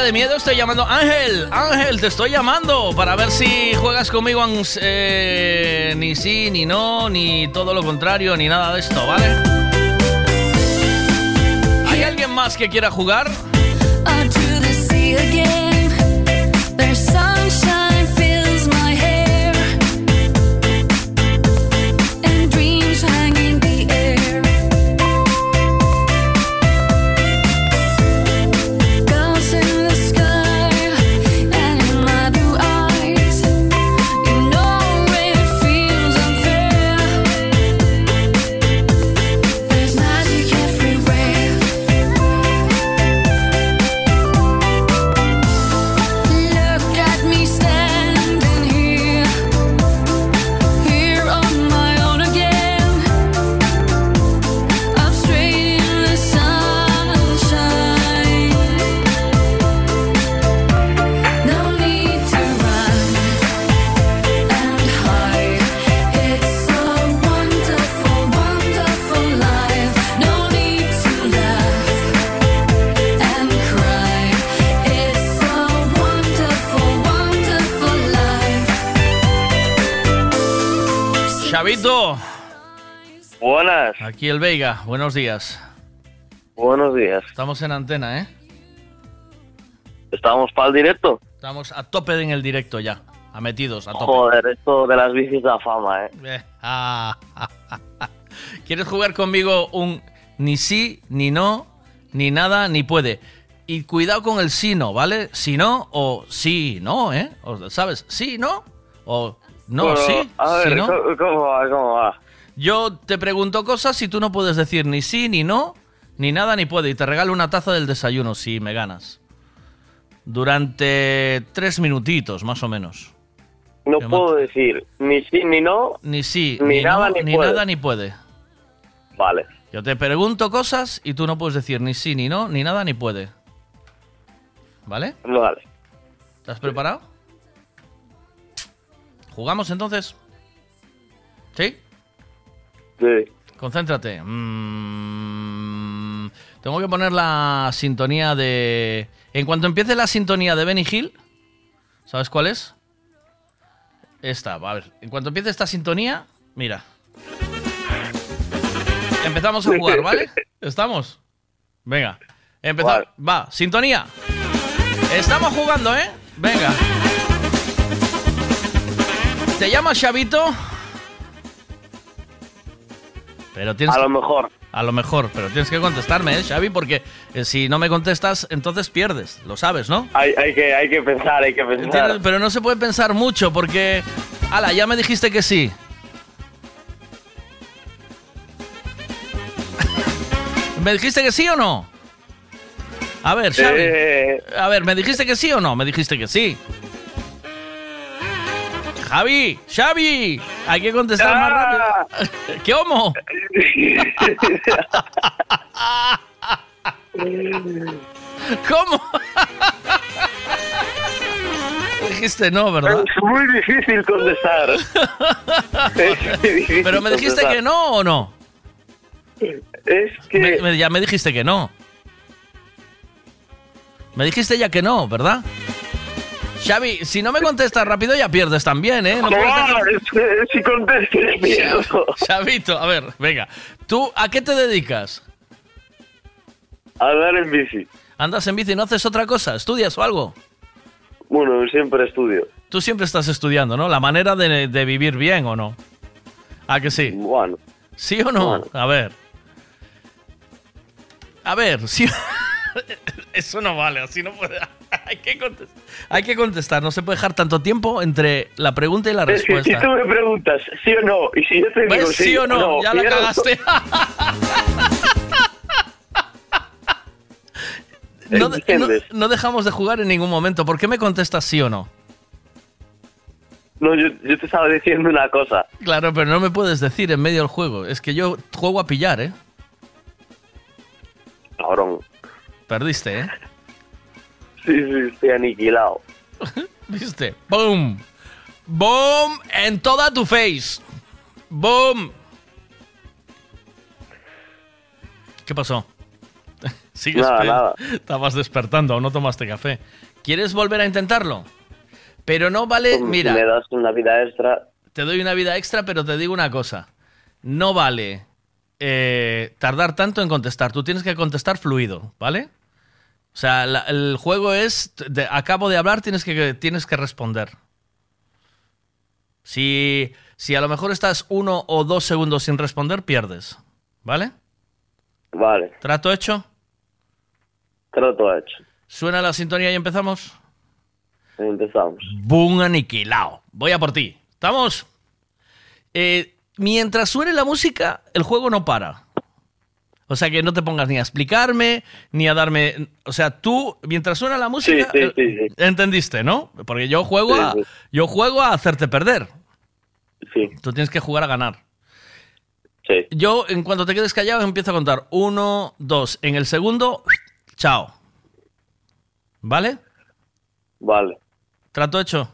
[SPEAKER 8] De miedo, estoy llamando Ángel. Ángel, te estoy llamando para ver si juegas conmigo en, eh, ni sí, ni no, ni todo lo contrario, ni nada de esto, ¿vale? ¿Hay alguien más que quiera jugar?
[SPEAKER 43] Buenas.
[SPEAKER 8] Aquí el Veiga, buenos días.
[SPEAKER 43] Buenos días.
[SPEAKER 8] Estamos en antena, ¿eh?
[SPEAKER 43] ¿Estamos para el directo?
[SPEAKER 8] Estamos a tope en el directo ya. A metidos, a tope.
[SPEAKER 43] Joder, esto de las bicis da fama, ¿eh?
[SPEAKER 8] Eh, ah, ¿Quieres jugar conmigo un ni sí, ni no, ni nada, ni puede? Y cuidado con el sí, no, ¿vale? Si no o sí, no, ¿eh? O, ¿Sabes? Sí, no. O no,
[SPEAKER 43] Bueno,
[SPEAKER 8] sí,
[SPEAKER 43] A ver,
[SPEAKER 8] sí, no.
[SPEAKER 43] ¿cómo, va? ¿Cómo va?
[SPEAKER 8] Yo te pregunto cosas y tú no puedes decir ni sí, ni no, ni nada, ni puede. Y te regalo una taza del desayuno si me ganas. Durante tres minutitos, más o menos.
[SPEAKER 43] No puedo decir ni sí ni no.
[SPEAKER 8] Ni sí,
[SPEAKER 43] Ni
[SPEAKER 8] ni,
[SPEAKER 43] nada,
[SPEAKER 8] no,
[SPEAKER 43] ni
[SPEAKER 8] ni
[SPEAKER 43] puede.
[SPEAKER 8] nada, ni puede.
[SPEAKER 43] Vale.
[SPEAKER 8] Yo te pregunto cosas y tú no puedes decir ni sí, ni no, ni nada, ni puede. ¿Vale?
[SPEAKER 43] Vale.
[SPEAKER 8] ¿Estás preparado? ¿Jugamos entonces? ¿Sí?
[SPEAKER 43] Sí.
[SPEAKER 8] Concéntrate. Mm, tengo que poner la sintonía de... En cuanto empiece la sintonía de Benny Hill, ¿sabes cuál es? Esta, a ver. En cuanto empiece esta sintonía, mira. Empezamos a jugar, ¿vale? ¿Estamos? Venga. Empezamos. Va, sintonía. Estamos jugando, ¿eh? Venga. ¿Te llamas Chavito? Pero tienes
[SPEAKER 43] A lo mejor.
[SPEAKER 8] A lo mejor, pero tienes que contestarme, ¿eh, Xavi? Porque eh, si no me contestas, entonces pierdes. Lo sabes, ¿no?
[SPEAKER 43] Hay, hay, que, hay que pensar, hay que pensar.
[SPEAKER 8] Tienes- Pero no se puede pensar mucho porque... Ala, ya me dijiste que sí. ¿Me dijiste que sí o no? A ver, Xavi.
[SPEAKER 43] Eh.
[SPEAKER 8] A ver, ¿me dijiste que sí o no? Me dijiste que sí. Javi, Xavi, hay que contestar más rápido. ¿Qué homo? ¿Cómo? Dijiste no, ¿verdad?
[SPEAKER 43] Es muy difícil contestar. Es muy difícil
[SPEAKER 8] Pero me dijiste
[SPEAKER 43] contestar.
[SPEAKER 8] que no o no.
[SPEAKER 43] Es que...
[SPEAKER 8] Me- me- ya me dijiste que no. Me dijiste ya que no, ¿verdad? Xavi, si no me contestas rápido ya pierdes también, ¿eh? No
[SPEAKER 43] es si contestes pierdo.
[SPEAKER 8] Xavito, a ver, venga. ¿Tú a qué te dedicas?
[SPEAKER 43] A andar en bici.
[SPEAKER 8] ¿Andas en bici y no haces otra cosa? ¿Estudias o algo?
[SPEAKER 43] Bueno, siempre estudio.
[SPEAKER 8] Tú siempre estás estudiando, ¿no? La manera de, de vivir bien o no. ¿A que sí?
[SPEAKER 43] Bueno.
[SPEAKER 8] ¿Sí o no? A ver. A ver, sí. Eso no vale, así no puede. Hay que, contestar, hay que contestar, no se puede dejar tanto tiempo entre la pregunta y la
[SPEAKER 43] Es que si
[SPEAKER 8] respuesta.
[SPEAKER 43] tú me preguntas sí o no, y si yo te digo
[SPEAKER 8] ¿Ves? ¿Sí o no? Ya la cagaste. No, de- no- no dejamos de jugar en ningún momento. ¿Por qué me contestas sí o no?
[SPEAKER 43] No, yo, yo te estaba diciendo una cosa.
[SPEAKER 8] Claro, pero no me puedes decir en medio del juego. Es que yo juego a pillar, ¿eh?
[SPEAKER 43] Cabrón.
[SPEAKER 8] Perdiste, ¿eh?
[SPEAKER 43] Sí, sí, estoy aniquilado.
[SPEAKER 8] ¿Viste? ¡Boom! ¡Boom! En toda tu face. ¡Boom! ¿Qué pasó? Sigues
[SPEAKER 43] Nada, nada.
[SPEAKER 8] Estabas despertando, aún no tomaste café. ¿Quieres volver a intentarlo? Pero no vale, mira,
[SPEAKER 43] me das una vida extra,
[SPEAKER 8] te doy una vida extra, pero te digo una cosa. No vale eh, tardar tanto en contestar. Tú tienes que contestar fluido, ¿vale? O sea, la- el juego es, de- acabo de hablar, tienes que, tienes que responder. Si, si a lo mejor estás uno o dos segundos sin responder, pierdes, ¿vale?
[SPEAKER 43] vale,
[SPEAKER 8] ¿Trato hecho?
[SPEAKER 43] trato hecho.
[SPEAKER 8] ¿Suena la sintonía y empezamos?
[SPEAKER 43] Empezamos.
[SPEAKER 8] ¡Boom aniquilado! Voy a por ti. ¿Estamos? Eh, mientras suene la música, el juego no para. O sea que no te pongas ni a explicarme, ni a darme... O sea, tú, mientras suena la música...
[SPEAKER 43] Sí, sí,
[SPEAKER 8] eh,
[SPEAKER 43] sí, sí.
[SPEAKER 8] ¿Entendiste, no? Porque yo juego, a, yo juego a hacerte perder.
[SPEAKER 43] Sí.
[SPEAKER 8] Tú tienes que jugar a ganar.
[SPEAKER 43] Sí.
[SPEAKER 8] Yo, en cuanto te quedes callado, empiezo a contar. Uno, dos. En el segundo, chao. ¿Vale?
[SPEAKER 43] Vale.
[SPEAKER 8] ¿Trato hecho?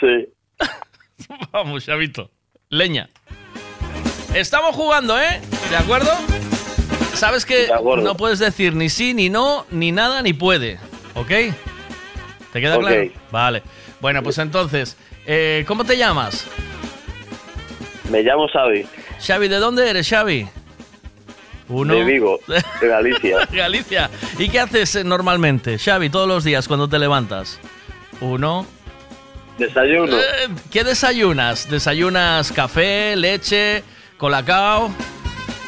[SPEAKER 43] Sí.
[SPEAKER 8] Vamos, chavito. Leña. Estamos jugando, ¿eh? ¿De acuerdo? Sabes que no puedes decir ni sí, ni no, ni nada, ni puede. ¿Ok? ¿Te queda
[SPEAKER 43] Ok.
[SPEAKER 8] claro? Vale. Bueno, pues entonces, eh, ¿cómo te llamas?
[SPEAKER 43] Me llamo Xavi,
[SPEAKER 8] Xavi, ¿de dónde eres, Xavi? Uno.
[SPEAKER 43] de Vigo, de Galicia.
[SPEAKER 8] Galicia. ¿Y qué haces eh, normalmente, Xavi, todos los días cuando te levantas? Uno.
[SPEAKER 43] Desayuno.
[SPEAKER 8] Eh, ¿Qué desayunas? ¿Desayunas café, leche, colacao?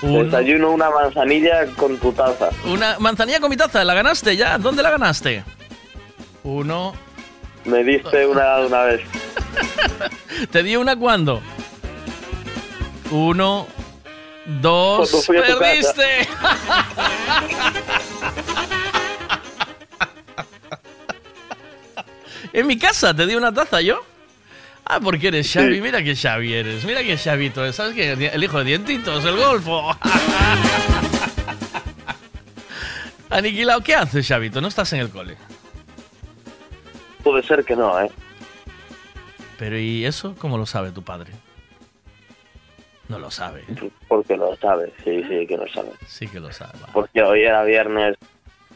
[SPEAKER 8] Un-
[SPEAKER 43] Desayuno una manzanilla con tu taza.
[SPEAKER 8] Una manzanilla con mi taza, ¿la ganaste ya? ¿Dónde la ganaste? Uno.
[SPEAKER 43] Me diste una una vez.
[SPEAKER 8] ¿Te di una cuándo? Uno. Dos. ¡Perdiste! en mi casa te di una taza yo. Ah, porque eres Xavi. Mira que Xavi eres. Mira que Xavito es. ¿Sabes qué? El hijo de dientitos, el golfo. Aniquilado, ¿qué haces, Xavito? No estás en el cole.
[SPEAKER 43] Puede ser que no, ¿eh?
[SPEAKER 8] Pero ¿y eso cómo lo sabe tu padre? No lo sabe. ¿eh?
[SPEAKER 43] Porque lo sabe, sí, sí, que lo sabe.
[SPEAKER 8] Sí que lo sabe. va.
[SPEAKER 43] Porque hoy era viernes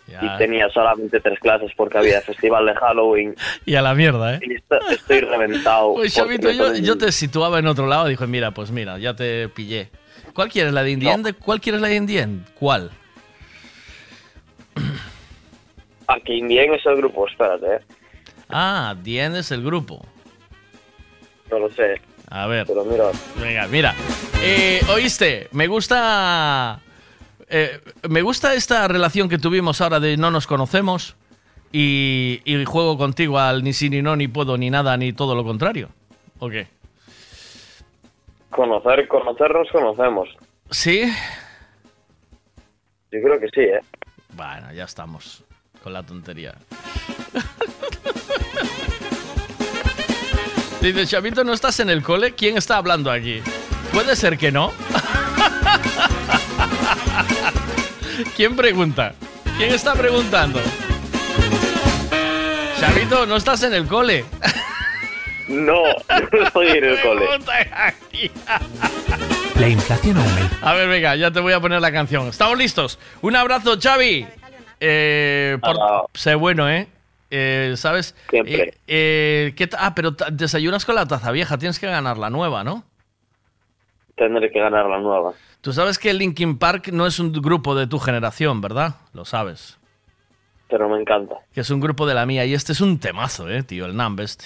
[SPEAKER 8] Ya.
[SPEAKER 43] y tenía solamente tres clases porque había festival de Halloween
[SPEAKER 8] Y a la mierda, ¿eh?
[SPEAKER 43] y est- estoy reventado.
[SPEAKER 8] Pues
[SPEAKER 43] me
[SPEAKER 8] yo, te situaba en otro lado. Dije, mira, pues mira, ya te pillé. ¿Cuál quieres, la de Indien? ¿De ¿Cuál quieres, la de Indien? ¿Cuál?
[SPEAKER 43] Aquí bien es el grupo, espérate, ¿eh?
[SPEAKER 8] Ah, Dien es el grupo.
[SPEAKER 43] No lo sé.
[SPEAKER 8] A ver.
[SPEAKER 43] Pero mira.
[SPEAKER 8] Venga, mira. Eh, Oíste, me gusta. Eh, me gusta esta relación que tuvimos ahora de no nos conocemos y, y juego contigo al ni sí, ni no, ni puedo, ni nada, ni todo lo contrario. ¿O qué?
[SPEAKER 43] Conocer, conocernos conocemos.
[SPEAKER 8] ¿Sí?
[SPEAKER 43] Yo creo que sí, ¿eh?
[SPEAKER 8] Bueno, ya estamos con la tontería. Dice, Chavito, ¿no estás en el cole? ¿Quién está hablando aquí? Puede ser que no. ¿Quién pregunta? ¿Quién está preguntando? Chavito, ¿no estás en el cole?
[SPEAKER 43] No, no estoy en el cole.
[SPEAKER 44] La inflación aumenta.
[SPEAKER 8] A ver, venga, ya te voy a poner la canción. ¿Estamos listos? Un abrazo, Xavi. Eh, por- Sé bueno, ¿eh? Eh, ¿Sabes?
[SPEAKER 43] Siempre.
[SPEAKER 8] Eh, eh, ¿qué ah, pero desayunas con la taza vieja. Tienes que ganar la nueva, ¿no?
[SPEAKER 43] Tendré que ganar la nueva.
[SPEAKER 8] Tú sabes que Linkin Park no es un grupo de tu generación, ¿verdad? Lo sabes.
[SPEAKER 43] Pero me encanta.
[SPEAKER 8] Que es un grupo de la mía. Y este es un temazo, ¿eh, tío? El Numb este.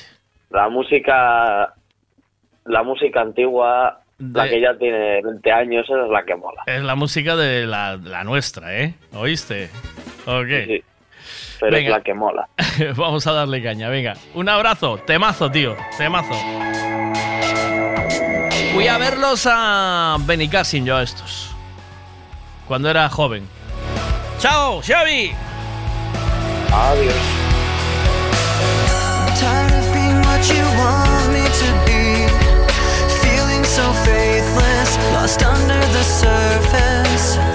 [SPEAKER 43] La música. La música antigua, la que ya tiene 20 años, esa es la que mola.
[SPEAKER 8] Es la música de la, la nuestra, ¿eh? ¿Oíste? Ok.
[SPEAKER 43] Pero es la que mola.
[SPEAKER 8] Vamos a darle caña, venga. Un abrazo, temazo, tío, temazo. Fui a verlos a Benicassin yo a estos. Cuando era joven. ¡Chao, Xavi!
[SPEAKER 43] Adiós.
[SPEAKER 28] Tired of being what you want me to be. Feeling so faithless, lost under the surface.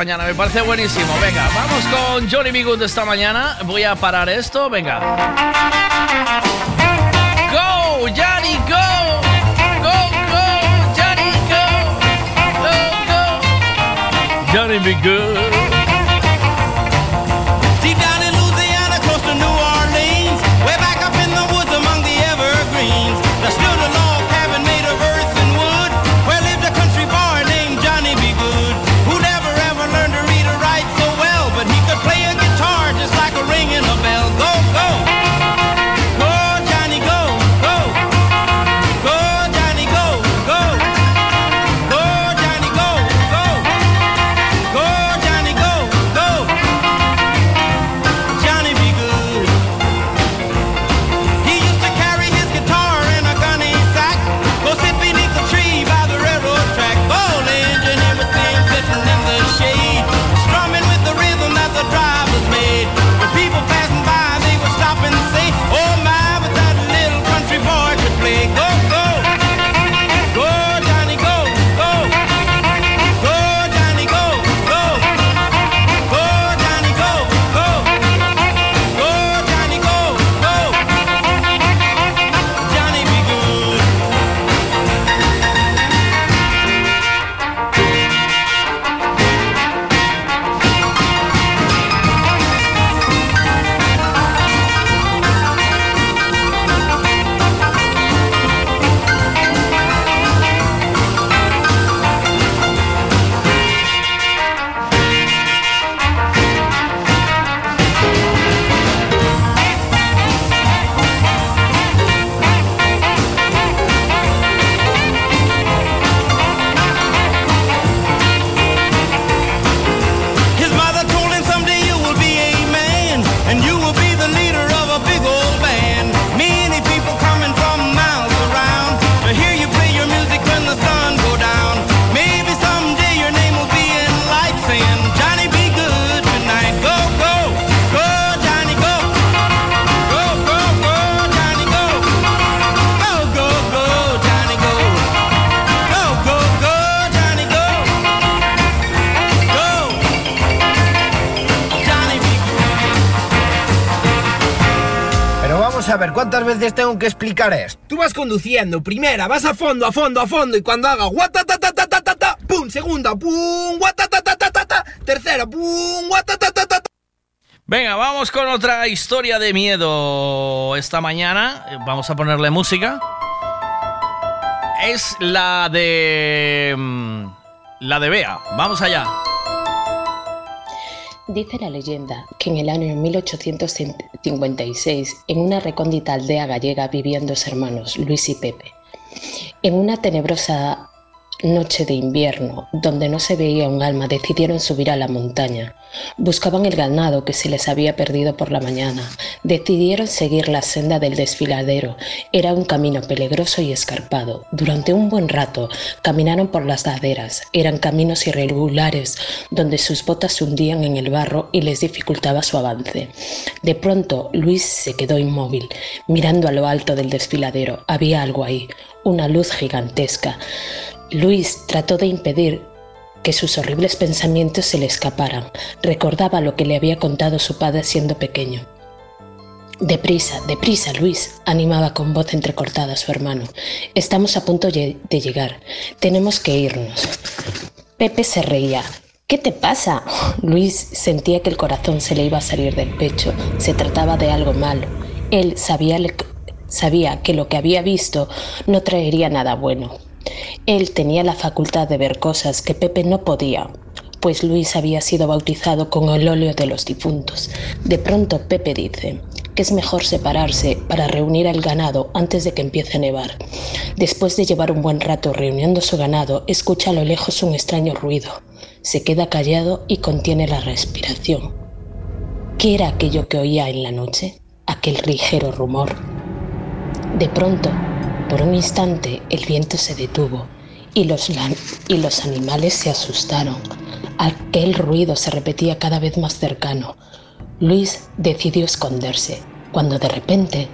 [SPEAKER 45] Mañana. Me parece buenísimo. Venga, vamos con Johnny B. Good esta mañana. Voy a parar esto. Venga. Go, Johnny, go. Go, go, Johnny, go. Go, go. Johnny B. Good.
[SPEAKER 46] Conduciendo, primera, vas a fondo, a fondo, a fondo, y cuando haga guatatatatata, pum, segunda, pum, guatatatatata, tercera, pum, guatatatatata.
[SPEAKER 45] Venga, vamos con otra historia de miedo esta mañana. Vamos a ponerle música. Es la de. mm, La de Bea. Vamos allá.
[SPEAKER 47] Dice la leyenda que en el año 1856, en una recóndita aldea gallega vivían dos hermanos, Luis y Pepe. En una tenebrosa noche de invierno, donde no se veía un alma, decidieron subir a la montaña. Buscaban el ganado que se les había perdido por la mañana. Decidieron seguir la senda del desfiladero. Era un camino peligroso y escarpado. Durante un buen rato caminaron por las laderas. Eran caminos irregulares donde sus botas hundían en el barro y les dificultaba su avance. De pronto Luis se quedó inmóvil, mirando a lo alto del desfiladero. Había algo ahí, una luz gigantesca. Luis trató de impedir que sus horribles pensamientos se le escaparan. Recordaba lo que le había contado su padre siendo pequeño. Deprisa, deprisa, Luis, animaba con voz entrecortada a su hermano. Estamos a punto de llegar. Tenemos que irnos. Pepe se reía. ¿Qué te pasa? Luis sentía que el corazón se le iba a salir del pecho. Se trataba de algo malo. Él sabía, sabía que lo que había visto no traería nada bueno. Él tenía la facultad de ver cosas que Pepe no podía, pues Luis había sido bautizado con el óleo de los difuntos. De pronto Pepe dice que es mejor separarse para reunir al ganado antes de que empiece a nevar. Después de llevar un buen rato reuniendo su ganado, escucha a lo lejos un extraño ruido. Se queda callado y contiene la respiración. ¿Qué era aquello que oía en la noche? Aquel ligero rumor. De pronto, por un instante, el viento se detuvo y los, y los animales se asustaron. Aquel ruido se repetía cada vez más cercano. Luis decidió esconderse, cuando de repente,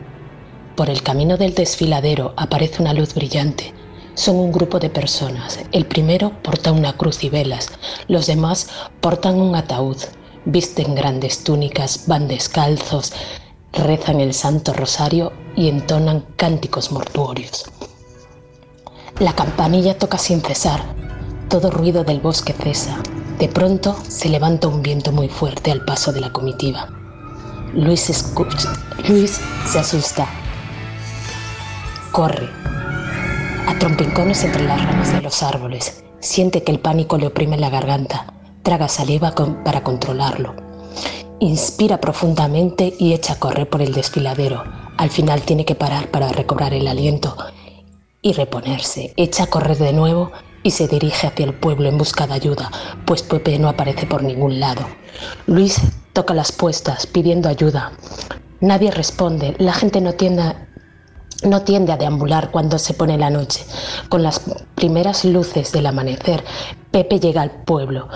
[SPEAKER 47] por el camino del desfiladero aparece una luz brillante. Son un grupo de personas. El primero porta una cruz y velas. Los demás portan un ataúd. Visten grandes túnicas, van descalzos, rezan el Santo Rosario y entonan cánticos mortuorios. La campanilla toca sin cesar. Todo ruido del bosque cesa. De pronto se levanta un viento muy fuerte al paso de la comitiva. Luis, se asusta. Corre. A trompincones entre las ramas de los árboles. Siente que el pánico le oprime la garganta. Traga saliva para controlarlo. Inspira profundamente y echa a correr por el desfiladero. Al final tiene que parar para recobrar el aliento y reponerse. Echa a correr de nuevo y se dirige hacia el pueblo en busca de ayuda, pues Pepe no aparece por ningún lado. Luis toca las puestas pidiendo ayuda. Nadie responde. La gente no tiende, no tiende a deambular cuando se pone la noche. Con las primeras luces del amanecer, Pepe llega al pueblo.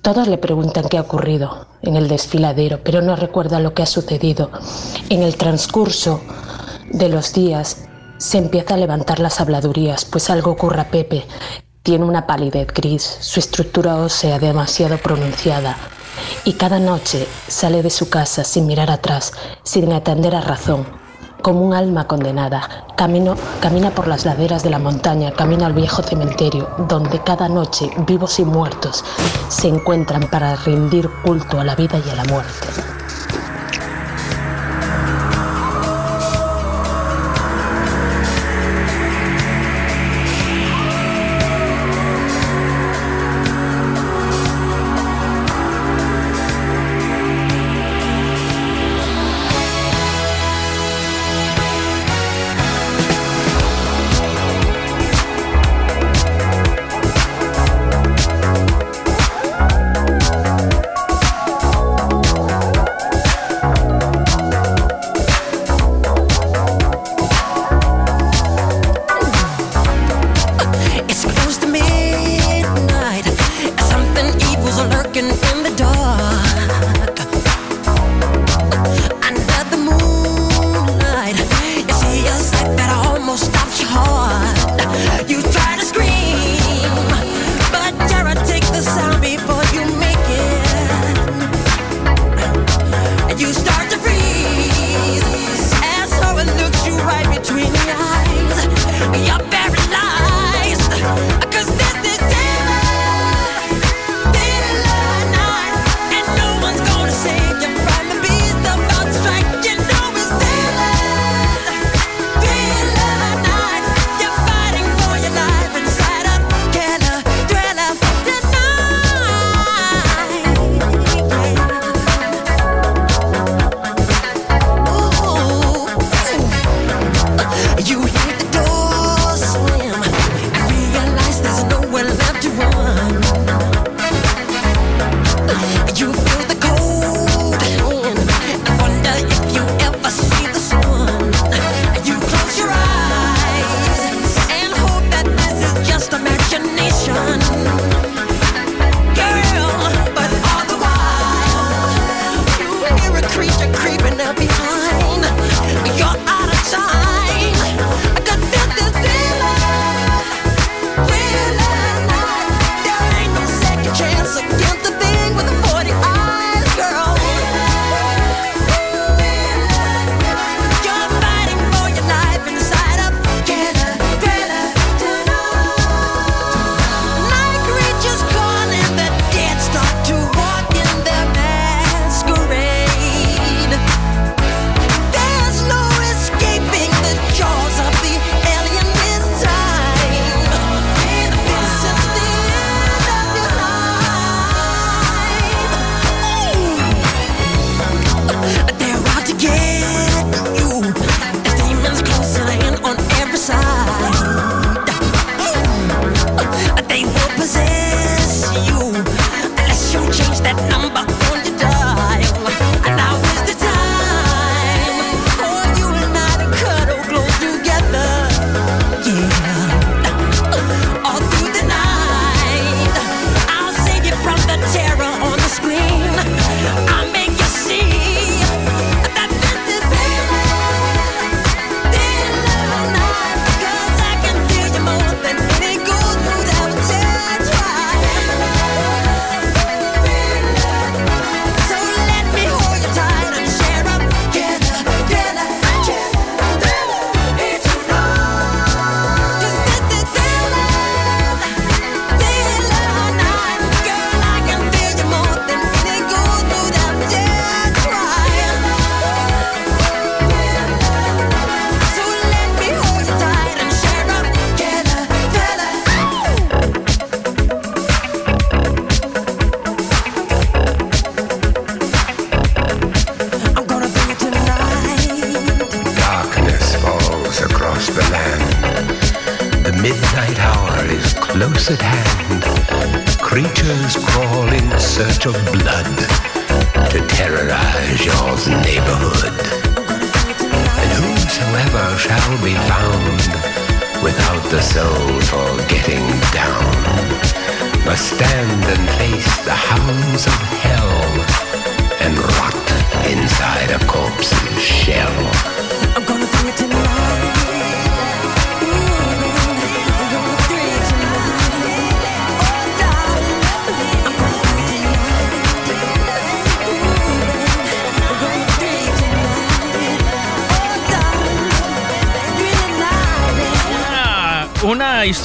[SPEAKER 47] Todos le preguntan qué ha ocurrido en el desfiladero, pero no recuerda lo que ha sucedido. En el transcurso de los días se empieza a levantar las habladurías, pues algo ocurre a Pepe. Tiene una palidez gris, su estructura ósea demasiado pronunciada. Y cada noche sale de su casa sin mirar atrás, sin atender a razón, como un alma condenada. Camino, camina por las laderas de la montaña, camina al viejo cementerio, donde cada noche vivos y muertos se encuentran para rendir culto a la vida y a la muerte.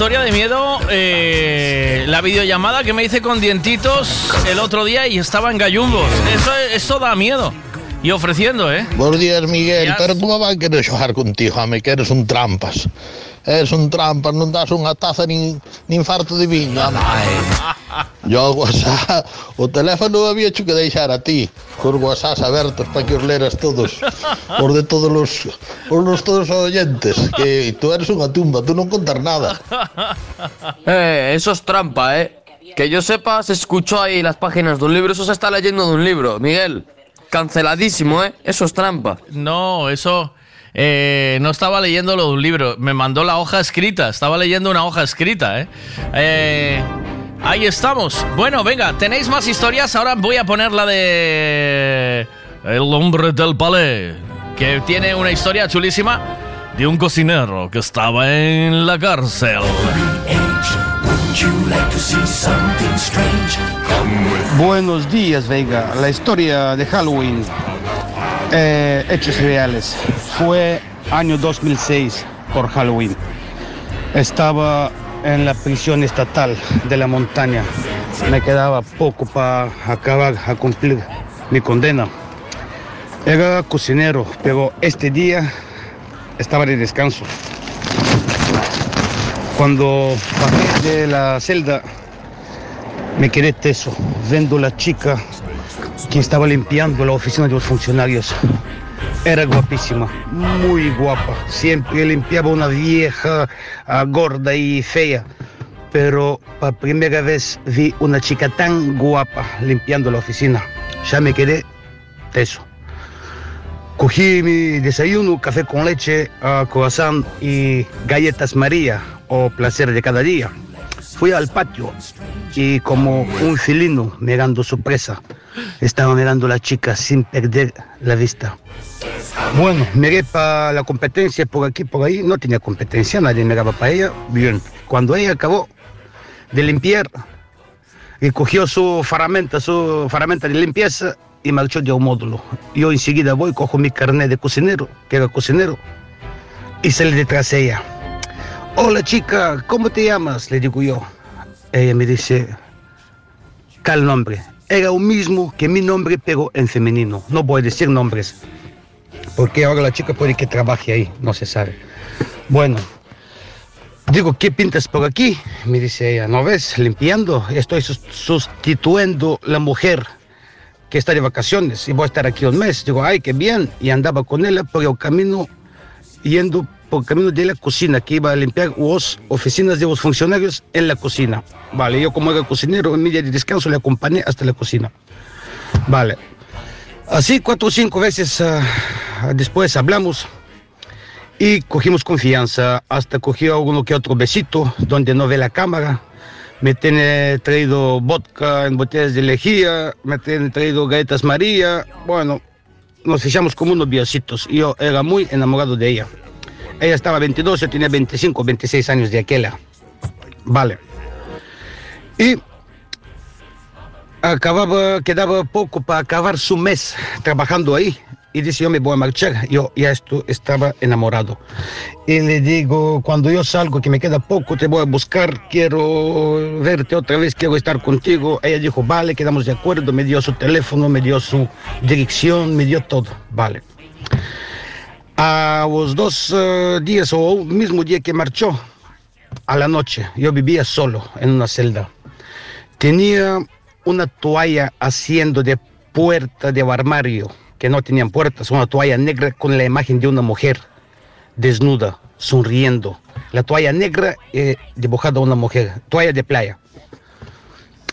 [SPEAKER 8] Historia de miedo, eh, la videollamada que me hice con dientitos el otro día y estaba en gallumbos. Eso, eso da miedo. Y ofreciendo, ¿eh?
[SPEAKER 48] Buenos días, Miguel. Pero tú me vas a querer contigo, a mí que eres un trampas. Eres un trampas, non das unha taza nin, nin farto de anda. Yo WhatsApp, o teléfono había hecho que deixar a ti, cos WhatsApp abertos para que os leras todos, os de todos los, os los todos os oyentes, que tú eres unha tumba, tú non contas nada.
[SPEAKER 49] Eh, eso es trampa, ¿eh? Que yo sepa, se escuchó ahí las páginas de un libro, eso se está leyendo de un libro, Miguel. Canceladísimo, ¿eh? Eso es trampa.
[SPEAKER 8] No, eso. eh, no estaba leyendo lo de un libro. Me mandó la hoja escrita. Estaba leyendo una hoja escrita, ¿eh? Eh, ahí estamos. Bueno, venga, tenéis más historias. Ahora voy a poner la de. El hombre del palais. Que tiene una historia chulísima de un cocinero que estaba en la cárcel.
[SPEAKER 50] Buenos días, Vega. La historia de Halloween. Eh, hechos reales. Fue año 2006 por Halloween. Estaba en la prisión estatal de la montaña. Me quedaba poco para acabar a cumplir mi condena. Era cocinero, pero este día estaba de descanso. Cuando bajé de la celda, me quedé teso, viendo la chica que estaba limpiando la oficina de los funcionarios. Era guapísima, muy guapa. Siempre limpiaba una vieja ah, gorda y fea. Pero por primera vez vi una chica tan guapa limpiando la oficina. Ya me quedé teso. Cogí mi desayuno, café con leche, ah, croissant y galletas María o placer de cada día. Fui al patio y como un felino mirando su presa, estaba mirando a la chica sin perder la vista. Bueno, miré para la competencia por aquí, por ahí, no tenía competencia, nadie miraba para ella, bien. Cuando ella acabó de limpiar y cogió su faramenta, su faramenta de limpieza y marchó de un módulo. Yo enseguida voy, cojo mi carnet de cocinero, que era cocinero, y salí detrás de ella. Hola chica, ¿cómo te llamas? Le digo yo. Ella me dice, ¿cuál nombre? Era un mismo que mi nombre, pero en femenino. No voy a decir nombres, porque ahora la chica puede que trabaje ahí, no se sabe. Bueno, digo, ¿qué pintas por aquí? Me dice ella, ¿no ves? Limpiando. Estoy sus- sustituyendo la mujer que está de vacaciones y voy a estar aquí un mes. Digo, ay, qué bien. Y andaba con ella por el camino, yendo por el camino de la cocina, que iba a limpiar las oficinas de los funcionarios en la cocina. Vale, yo como era cocinero, en mi día de descanso le acompañé hasta la cocina. Vale. Así cuatro o cinco veces ah, después hablamos y cogimos confianza. Hasta cogió uno que otro besito donde no ve la cámara. Me tiene traído vodka en botellas de lejía, me tiene traído galletas María. Bueno, nos echamos como unos biocitos. Yo era muy enamorado de ella. Ella estaba 22, yo tenía 25, 26 años de aquella. Vale. Y acababa, quedaba poco para acabar su mes trabajando ahí. Y dice, yo me voy a marchar. Yo ya esto, estaba enamorado. Y le digo, cuando yo salgo, que me queda poco, te voy a buscar, quiero verte otra vez, quiero estar contigo. Ella dijo, vale, quedamos de acuerdo, me dio su teléfono, me dio su dirección, me dio todo, vale. A los dos eh, días o el mismo día que marchó, a la noche, yo vivía solo en una celda. Tenía una toalla haciendo de puerta de armario, que no tenían puertas, una toalla negra con la imagen de una mujer desnuda, sonriendo, la toalla negra eh, dibujada una mujer, toalla de playa.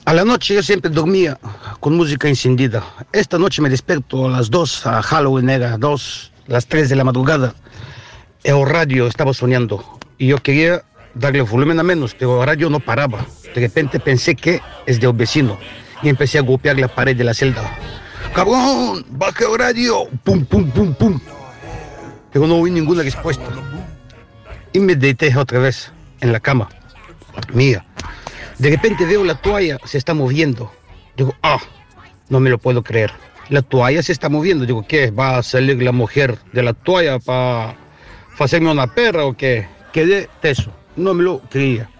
[SPEAKER 50] A la noche yo siempre dormía con música encendida. Esta noche me despierto a las 2, a Halloween era 2, las 3 de la madrugada. El radio estaba sonando y yo quería darle volumen a menos, pero el radio no paraba. De repente pensé que es del vecino y empecé a golpear la pared de la celda. ¡Cabrón! ¡Baja el radio! ¡Pum, pum, pum, pum! Pero no oí ninguna respuesta. Y me deité otra vez en la cama. Mía. De repente veo la toalla se está moviendo. Digo, ah, no me lo puedo creer. La toalla se está moviendo. Digo, ¿qué? ¿Va a salir la mujer de la toalla para hacerme una perra o qué? Quedé teso. No me lo creía.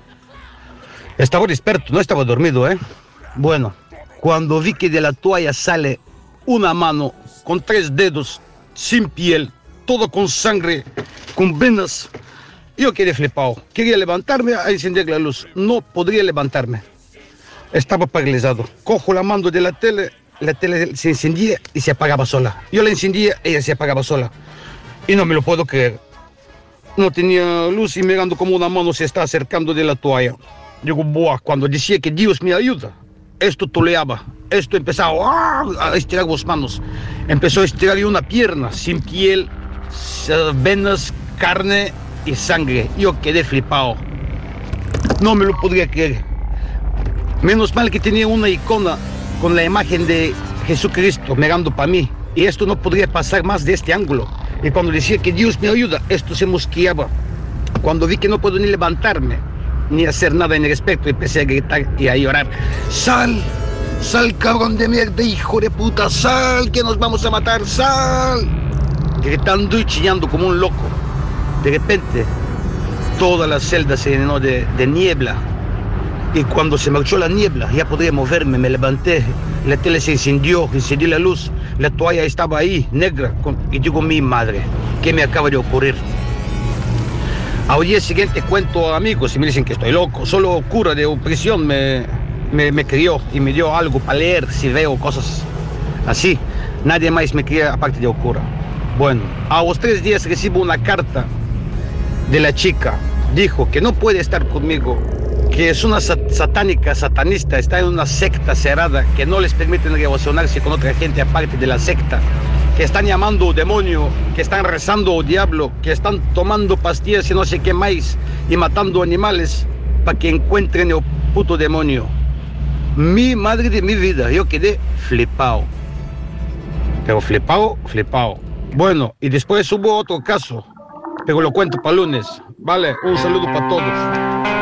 [SPEAKER 50] Estaba despierto, no estaba dormido, ¿eh? Bueno, cuando vi que de la toalla sale una mano con tres dedos, sin piel, todo con sangre, con venas, yo quedé flipado. Quería levantarme a encender la luz. No podría levantarme. Estaba paralizado. Cojo la mando de la tele, la tele se encendía y se apagaba sola. Yo la encendía, ella se apagaba sola. Y no me lo puedo creer. No tenía luz y mirando como una mano se está acercando de la toalla. Digo, buah, cuando decía que Dios me ayuda, esto toleaba. Esto empezaba ¡ah! a estirar las manos. Empezó a estirar una pierna sin piel, venas, carne y sangre. Yo quedé flipado. No me lo podría creer. Menos mal que tenía una icona con la imagen de Jesucristo mirando para mí. Y esto no podría pasar más de este ángulo. Y cuando decía que Dios me ayuda, esto se mosqueaba. Cuando vi que no puedo ni levantarme, ni hacer nada en respecto, empecé a gritar y a llorar. ¡Sal! ¡Sal, cabrón de mierda, hijo de puta! ¡Sal, que nos vamos a matar! ¡Sal! Gritando y chillando como un loco. De repente, toda la celda se llenó de, de niebla. Y cuando se marchó la niebla, ya podía moverme, me levanté, la tele se encendió, encendí la luz, la toalla estaba ahí, negra, con- y digo, mi madre, ¿qué me acaba de ocurrir? Al día siguiente cuento a amigos y me dicen que estoy loco, solo cura de prisión me, me, me crió y me dio algo para leer si veo cosas así. Nadie más me quería aparte de un cura. Bueno, a los tres días recibo una carta de la chica. Dijo que no puede estar conmigo, que es una sat- satánica, satanista, está en una secta cerrada, que no les permiten relacionarse con otra gente aparte de la secta, que están llamando demonio, que están rezando diablo, que están tomando pastillas y no sé qué más, y matando animales para que encuentren el puto demonio. Mi madre de mi vida, yo quedé flipado. Pero flipado, flipado. Bueno, y después hubo otro caso, pero lo cuento para lunes. Vale, un saludo para todos.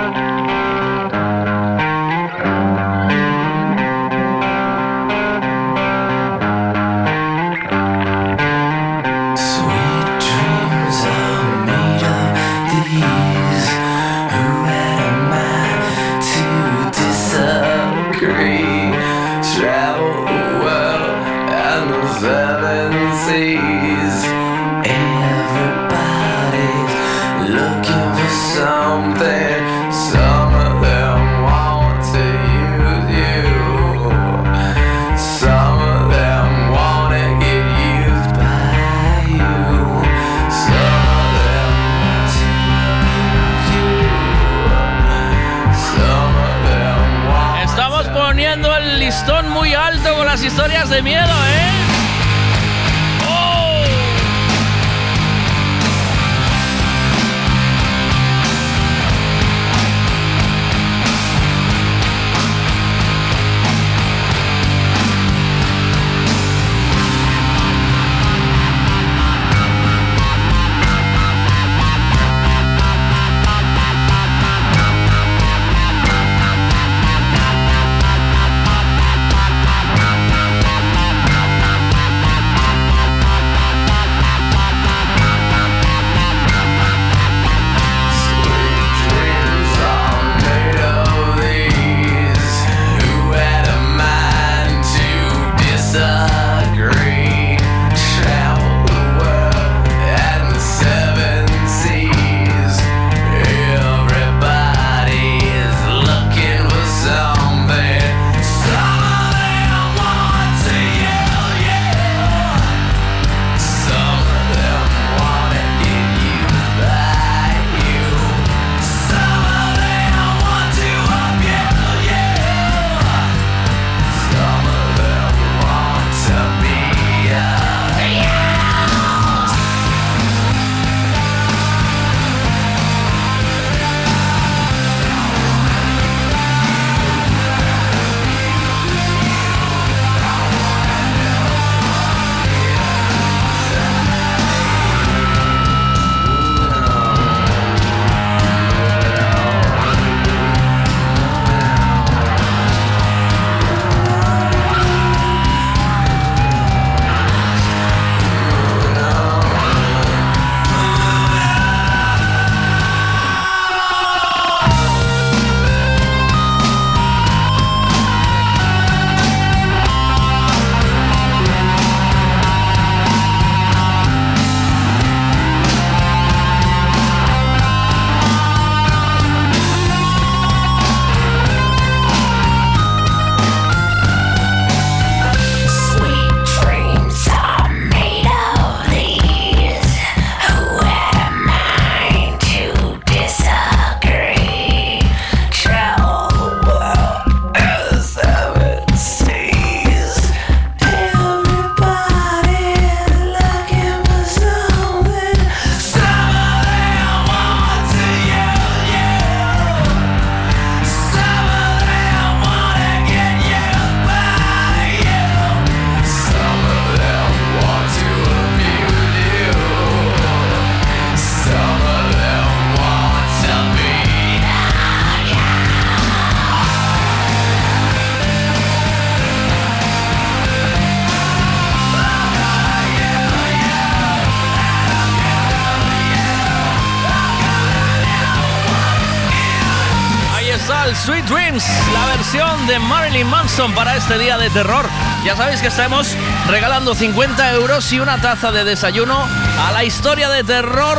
[SPEAKER 51] Para este día de terror. Ya sabéis que estamos regalando 50 euros y una taza de desayuno a la historia de terror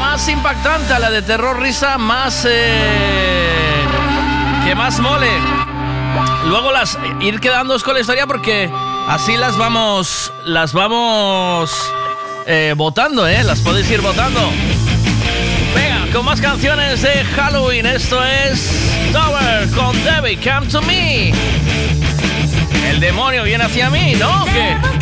[SPEAKER 51] más impactante, a la de terror risa más... eh, que más mole. Luego las ir quedándoos con la historia porque así las vamos las vamos eh, votando, ¿eh? Las podéis ir votando. Venga, con más canciones de Halloween. Esto es Tower con Debbie Come to Me. El demonio viene hacia mí, ¿no? ¿O ¿Qué?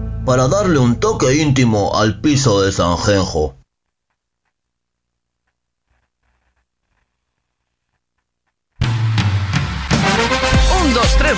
[SPEAKER 52] para darle un toque íntimo al piso de Sanjenjo.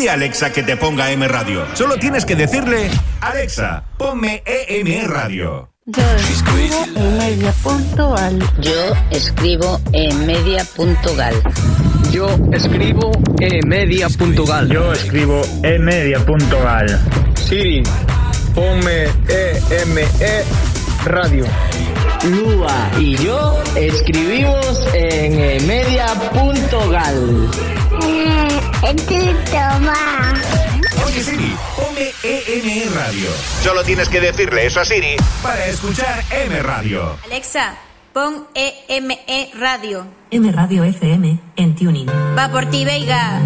[SPEAKER 53] Pide a Alexa que te ponga M Radio. Solo tienes que decirle, Alexa, ponme EM Radio.
[SPEAKER 54] Yo escribo en media.gal. Yo escribo en media.gal.
[SPEAKER 55] Yo escribo emedia.gal.
[SPEAKER 56] Yo escribo emedia.gal.
[SPEAKER 55] Siri, ponme EME Radio.
[SPEAKER 57] Lua y yo escribimos en emedia.gal.
[SPEAKER 53] Oye Siri, ponme EM Radio. Solo tienes que decirle eso a Siri para escuchar M Radio.
[SPEAKER 58] Alexa, pon EME Radio.
[SPEAKER 35] M Radio FM en Tuning.
[SPEAKER 58] Va por ti, Veiga.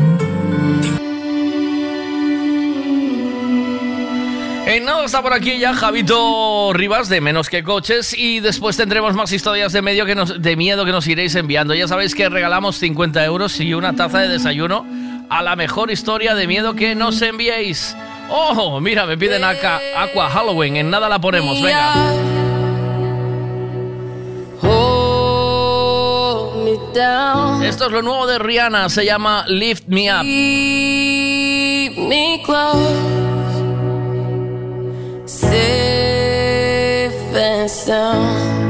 [SPEAKER 8] En nada está por aquí ya Javito Rivas de Menos que Coches y después tendremos más historias de, medio que nos, de miedo que nos iréis enviando. Ya sabéis que regalamos 50 euros y una taza de desayuno a la mejor historia de miedo que nos enviéis. ¡Oh! Mira, me piden acá Aqua Halloween. En nada la ponemos. Venga. Esto es lo nuevo de Rihanna. Se llama Lift Me Up.
[SPEAKER 51] Safe and sound.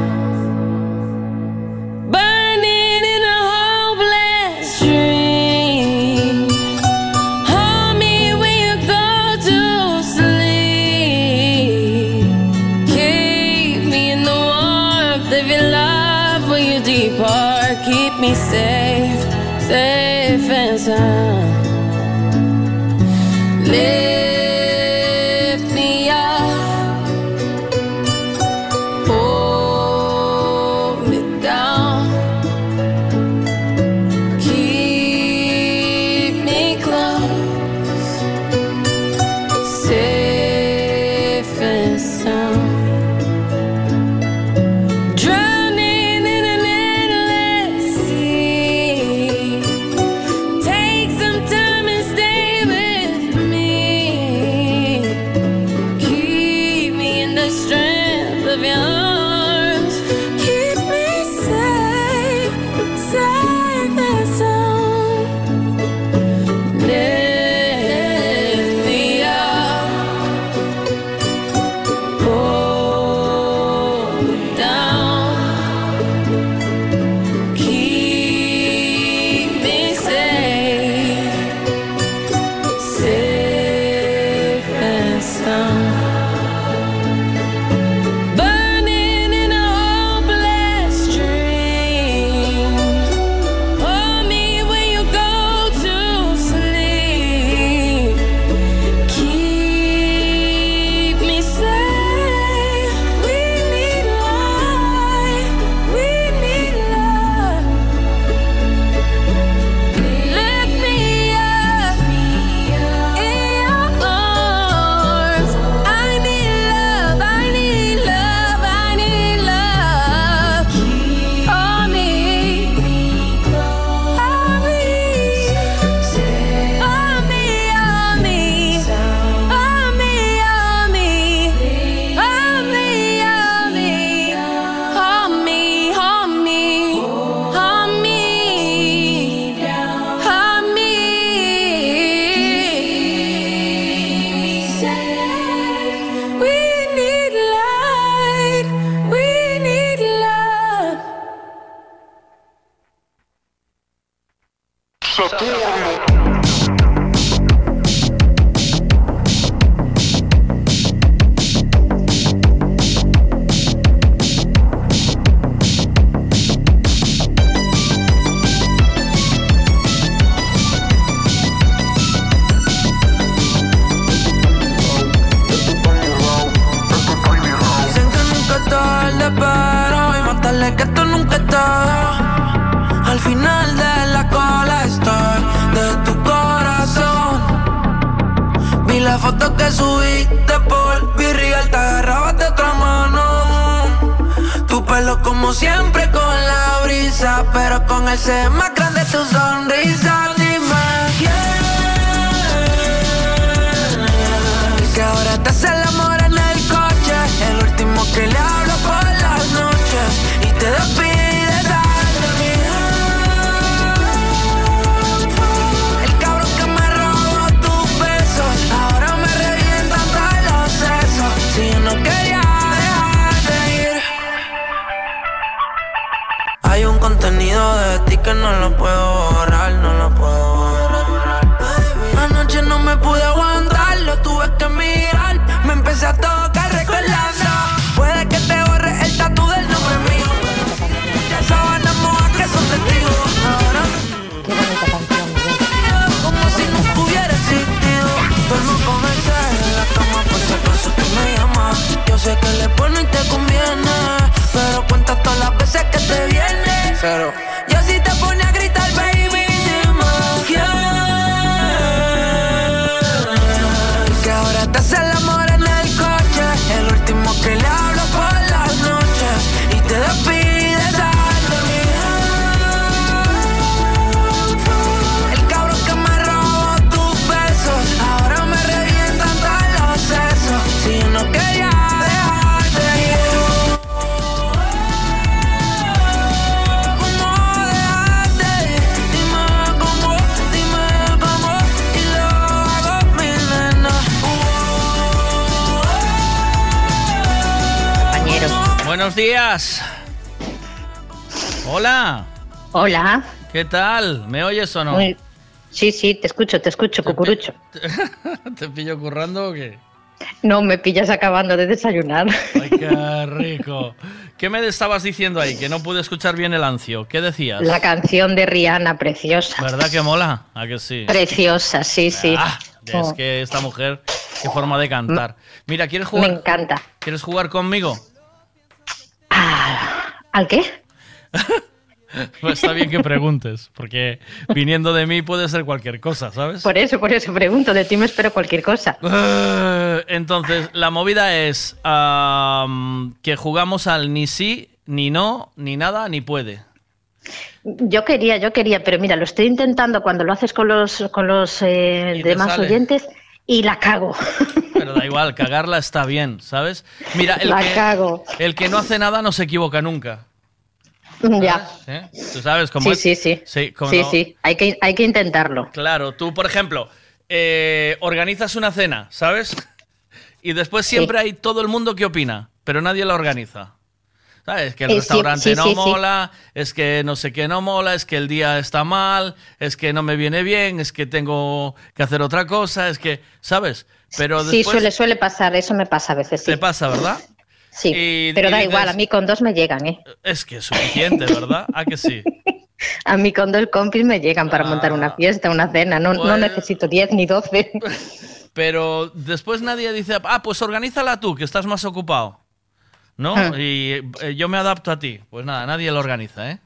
[SPEAKER 1] Más grande tu sonrisa. Bueno y te conviene, pero cuenta todas las veces que te viene. Cero.
[SPEAKER 8] Buenos días. Hola.
[SPEAKER 59] Hola.
[SPEAKER 8] ¿Qué tal? ¿Me oyes o no?
[SPEAKER 59] Muy- Sí, sí, te escucho, te escucho, cucurucho.
[SPEAKER 8] ¿Te pillo currando o qué?
[SPEAKER 59] No, me pillas acabando de desayunar.
[SPEAKER 8] Ay, qué rico. ¿Qué me estabas diciendo ahí? Que no pude escuchar bien el ancio. ¿Qué decías?
[SPEAKER 59] La canción de Rihanna, preciosa.
[SPEAKER 8] ¿Verdad que mola? ¿A que sí?
[SPEAKER 59] Preciosa, sí, sí.
[SPEAKER 8] Ah, es
[SPEAKER 59] Oh,
[SPEAKER 8] que esta mujer, qué forma de cantar. Mira, ¿quieres
[SPEAKER 59] me
[SPEAKER 8] jugar?
[SPEAKER 59] encanta.
[SPEAKER 8] ¿Quieres jugar conmigo?
[SPEAKER 59] ¿Al qué?
[SPEAKER 8] Pues está bien que preguntes, porque viniendo de mí puede ser cualquier cosa, ¿sabes?
[SPEAKER 59] Por eso, por eso pregunto, de ti me espero cualquier cosa.
[SPEAKER 8] Eh, Entonces, la movida es que jugamos al ni sí, ni no, ni nada, ni puede.
[SPEAKER 59] Yo quería, yo quería, pero mira, lo estoy intentando cuando lo haces con los, con los eh, demás
[SPEAKER 8] sale.
[SPEAKER 59] oyentes y la cago.
[SPEAKER 8] Pero da igual, cagarla está bien, ¿sabes? Mira, el,
[SPEAKER 59] La
[SPEAKER 8] que,
[SPEAKER 59] cago.
[SPEAKER 8] el que no hace nada no se equivoca nunca.
[SPEAKER 59] ya.
[SPEAKER 8] ¿eh? ¿Tú sabes cómo
[SPEAKER 59] Sí,
[SPEAKER 8] es?
[SPEAKER 59] sí, sí.
[SPEAKER 8] Sí, ¿cómo
[SPEAKER 59] Sí,
[SPEAKER 8] no?
[SPEAKER 59] sí, hay que, hay que intentarlo.
[SPEAKER 8] Claro, tú, por ejemplo, eh, organizas una cena, ¿sabes? Y después siempre hay todo el mundo que opina, pero nadie la organiza. ¿Sabes? Que el
[SPEAKER 59] Eh,
[SPEAKER 8] restaurante
[SPEAKER 59] sí,
[SPEAKER 8] no
[SPEAKER 59] sí,
[SPEAKER 8] mola, es que no sé qué no mola, es que el día está mal, es que no me viene bien, es que tengo que hacer otra cosa, es que, ¿sabes? Pero
[SPEAKER 59] Sí, suele, suele pasar, eso me pasa a veces.
[SPEAKER 8] Te pasa, ¿verdad?
[SPEAKER 59] sí.
[SPEAKER 8] y-
[SPEAKER 59] pero
[SPEAKER 8] y
[SPEAKER 59] da
[SPEAKER 8] dices-
[SPEAKER 59] igual, a mí con dos me llegan, ¿eh?
[SPEAKER 8] Es que es suficiente, ¿verdad? ¿A que sí?
[SPEAKER 59] A mí con dos compis me llegan para montar
[SPEAKER 8] Ah.
[SPEAKER 59] una fiesta, una cena, no, no
[SPEAKER 8] Pues-
[SPEAKER 59] necesito diez ni doce.
[SPEAKER 8] Pero después nadie dice, ah, pues organízala tú, que estás más ocupado. ¿No?
[SPEAKER 59] Ah.
[SPEAKER 8] Y eh, yo me adapto a ti. Pues nada, nadie lo organiza, ¿eh?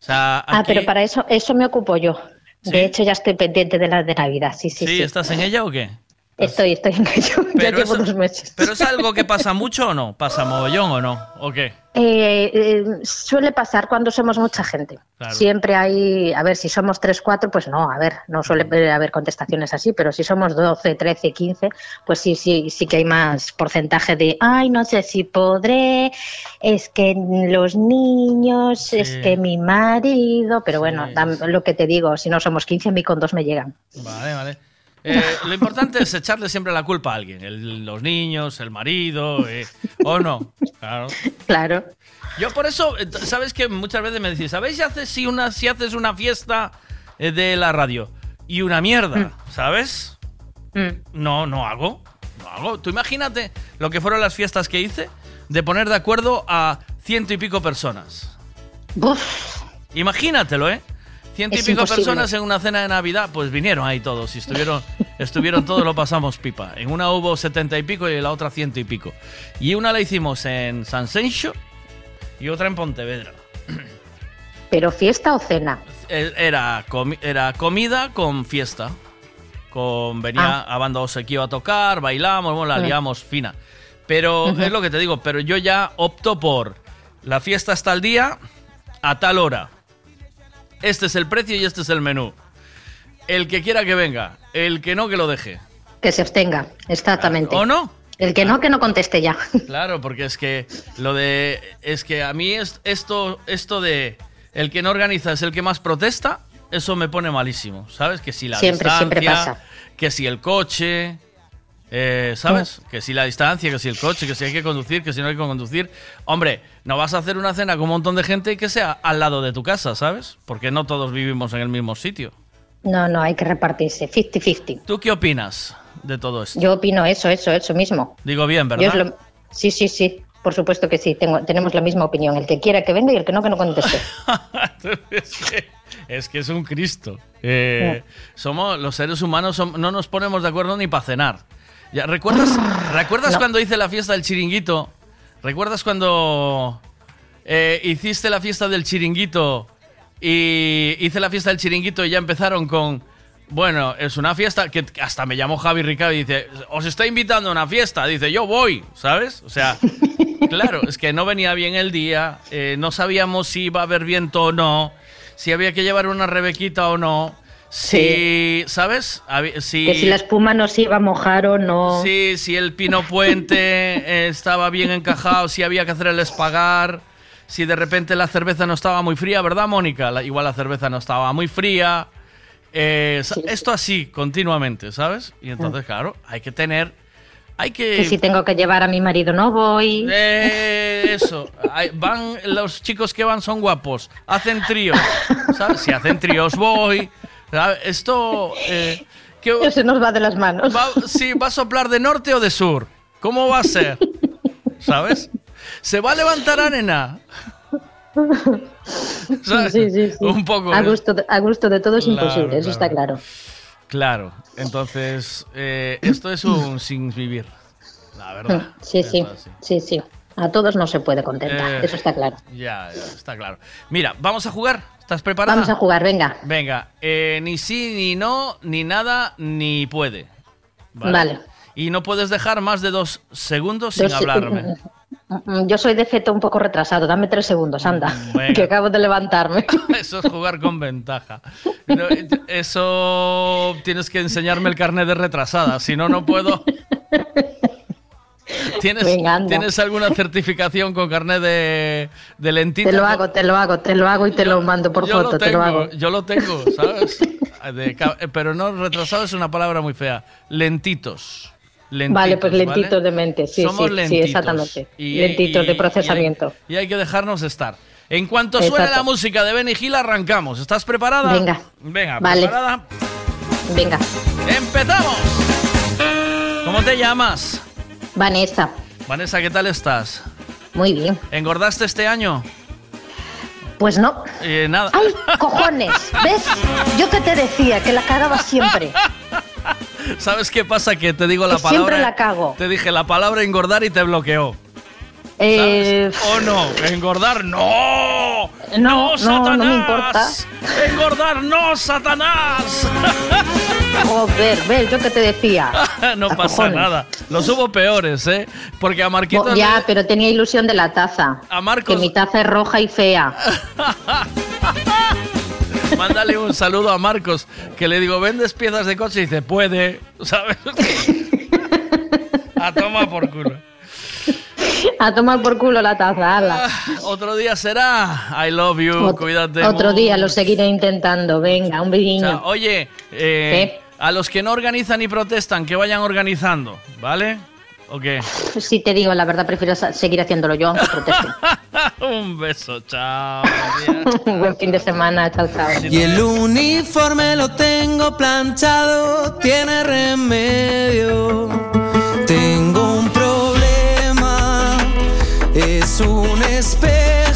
[SPEAKER 8] O sea,
[SPEAKER 59] Ah, pero para eso, eso me ocupo yo. De hecho, ya estoy pendiente de las de Navidad, sí, sí,
[SPEAKER 8] ¿Sí?
[SPEAKER 59] sí.
[SPEAKER 8] ¿Estás en ella o qué?
[SPEAKER 59] Estoy, estoy en ello, ya llevo
[SPEAKER 8] eso-
[SPEAKER 59] dos meses.
[SPEAKER 8] ¿Pero es algo que pasa mucho o no? ¿Pasa mogollón o no? ¿O qué?
[SPEAKER 59] Eh, eh, suele pasar cuando somos mucha gente.
[SPEAKER 8] Claro.
[SPEAKER 59] Siempre hay, a ver, si somos tres, cuatro, pues no, a ver, no suele haber contestaciones así, pero si somos 12, 13, 15, pues sí, sí, sí que hay más porcentaje de, ay, no sé si podré, es que los niños, es que mi marido, pero bueno, lo que te digo, si no somos 15, a mí con dos me llegan.
[SPEAKER 8] Vale, vale. Eh, lo importante es echarle siempre la culpa a alguien. el- los niños, el marido, eh, o no. Claro.
[SPEAKER 59] Claro.
[SPEAKER 8] Yo por eso, eh, ¿sabes que Muchas veces me decís, ¿sabéis si haces, si una, si haces una fiesta de la radio y una mierda, ¿sabes? No, no hago. No hago. Tú imagínate lo que fueron las fiestas que hice de poner de acuerdo a ciento y pico personas. Imagínatelo, ¿eh? Ciento y pico personas en una cena de Navidad, pues vinieron ahí todos y estuvieron, estuvieron todos, lo pasamos pipa. En una hubo setenta y pico y en la otra ciento y pico. Y una la hicimos en San Sencho y otra en Pontevedra.
[SPEAKER 59] Pero fiesta o cena.
[SPEAKER 8] Eh, Era, comi- era comida con fiesta. Con, venía
[SPEAKER 59] Ah.
[SPEAKER 8] a banda Osequio a tocar, bailamos, bueno, la liamos fina. Pero es lo que te digo, pero yo ya opto por la fiesta hasta el día, a tal hora. Este es el precio y este es el menú. El que quiera que venga, el que no que lo deje.
[SPEAKER 59] Que se abstenga, exactamente.
[SPEAKER 8] ¿O no?
[SPEAKER 59] El que no, que no conteste ya.
[SPEAKER 8] Claro, porque es que lo de. Es que a mí es, esto, esto de. El que no organiza es el que más protesta, eso me pone malísimo. ¿Sabes? Que si la
[SPEAKER 59] Siempre, siempre
[SPEAKER 8] distancia,
[SPEAKER 59] pasa.
[SPEAKER 8] Que si el coche. Eh, ¿Sabes? Que si la distancia, que si el coche, que si hay que conducir, que si no hay que conducir. Hombre, no vas a hacer una cena con un montón de gente que sea al lado de tu casa, ¿sabes? Porque no todos vivimos en el mismo sitio.
[SPEAKER 59] No, no, hay que repartirse, 50-50.
[SPEAKER 8] ¿Tú qué opinas de todo esto?
[SPEAKER 59] Yo opino eso, eso, eso mismo.
[SPEAKER 8] Digo bien, ¿verdad?
[SPEAKER 59] lo- Sí, sí, sí, por supuesto que sí, tengo, tenemos la misma opinión. El que quiera que venga y el que no, que no conteste.
[SPEAKER 8] es, que, es que es un Cristo. Eh, somos los seres humanos, no nos ponemos de acuerdo ni para cenar. Ya, ¿Recuerdas, ¿recuerdas
[SPEAKER 59] No.
[SPEAKER 8] cuando hice la fiesta del chiringuito? ¿Recuerdas cuando eh, hiciste la fiesta del chiringuito y hice la fiesta del chiringuito y ya empezaron con... Bueno, es una fiesta que hasta me llamó Javi Ricardo y dice, os está invitando a una fiesta. Dice, yo voy, ¿sabes? O sea, Claro, es que no venía bien el día, eh, no sabíamos si iba a haber viento o no, si había que llevar una rebequita o no, si, ¿sabes? Si,
[SPEAKER 59] Que si la espuma nos iba a mojar o no.
[SPEAKER 8] sí, si el pino puente eh, estaba bien encajado, si había que hacer el espagar, si de repente la cerveza no estaba muy fría, ¿verdad, Mónica? La- igual la cerveza no estaba muy fría. Eh, Esto así, continuamente, ¿sabes? Y entonces, claro, hay que tener... Hay que...
[SPEAKER 59] Que si tengo que llevar a mi marido no voy.
[SPEAKER 8] Eh, eso. Van, los chicos que van son guapos. Hacen tríos. ¿sabes? Si hacen tríos, voy. ¿Sabes? Esto. eh, ¿qué-
[SPEAKER 59] Se nos va de las manos.
[SPEAKER 8] va, sí, ¿va a soplar de norte o de sur? ¿Cómo va a ser? ¿Sabes? ¿Se va a levantar arena? ¿Sabes?
[SPEAKER 59] Sí, sí, sí.
[SPEAKER 8] Un poco.
[SPEAKER 59] A gusto, de- a gusto de todo es
[SPEAKER 8] Claro,
[SPEAKER 59] imposible, eso está claro.
[SPEAKER 8] Claro. Entonces, eh, esto es un sin vivir. La verdad.
[SPEAKER 59] Sí, sí,
[SPEAKER 8] así.
[SPEAKER 59] sí, sí. A todos no se puede contentar,
[SPEAKER 8] Eh,
[SPEAKER 59] eso está claro.
[SPEAKER 8] Ya, ya, está claro. Mira, vamos a jugar. ¿Estás preparada?
[SPEAKER 59] Vamos a jugar, venga.
[SPEAKER 8] Venga, eh, ni sí, ni no, ni nada, ni puede.
[SPEAKER 59] Vale.
[SPEAKER 8] Y no puedes dejar más de dos segundos sin hablarme.
[SPEAKER 59] Mm, Yo soy de feto un poco retrasado, dame tres segundos, anda,
[SPEAKER 8] Venga.
[SPEAKER 59] que acabo de levantarme.
[SPEAKER 8] Eso es jugar con ventaja. Eso tienes que enseñarme el carnet de retrasada, si no, no puedo. ¿Tienes. ¿Tienes alguna certificación con carnet de, de lentita?
[SPEAKER 59] Te lo hago, te lo hago, te lo hago y te lo mando por
[SPEAKER 8] yo
[SPEAKER 59] foto,
[SPEAKER 8] lo
[SPEAKER 59] te lo
[SPEAKER 8] tengo,
[SPEAKER 59] hago.
[SPEAKER 8] yo lo tengo, ¿sabes? De pero no retrasado es una palabra muy fea. Lentitos. Lentitos,
[SPEAKER 59] vale, pues
[SPEAKER 8] ¿vale?
[SPEAKER 59] lentitos de mente, sí,
[SPEAKER 8] Somos
[SPEAKER 59] sí, sí,
[SPEAKER 8] lentitos.
[SPEAKER 59] exactamente.
[SPEAKER 8] Y-
[SPEAKER 59] lentitos
[SPEAKER 8] y-
[SPEAKER 59] de
[SPEAKER 8] y hay-
[SPEAKER 59] procesamiento.
[SPEAKER 8] Y hay, que dejarnos estar. En cuanto suene
[SPEAKER 59] Exacto.
[SPEAKER 8] la música de Benny Hill, arrancamos. ¿Estás preparada?
[SPEAKER 59] Venga.
[SPEAKER 8] Venga,
[SPEAKER 59] Vale.
[SPEAKER 8] preparada.
[SPEAKER 59] Venga,
[SPEAKER 8] ¡Empezamos! ¿Cómo te llamas?
[SPEAKER 59] Vanessa,
[SPEAKER 8] Vanessa, ¿qué tal estás?
[SPEAKER 59] muy bien.
[SPEAKER 8] ¿Engordaste este año?
[SPEAKER 59] Pues no.
[SPEAKER 8] Eh, nada.
[SPEAKER 59] ¡Ay, cojones! ¿Ves? Yo que te decía que la cagaba siempre.
[SPEAKER 8] ¿Sabes qué pasa? Que te digo la
[SPEAKER 59] Que
[SPEAKER 8] palabra.
[SPEAKER 59] siempre la cago.
[SPEAKER 8] Te dije la palabra engordar y te bloqueó.
[SPEAKER 59] Eh,
[SPEAKER 8] ¿O no? ¿Engordar? ¡No!
[SPEAKER 59] No, no,
[SPEAKER 8] Satanás!
[SPEAKER 59] no me importa.
[SPEAKER 8] ¡Engordar no, Satanás!
[SPEAKER 59] joder, ves, yo que te decía.
[SPEAKER 8] no pasa
[SPEAKER 59] cojones.
[SPEAKER 8] nada. Los hubo peores, ¿eh? Porque a Marquito.
[SPEAKER 59] Ya, pero tenía ilusión de la taza.
[SPEAKER 8] A Marcos-
[SPEAKER 59] Que mi taza es roja y fea.
[SPEAKER 8] Mándale un saludo a Marcos, que le digo, ¿vendes piezas de coche? Y dice, puede, ¿sabes? a tomar por culo.
[SPEAKER 59] A tomar por culo la taza, ala.
[SPEAKER 8] Otro día será. I love you,
[SPEAKER 59] Ot-
[SPEAKER 8] cuídate.
[SPEAKER 59] Otro día lo seguiré intentando. Venga, un
[SPEAKER 8] O
[SPEAKER 59] brilliño.
[SPEAKER 8] sea, oye, eh, a los que no organizan y protestan, que vayan organizando, ¿vale? ¿O qué?
[SPEAKER 59] Si te digo la verdad, prefiero seguir haciéndolo yo, aunque proteste.
[SPEAKER 8] Un beso, chao.
[SPEAKER 59] Un buen fin de semana, chao, chao.
[SPEAKER 1] Y el uniforme lo tengo planchado, tiene remedio. Tengo un problema, es un espejo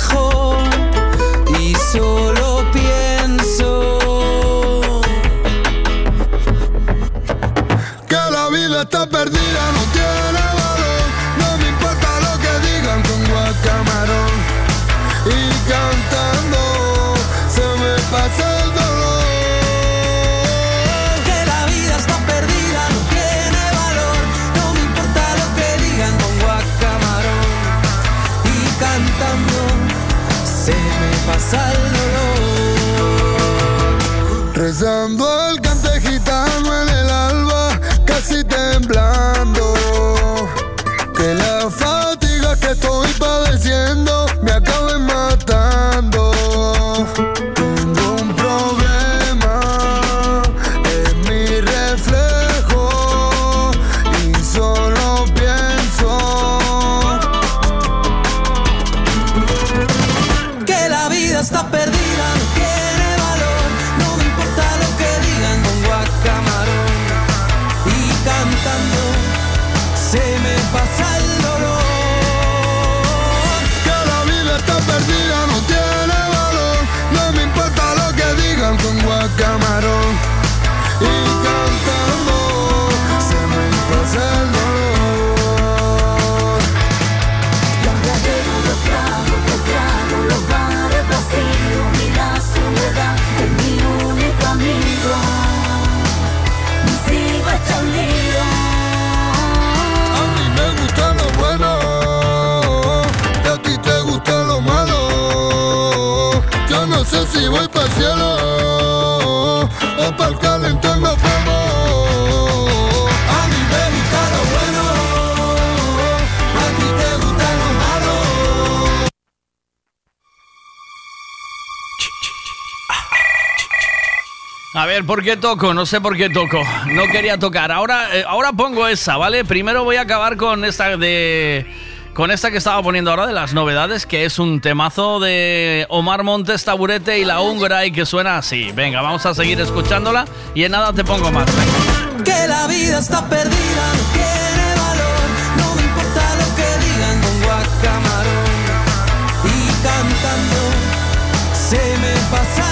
[SPEAKER 60] está perdida, no tiene valor. No me importa lo que digan con guacamarón. Y cantando se me pasa el dolor.
[SPEAKER 1] Que la vida está
[SPEAKER 61] perdida, no tiene valor. No me importa lo que digan
[SPEAKER 62] con guacamarón. Y cantando se me pasa el dolor.
[SPEAKER 20] Rezando
[SPEAKER 62] A. A
[SPEAKER 8] ver, ¿por qué toco? No sé por qué toco. No quería tocar. Ahora, eh, ahora pongo esa, ¿vale? Primero voy a acabar con esta de. Con esta que estaba poniendo ahora de las novedades, que es un temazo de Omar Montes Taburete y la húngara y que suena así. Venga, vamos a seguir escuchándola y en nada te pongo más.
[SPEAKER 61] Que la vida está perdida, no tiene valor. No me importa lo que digan, pongo a camarón. Y cantando se me pasa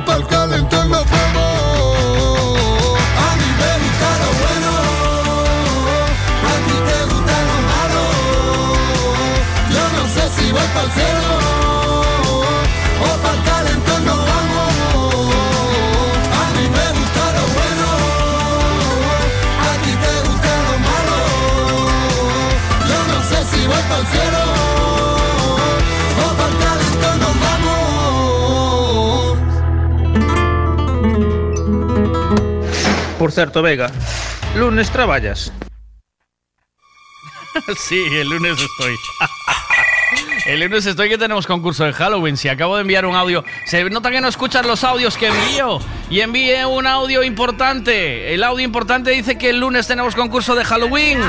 [SPEAKER 20] bares vacíos y la lío.
[SPEAKER 62] A mí me gusta lo bueno a ti te gusta lo malo. Yo no sé si voy para el cielo o para el. Yo no el el vamos. A mí me gusta lo bueno. A ti te gusta lo malo. Yo no sé si voy para el cielo
[SPEAKER 63] Por certo, Vega, lunes traballas.
[SPEAKER 8] Sí, el lunes estoy. El lunes estoy que tenemos concurso de Halloween. Si acabo de enviar un audio, se nota que no escuchas los audios que envío. Y envié un audio importante. El audio importante dice que el lunes tenemos concurso de Halloween.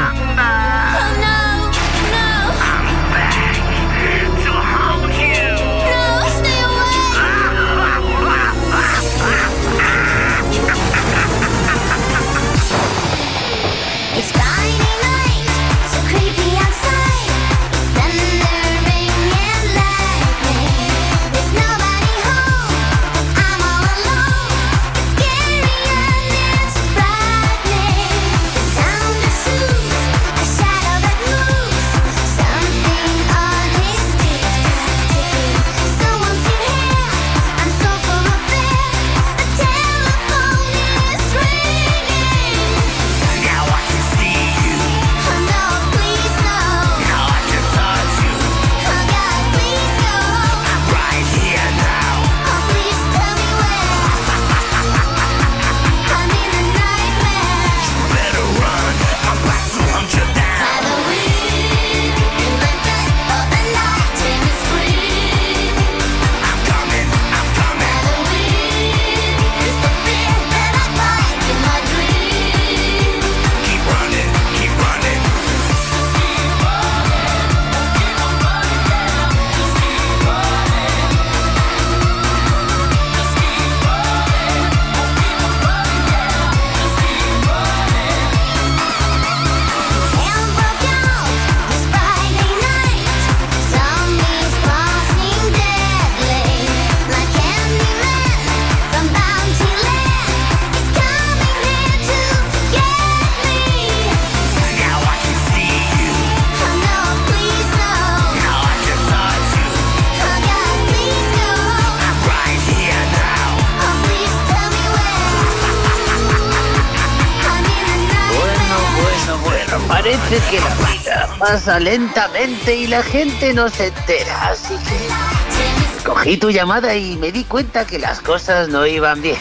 [SPEAKER 64] Lentamente y la gente no se entera, así que cogí tu llamada y me di cuenta que las cosas no iban bien.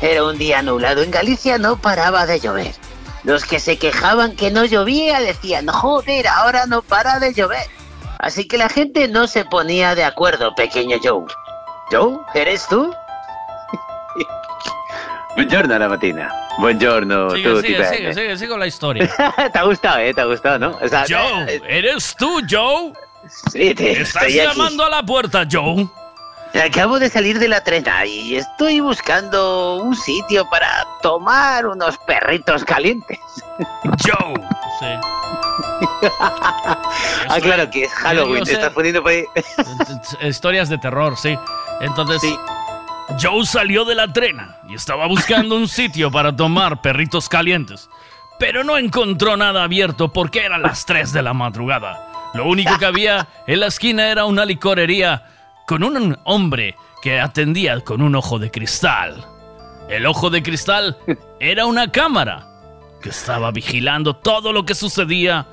[SPEAKER 64] Era un día nublado en Galicia, no paraba de llover. Los que se quejaban que no llovía decían, joder, ahora no para de llover. Así que la gente no se ponía de acuerdo, pequeño Joe. ¿Joe? ¿Eres tú? Buongiorno, la matina. Buongiorno,
[SPEAKER 8] Sigue,
[SPEAKER 64] tu
[SPEAKER 8] sigue, sigue, sigue, sigue con la historia.
[SPEAKER 64] Te ha gustado, ¿eh? Te ha gustado, ¿no? O sea,
[SPEAKER 8] Joe,
[SPEAKER 64] eh,
[SPEAKER 8] ¿eres tú, Joe?
[SPEAKER 64] Sí, te
[SPEAKER 8] Estás
[SPEAKER 64] estoy aquí.
[SPEAKER 8] llamando a la puerta, Joe.
[SPEAKER 64] Acabo de salir de la trena y estoy buscando un sitio para tomar unos perritos calientes.
[SPEAKER 8] Joe. Sí.
[SPEAKER 64] ah, claro que es Halloween, te estás poniendo por ahí.
[SPEAKER 8] Historias de terror, sí. Entonces, Joe salió de la trena y estaba buscando un sitio para tomar perritos calientes. Pero no encontró nada abierto porque eran las 3 de la madrugada. Lo único que había en la esquina era una licorería con un hombre que atendía con un ojo de cristal. El ojo de cristal era una cámara que estaba vigilando todo lo que sucedía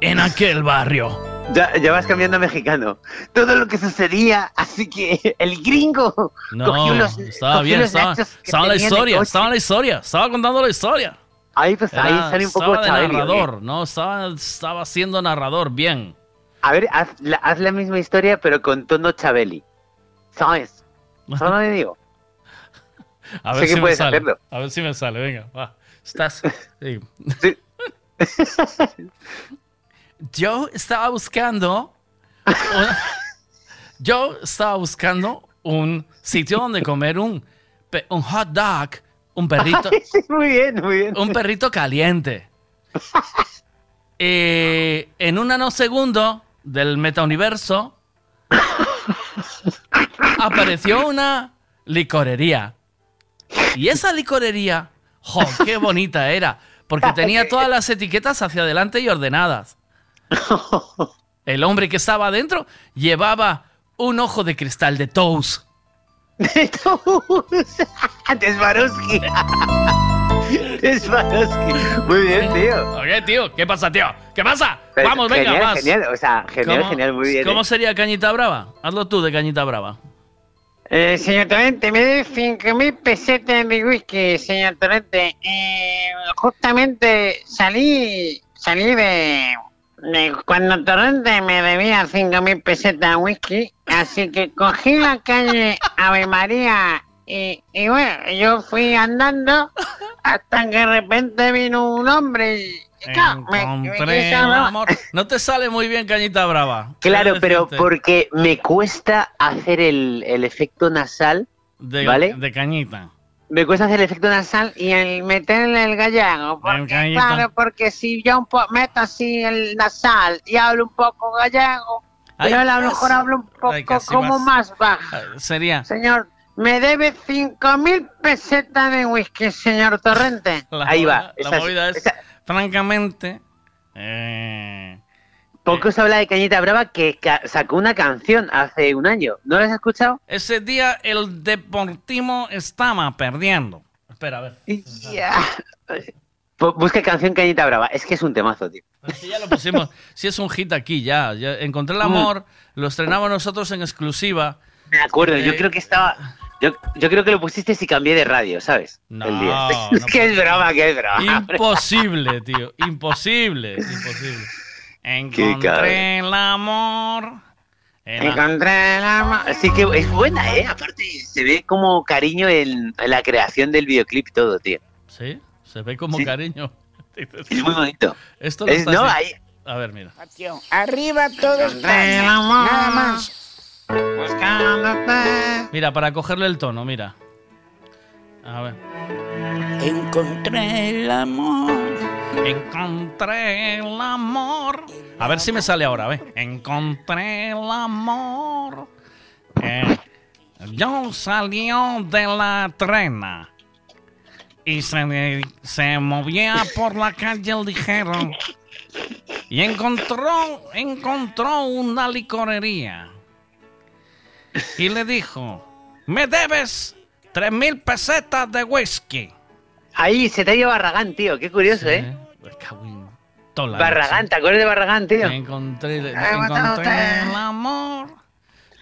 [SPEAKER 8] en aquel barrio.
[SPEAKER 64] Ya, ya vas cambiando a mexicano. Todo lo que sucedía, así que el gringo cogió
[SPEAKER 8] No,
[SPEAKER 64] los,
[SPEAKER 8] estaba
[SPEAKER 64] cogió
[SPEAKER 8] bien,
[SPEAKER 64] los
[SPEAKER 8] estaba, estaba la historia, estaba la historia, estaba contando la historia.
[SPEAKER 64] Ahí, pues, ahí sale un poco
[SPEAKER 8] estaba de
[SPEAKER 64] Chabeli, ¿o qué?
[SPEAKER 8] narrador, no, estaba, estaba siendo narrador, bien.
[SPEAKER 64] A ver, haz la, haz la misma historia, pero con tono Chabeli. ¿Sabes? Solo le digo.
[SPEAKER 8] A
[SPEAKER 64] Sé
[SPEAKER 8] ver
[SPEAKER 64] que
[SPEAKER 8] si me sale.
[SPEAKER 64] hacerlo.
[SPEAKER 8] A ver si me sale, venga, va. Estás. sí. Yo estaba buscando. yo estaba buscando un sitio donde comer un, un hot dog, un perrito.
[SPEAKER 64] Sí, muy bien, muy bien.
[SPEAKER 8] Un perrito caliente. Eh, en un nanosegundo del metauniverso apareció una licorería. Y esa licorería, ¡jo, qué bonita era! Porque tenía todas las etiquetas hacia adelante y ordenadas. El hombre que estaba adentro llevaba un ojo de cristal de Toast.
[SPEAKER 64] De De Swarovski. De Swarovski. Muy bien, tío.
[SPEAKER 8] Oye, tío, ¿qué pasa, tío? ¿Qué pasa?
[SPEAKER 64] Pero
[SPEAKER 8] Vamos, venga,
[SPEAKER 64] genial,
[SPEAKER 8] más.
[SPEAKER 64] Genial, o sea, genial,
[SPEAKER 8] ¿Cómo-
[SPEAKER 64] genial, muy bien.
[SPEAKER 8] ¿Cómo
[SPEAKER 64] eh.
[SPEAKER 8] sería Cañita Brava? Hazlo tú de Cañita Brava.
[SPEAKER 65] Eh, señor Torrente, me debe 5.000 pesetas de whisky, señor Torrente. Eh, justamente salí, salí de cuando Torrente me debía 5.000 pesetas de whisky, así que cogí la calle Ave María y, y bueno, yo fui andando hasta que de repente vino un hombre y... me- me
[SPEAKER 8] amor. No te sale muy bien Cañita Brava.
[SPEAKER 64] Claro, pero porque me cuesta hacer el, el efecto nasal,
[SPEAKER 8] de,
[SPEAKER 64] ¿vale?
[SPEAKER 8] De Cañita.
[SPEAKER 64] Me cuesta hacer el efecto nasal
[SPEAKER 65] y el meterle el gallego, porque
[SPEAKER 8] gallego.
[SPEAKER 65] claro, porque si yo un po meto así el nasal y hablo un poco gallego,
[SPEAKER 8] Ay,
[SPEAKER 65] pero a lo mejor habla un poco
[SPEAKER 8] ay,
[SPEAKER 65] como
[SPEAKER 8] más.
[SPEAKER 65] más bajo.
[SPEAKER 8] Sería
[SPEAKER 65] Señor, me debe cinco mil pesetas de whisky, señor Torrente.
[SPEAKER 8] la
[SPEAKER 64] Ahí va,
[SPEAKER 8] La
[SPEAKER 64] es-
[SPEAKER 8] movida es, francamente, eh,
[SPEAKER 64] Poco se habla de Cañita Brava que ca- sacó una canción hace un año. ¿No la has escuchado?
[SPEAKER 8] ese día el Deportivo estaba perdiendo. Espera, a ver.
[SPEAKER 64] Bu- Busca canción Cañita Brava. Es que es un temazo, tío.
[SPEAKER 8] Si ya lo pusimos, si es un hit aquí ya. ya encontré
[SPEAKER 64] Mm.
[SPEAKER 8] el amor, lo estrenamos nosotros en exclusiva.
[SPEAKER 64] Me acuerdo, yo
[SPEAKER 8] Eh,
[SPEAKER 64] creo que estaba. Yo, yo creo que lo pusiste si cambié de radio, ¿sabes?
[SPEAKER 8] No,
[SPEAKER 64] El día.
[SPEAKER 8] no
[SPEAKER 64] es que es broma, que es broma.
[SPEAKER 8] Imposible, tío. Imposible, imposible. Encontré el amor.
[SPEAKER 64] Encontré la ma- Así que es buena, ¿eh? Aparte, se ve como cariño en, en la creación del videoclip y todo, tío.
[SPEAKER 8] Sí, se ve como
[SPEAKER 64] Sí.
[SPEAKER 8] cariño.
[SPEAKER 64] Es muy bonito.
[SPEAKER 8] Esto lo
[SPEAKER 64] Es- no, ahí.
[SPEAKER 8] A ver, mira.
[SPEAKER 65] Arriba todos. Nada más.
[SPEAKER 8] Mira, para cogerle el tono, mira. A ver.
[SPEAKER 65] Encontré el amor.
[SPEAKER 8] Encontré el amor. A ver si me sale ahora, ve. Encontré el amor. Eh, yo salió de la trena y se, se movía por la calle ligero y encontró, encontró una licorería y le dijo, me debes tres mil pesetas de whisky.
[SPEAKER 64] Ahí se te ido Barragán, tío. Qué curioso, ¿eh?
[SPEAKER 8] Toda la
[SPEAKER 64] Barragán, ¿te acuerdas de Barragán, tío?
[SPEAKER 8] noche. Encontré,
[SPEAKER 64] Ah,
[SPEAKER 8] encontré el amor.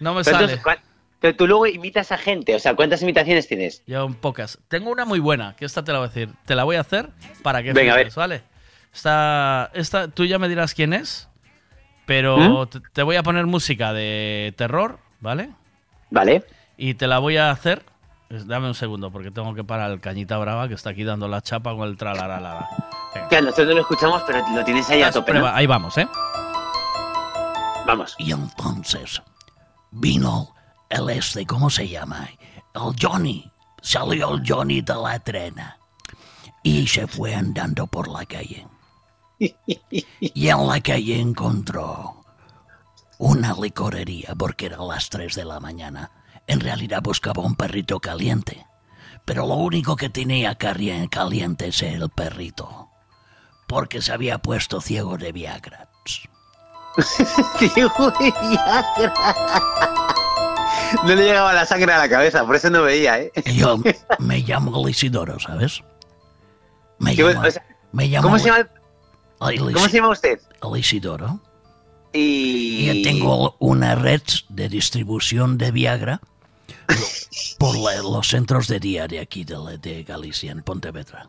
[SPEAKER 8] No me
[SPEAKER 64] Pero
[SPEAKER 8] sale.
[SPEAKER 64] entonces, ¿cuál- Pero tú luego imitas a gente, o sea, ¿cuántas imitaciones tienes?
[SPEAKER 8] Yo pocas. Tengo una muy buena, que esta te la voy a decir. Te la voy a hacer para que
[SPEAKER 64] Venga, a
[SPEAKER 8] flipes, ¿vale? Esta, esta, tú ya me dirás quién es, pero
[SPEAKER 64] ¿Mm?
[SPEAKER 8] te, te voy a poner música de terror, ¿vale?
[SPEAKER 64] Vale.
[SPEAKER 8] Y te la voy a hacer. Dame un segundo, porque tengo que parar el cañita brava que está aquí dando la chapa con el tralarala.
[SPEAKER 64] Que nosotros no lo escuchamos, pero lo tienes ahí a tope, ¿no?
[SPEAKER 8] Ahí vamos, ¿eh?
[SPEAKER 64] Vamos.
[SPEAKER 66] Y entonces vino el este, ¿cómo se llama? El Johnny. Salió el Johnny de la trena y se fue andando por la calle. Y en la calle encontró una licorería porque era las 3 de la mañana. En realidad buscaba un perrito caliente. Pero lo único que tenía caliente es el perrito. Porque se había puesto ciego de Viagra.
[SPEAKER 64] Ciego de Viagra. No le llegaba la sangre a la cabeza, por eso no veía, ¿eh?
[SPEAKER 66] Yo me llamo Isidoro, ¿sabes? Me llamo,
[SPEAKER 64] o sea,
[SPEAKER 66] me llamo
[SPEAKER 64] ¿Cómo se llama,
[SPEAKER 66] Ay,
[SPEAKER 64] ¿Cómo se llama usted?
[SPEAKER 66] Isidoro.
[SPEAKER 64] Y...
[SPEAKER 66] Yo tengo una red de distribución de Viagra por la- los centros de día de aquí de, de Galicia, en Pontevedra.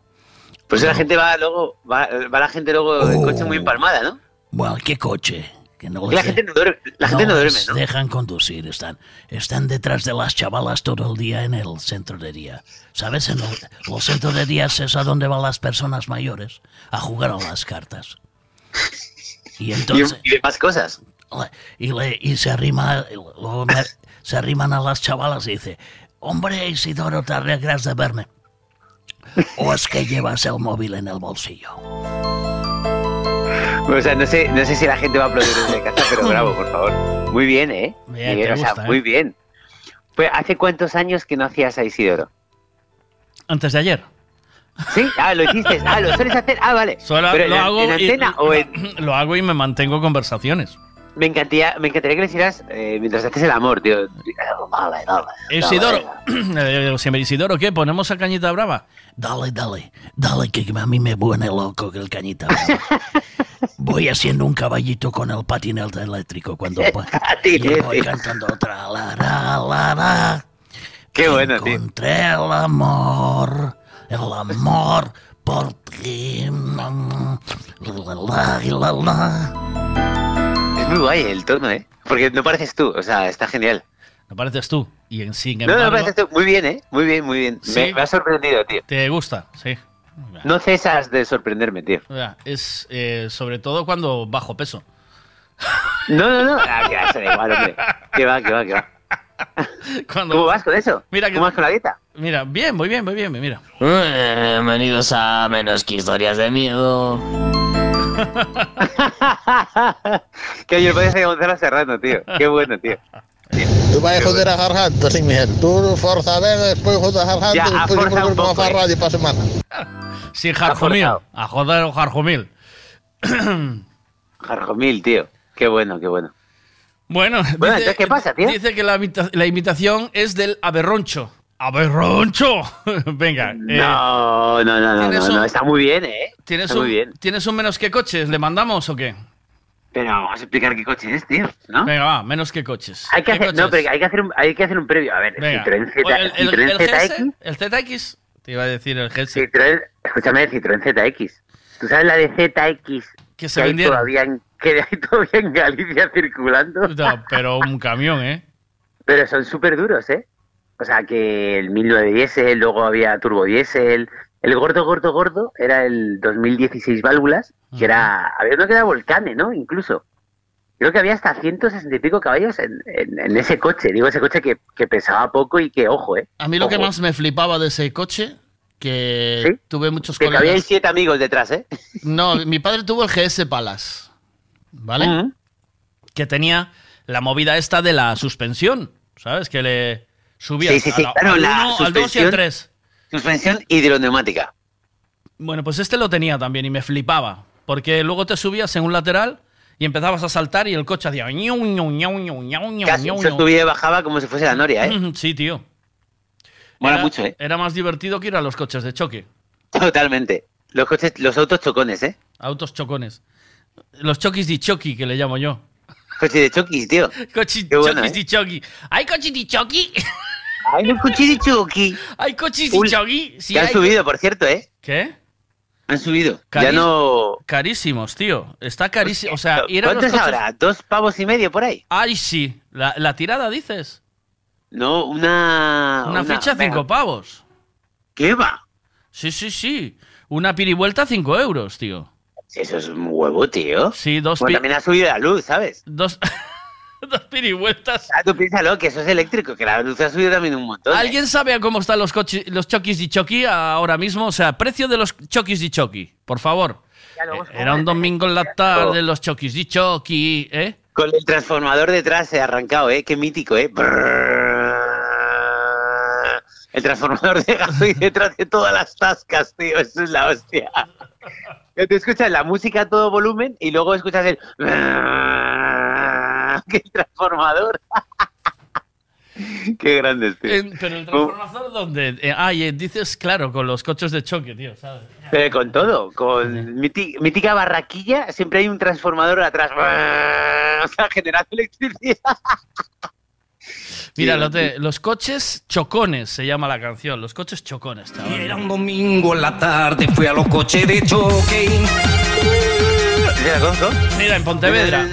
[SPEAKER 64] Pues la gente va luego, va, va la gente luego en coche muy empalmada, ¿no?
[SPEAKER 66] Bueno, ¿qué coche? Que no
[SPEAKER 64] la gente no duerme, la gente no duerme, ¿no?
[SPEAKER 66] dejan conducir, están, están detrás de las chavalas todo el día en el centro de día. ¿Sabes? En el- los centros de día es a donde van las personas mayores a jugar a las cartas. Y entonces...
[SPEAKER 64] Y, y demás cosas.
[SPEAKER 66] y, le- y se arrima me- se arriman a las chavalas y dice hombre Isidoro te alegras de verme o es que llevas el móvil en el bolsillo
[SPEAKER 64] O sea, no sé, no sé si la gente va a aplaudir desde casa, pero bravo, por favor. Muy bien, ¿eh?
[SPEAKER 8] Bien,
[SPEAKER 64] Muy
[SPEAKER 8] te
[SPEAKER 64] o sea,
[SPEAKER 8] gusta, ¿eh?
[SPEAKER 64] muy bien. Pues, ¿hace cuántos años que no hacías a Isidoro?
[SPEAKER 8] Antes de ayer.
[SPEAKER 64] ¿Sí? Ah, lo hiciste. Ah, lo sueles hacer. Ah, vale.
[SPEAKER 8] Solo
[SPEAKER 64] Pero
[SPEAKER 8] lo
[SPEAKER 64] en,
[SPEAKER 8] hago
[SPEAKER 64] en
[SPEAKER 8] y-
[SPEAKER 64] o en...
[SPEAKER 8] Lo hago y me mantengo conversaciones.
[SPEAKER 64] Me encantaría, me encantaría que lo hicieras eh, mientras haces el amor, tío. Dale, dale.
[SPEAKER 8] Isidoro, le digo siempre, Isidoro, ¿qué? ¿Ponemos a Cañita Brava?
[SPEAKER 66] dale dale dale que a mí me pone loco el cañita brava. voy haciendo un caballito con el patinete eléctrico cuando pa- y voy cantando tra la la la la
[SPEAKER 64] Qué bueno, tío.
[SPEAKER 66] encontré el amor el amor por ti mm, la la la la
[SPEAKER 64] muy guay el tono, ¿eh? Porque no pareces tú, o sea, está genial.
[SPEAKER 8] No pareces tú. Y en sin
[SPEAKER 64] No, no
[SPEAKER 8] embargo,
[SPEAKER 64] pareces tú. Muy bien, ¿eh? Muy bien, muy bien.
[SPEAKER 8] Sí.
[SPEAKER 64] Me, me ha sorprendido, tío.
[SPEAKER 8] te gusta, sí.
[SPEAKER 64] No cesas de sorprenderme, tío.
[SPEAKER 8] Es eh, sobre todo cuando bajo peso.
[SPEAKER 64] No, no, no. Ah, que va, eso da igual, hombre. Que va, que va, que va. ¿Cómo vas con eso?
[SPEAKER 8] Mira que-
[SPEAKER 64] ¿Cómo vas con la dieta?
[SPEAKER 8] Mira, bien, muy bien, muy bien, mira.
[SPEAKER 67] Bienvenidos a Menos que Historias de Miedo.
[SPEAKER 64] que ayer parece Gonzalo Serrano, tío. Qué bueno, tío.
[SPEAKER 68] Tu vas a joder a Garganta, sí, Miguel. Tú forza a ver, después joder a Garganta,
[SPEAKER 64] Ya,
[SPEAKER 68] y después yo
[SPEAKER 64] forza
[SPEAKER 68] creo
[SPEAKER 64] un
[SPEAKER 68] que no
[SPEAKER 64] poco,
[SPEAKER 68] fa
[SPEAKER 64] eh.
[SPEAKER 68] radio para semana.
[SPEAKER 8] Sin Jarjomil. A joder o Jarjomil.
[SPEAKER 64] Jarjomil, tío. Qué bueno, qué bueno.
[SPEAKER 8] Bueno,
[SPEAKER 64] Bueno, entonces, ¿qué pasa, tío?
[SPEAKER 8] Dice que la, la imitación es del aberroncho. ¡Aberroncho! Venga. eh,
[SPEAKER 64] No, no, no, no,
[SPEAKER 8] ¿tienes
[SPEAKER 64] no, está muy bien, ¿eh?
[SPEAKER 8] ¿tienes, un,
[SPEAKER 64] muy bien.
[SPEAKER 8] ¿Tienes un menos que coches? ¿Le mandamos o qué?
[SPEAKER 64] Pero vamos a explicar qué coche es, tío, ¿no?
[SPEAKER 8] Venga, va, menos que coches.
[SPEAKER 64] Hay que
[SPEAKER 8] ¿Qué
[SPEAKER 64] hacer, no,
[SPEAKER 8] coches?
[SPEAKER 64] pero hay que hacer un, hay que hacer un previo. A ver,
[SPEAKER 8] Venga.
[SPEAKER 64] Citroën, Z,
[SPEAKER 8] El, el,
[SPEAKER 64] Citroën
[SPEAKER 8] el
[SPEAKER 64] ZX.
[SPEAKER 8] GS, el ZX, te iba a decir el GS.
[SPEAKER 64] Citroën, escúchame, Citroën ZX. ¿Tú sabes la de ZX
[SPEAKER 8] Que se
[SPEAKER 64] hay
[SPEAKER 8] vendieron.
[SPEAKER 64] todavía en, que hay todavía en Galicia circulando?
[SPEAKER 8] No, pero un camión, ¿eh?
[SPEAKER 64] Pero son súper duros, ¿eh? O sea, que el 1009 diésel, luego había turbo diésel. El gordo, gordo, gordo era el 2016 válvulas, que era... Había uno que era Volcane, ¿no? Incluso. Creo que había hasta 160 y pico caballos en, en- en ese coche. Digo, ese coche que, que pesaba poco y que, ojo, ¿eh?
[SPEAKER 8] A mí lo que más me flipaba de ese coche, que tuve muchos
[SPEAKER 64] Que
[SPEAKER 8] colegas...
[SPEAKER 64] había siete amigos detrás, ¿eh?
[SPEAKER 8] No, mi padre tuvo el GS Palace, ¿vale? Que tenía la movida esta de la suspensión, ¿sabes? Que le subía
[SPEAKER 64] Sí, sí, sí.
[SPEAKER 8] a la-
[SPEAKER 64] Claro,
[SPEAKER 8] al,
[SPEAKER 64] la
[SPEAKER 8] uno, al 2 y al
[SPEAKER 64] suspensión-
[SPEAKER 8] 3.
[SPEAKER 64] Suspensión hidroneumática.
[SPEAKER 8] Bueno, pues este lo tenía también y me flipaba. Porque luego te subías en un lateral y empezabas a saltar y el coche hacía...
[SPEAKER 64] Casi se subía y bajaba como si fuese la Noria, ¿eh?
[SPEAKER 8] Sí, tío.
[SPEAKER 64] Mola
[SPEAKER 8] Era-
[SPEAKER 64] mucho, ¿eh?
[SPEAKER 8] Era más divertido que ir a los coches de choque.
[SPEAKER 64] Totalmente. Los coches, los autos chocones, ¿eh?
[SPEAKER 8] Autos chocones. Los chokis di choki, que le llamo yo.
[SPEAKER 64] Coche de chokis, tío.
[SPEAKER 8] Cochi,
[SPEAKER 64] Qué bueno,
[SPEAKER 8] chokis
[SPEAKER 64] ¿eh?
[SPEAKER 8] di choki. ¿Hay cochis di choki?
[SPEAKER 64] Hay un choki.
[SPEAKER 8] ¿Hay choki? Sí,
[SPEAKER 64] que han
[SPEAKER 8] hay
[SPEAKER 64] subido, por cierto, ¿eh?
[SPEAKER 8] ¿Qué?
[SPEAKER 64] Han subido. Ya no...
[SPEAKER 8] Carísimos, tío. Está carísimo. O sea, ir a
[SPEAKER 64] ¿Cuánto
[SPEAKER 8] los
[SPEAKER 64] es
[SPEAKER 8] coches-
[SPEAKER 64] ahora? ¿Dos pavos y medio por ahí?
[SPEAKER 8] Ay, sí. La, la tirada, dices.
[SPEAKER 64] No, una...
[SPEAKER 8] Una ficha, cinco pavos.
[SPEAKER 64] ¿Qué va?
[SPEAKER 8] Sí, sí, sí. Una pirivuelta, cinco euros, tío.
[SPEAKER 64] Eso es un huevo, tío.
[SPEAKER 8] Sí, dos,
[SPEAKER 64] Bueno, también ha subido la luz, ¿sabes?
[SPEAKER 8] dos, dos pirivueltas.
[SPEAKER 64] Ah, tú piénsalo, que eso es eléctrico, que la luz ha subido también un montón. ¿eh?
[SPEAKER 8] ¿Alguien sabe a cómo están los, cochi- los chokis di choki ahora mismo? O sea, precio de los chokis di choki, por favor. Eh, Era un domingo en la tarde, los chokis di choki, ¿eh?
[SPEAKER 64] Con el transformador detrás se ha arrancado, ¿eh? Qué mítico, ¿eh? Brrrr. El transformador de gasoil detrás de todas las tascas, tío. Eso es la hostia. Tú escuchas la música a todo volumen y luego escuchas el... que el transformador. Qué grande, tío.
[SPEAKER 8] En- pero el transformador, ¿dónde? Eh, ah, y, eh, dices, claro, con los coches de choque, tío, ¿sabes?
[SPEAKER 64] Pero con todo, con mítica barraquilla, siempre hay un transformador atrás. O sea, generando electricidad.
[SPEAKER 8] Mira,
[SPEAKER 64] Sí,
[SPEAKER 8] lo de- los coches chocones se llama la canción, los coches chocones, chaval.
[SPEAKER 69] Era un domingo en la tarde, fui a los coches de choque.
[SPEAKER 8] Mira, en Pontevedra.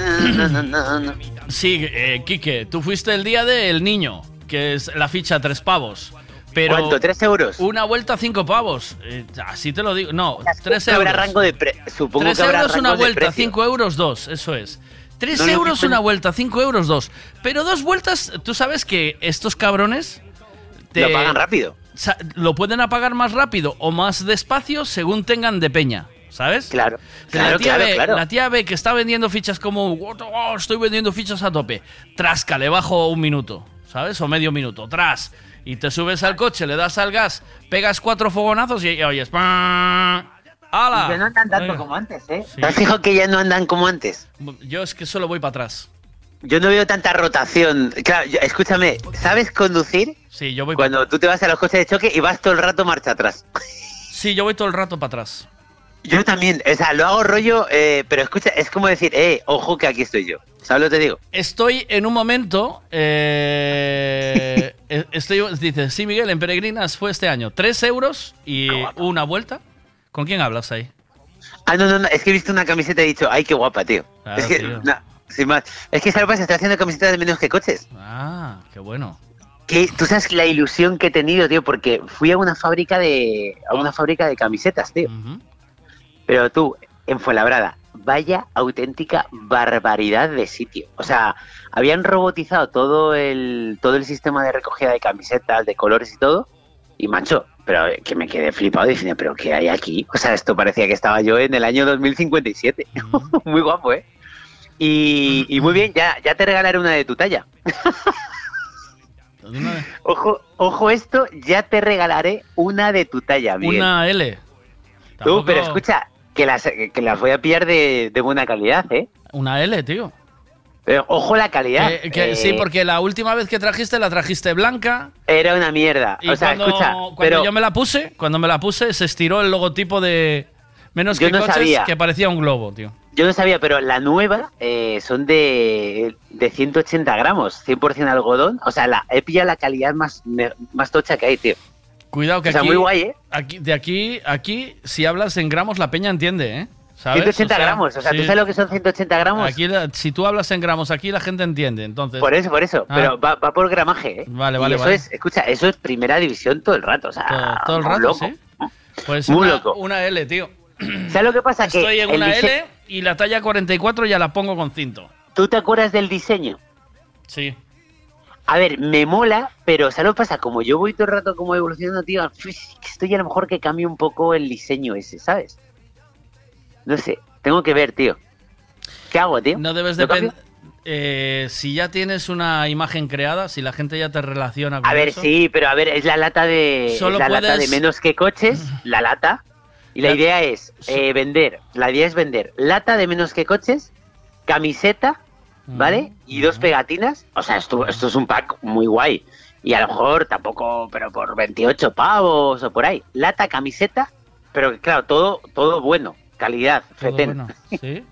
[SPEAKER 8] Sí, eh, Quique, tú fuiste el día del niño, que es la ficha tres pavos. Pero
[SPEAKER 64] ¿Cuánto? ¿Tres euros?
[SPEAKER 8] Una vuelta cinco pavos. Eh, así te lo digo. No, tres
[SPEAKER 64] que habrá
[SPEAKER 8] euros.
[SPEAKER 64] rango de pre- supongo
[SPEAKER 8] Tres
[SPEAKER 64] que habrá
[SPEAKER 8] euros una vuelta, cinco euros dos, eso es. Tres
[SPEAKER 64] No, no,
[SPEAKER 8] euros una vuelta, cinco euros dos. Pero dos vueltas, tú sabes que estos cabrones...
[SPEAKER 64] Lo pagan rápido.
[SPEAKER 8] Lo pueden apagar más rápido o más despacio según tengan de peña, ¿sabes?
[SPEAKER 64] Claro,
[SPEAKER 8] la, tía
[SPEAKER 64] claro,
[SPEAKER 8] ve,
[SPEAKER 64] claro.
[SPEAKER 8] la tía ve que está vendiendo fichas como "Oh, estoy vendiendo fichas a tope. Trasca, le bajo un minuto, ¿sabes? O medio minuto, tras. Y te subes al coche, le das al gas, pegas cuatro fogonazos y, y oyes. ¡pam! ¡Hala!
[SPEAKER 64] Ya no andan tanto como antes, ¿eh?
[SPEAKER 8] Sí.
[SPEAKER 64] ¿Te has fijado que ya no andan como antes?
[SPEAKER 8] Yo es que solo voy para atrás.
[SPEAKER 64] Yo no veo tanta rotación. Claro, yo- escúchame, ¿sabes conducir?
[SPEAKER 8] Sí, yo voy
[SPEAKER 64] Cuando tú te vas a los coches de choque y vas todo el rato marcha atrás.
[SPEAKER 8] Sí, yo voy todo el rato para atrás.
[SPEAKER 64] Yo también, o sea, lo hago rollo, eh, pero escucha, es como decir, eh, ojo que aquí estoy yo. ¿Sabes lo que te digo?
[SPEAKER 8] Estoy en un momento. eh, eh, estoy, dice, sí, Miguel, en Peregrinas fue este año. Tres euros y una vuelta. ¿Con quién hablas ahí?
[SPEAKER 64] Ah, no, no, no, es que he visto una camiseta y he dicho, ay, qué guapa, tío.
[SPEAKER 8] Claro,
[SPEAKER 64] es que,
[SPEAKER 8] tío.
[SPEAKER 64] no, sin más. Es que, ¿sabes lo que pasa? Estoy haciendo camisetas de menos que coches.
[SPEAKER 8] Ah, qué bueno.
[SPEAKER 64] Que tú sabes la ilusión que he tenido, tío, porque fui a una fábrica de a una fábrica de camisetas, tío. Pero tú, en Fuenlabrada, vaya auténtica barbaridad de sitio. O sea, habían robotizado todo el todo el sistema de recogida de camisetas, de colores y todo. Y macho, pero que me quedé flipado diciendo, pero ¿qué hay aquí? O sea, esto parecía que estaba yo en el año 2057. muy guapo, ¿eh? Y, y muy bien, ya, ya te regalaré una de tu talla. Ojo, ojo esto, ya te regalaré una de tu talla, Miguel.
[SPEAKER 8] Una L.
[SPEAKER 64] Tú, pero escucha, que las, que las voy a pillar de, de buena calidad, ¿eh?
[SPEAKER 8] Una L, tío.
[SPEAKER 64] Pero ojo la calidad.
[SPEAKER 8] Que- que-
[SPEAKER 64] eh,
[SPEAKER 8] Sí, porque la última vez que trajiste la trajiste blanca.
[SPEAKER 64] Era una mierda.
[SPEAKER 8] Y
[SPEAKER 64] o sea,
[SPEAKER 8] cuando,
[SPEAKER 64] escucha,
[SPEAKER 8] cuando
[SPEAKER 64] pero
[SPEAKER 8] yo me la puse, cuando me la puse, se estiró el logotipo de menos que
[SPEAKER 64] no
[SPEAKER 8] coches
[SPEAKER 64] sabía.
[SPEAKER 8] que parecía un globo, tío.
[SPEAKER 64] yo no sabía, pero la nueva eh, son de, de 180 gramos, 100% algodón. O sea, la, he pillado la calidad más, más tocha que hay, tío.
[SPEAKER 8] Cuidado que
[SPEAKER 64] O sea,
[SPEAKER 8] aquí,
[SPEAKER 64] muy guay, ¿eh?
[SPEAKER 8] aquí, de aquí, aquí, si hablas en gramos, la peña entiende, ¿eh? ¿Sabes?
[SPEAKER 64] 180 gramos, o sea, ¿tú sabes lo que son 180 gramos?
[SPEAKER 8] Aquí, si tú hablas en gramos aquí, la gente entiende, entonces.
[SPEAKER 64] Por eso, por eso.
[SPEAKER 8] Ah.
[SPEAKER 64] Pero va, va por gramaje, ¿eh?
[SPEAKER 8] Vale,
[SPEAKER 64] Y
[SPEAKER 8] vale,
[SPEAKER 64] eso
[SPEAKER 8] vale.
[SPEAKER 64] es, escucha, eso es primera división todo el rato. O sea,
[SPEAKER 8] todo, todo el rato,
[SPEAKER 64] loco.
[SPEAKER 8] sí. Pues
[SPEAKER 64] Muy
[SPEAKER 8] una,
[SPEAKER 64] loco.
[SPEAKER 8] una L, tío.
[SPEAKER 64] ¿Sabes lo que pasa? Que
[SPEAKER 8] Estoy en una L y la talla 44 ya la pongo con cinto.
[SPEAKER 64] ¿Tú te acuerdas del diseño?
[SPEAKER 8] Sí.
[SPEAKER 64] A ver, me mola, pero ¿sabes lo que pasa? Como yo voy todo el rato como evolucionando, tío, estoy a lo mejor que cambie un poco el diseño ese, ¿sabes? No sé, tengo que ver, tío. ¿Qué hago, tío?
[SPEAKER 8] No debes
[SPEAKER 64] ¿Lo
[SPEAKER 8] depender.
[SPEAKER 64] cambio?
[SPEAKER 8] si ya tienes una imagen creada, si la gente ya te relaciona con
[SPEAKER 64] A ver,
[SPEAKER 8] eso.
[SPEAKER 64] sí, pero a ver, es la lata de
[SPEAKER 8] Solo
[SPEAKER 64] la lata de menos que coches, la lata. Y la
[SPEAKER 8] La-
[SPEAKER 64] idea es eh, vender, la idea es vender lata de menos que coches, camiseta, ¿vale? Y dos pegatinas. O sea, esto, esto es un pack muy guay. Y a lo mejor tampoco, pero por 28 pavos o por ahí. Lata, camiseta, pero claro, todo, todo bueno, calidad,
[SPEAKER 8] Todo
[SPEAKER 64] fetén.
[SPEAKER 8] bueno, ¿sí?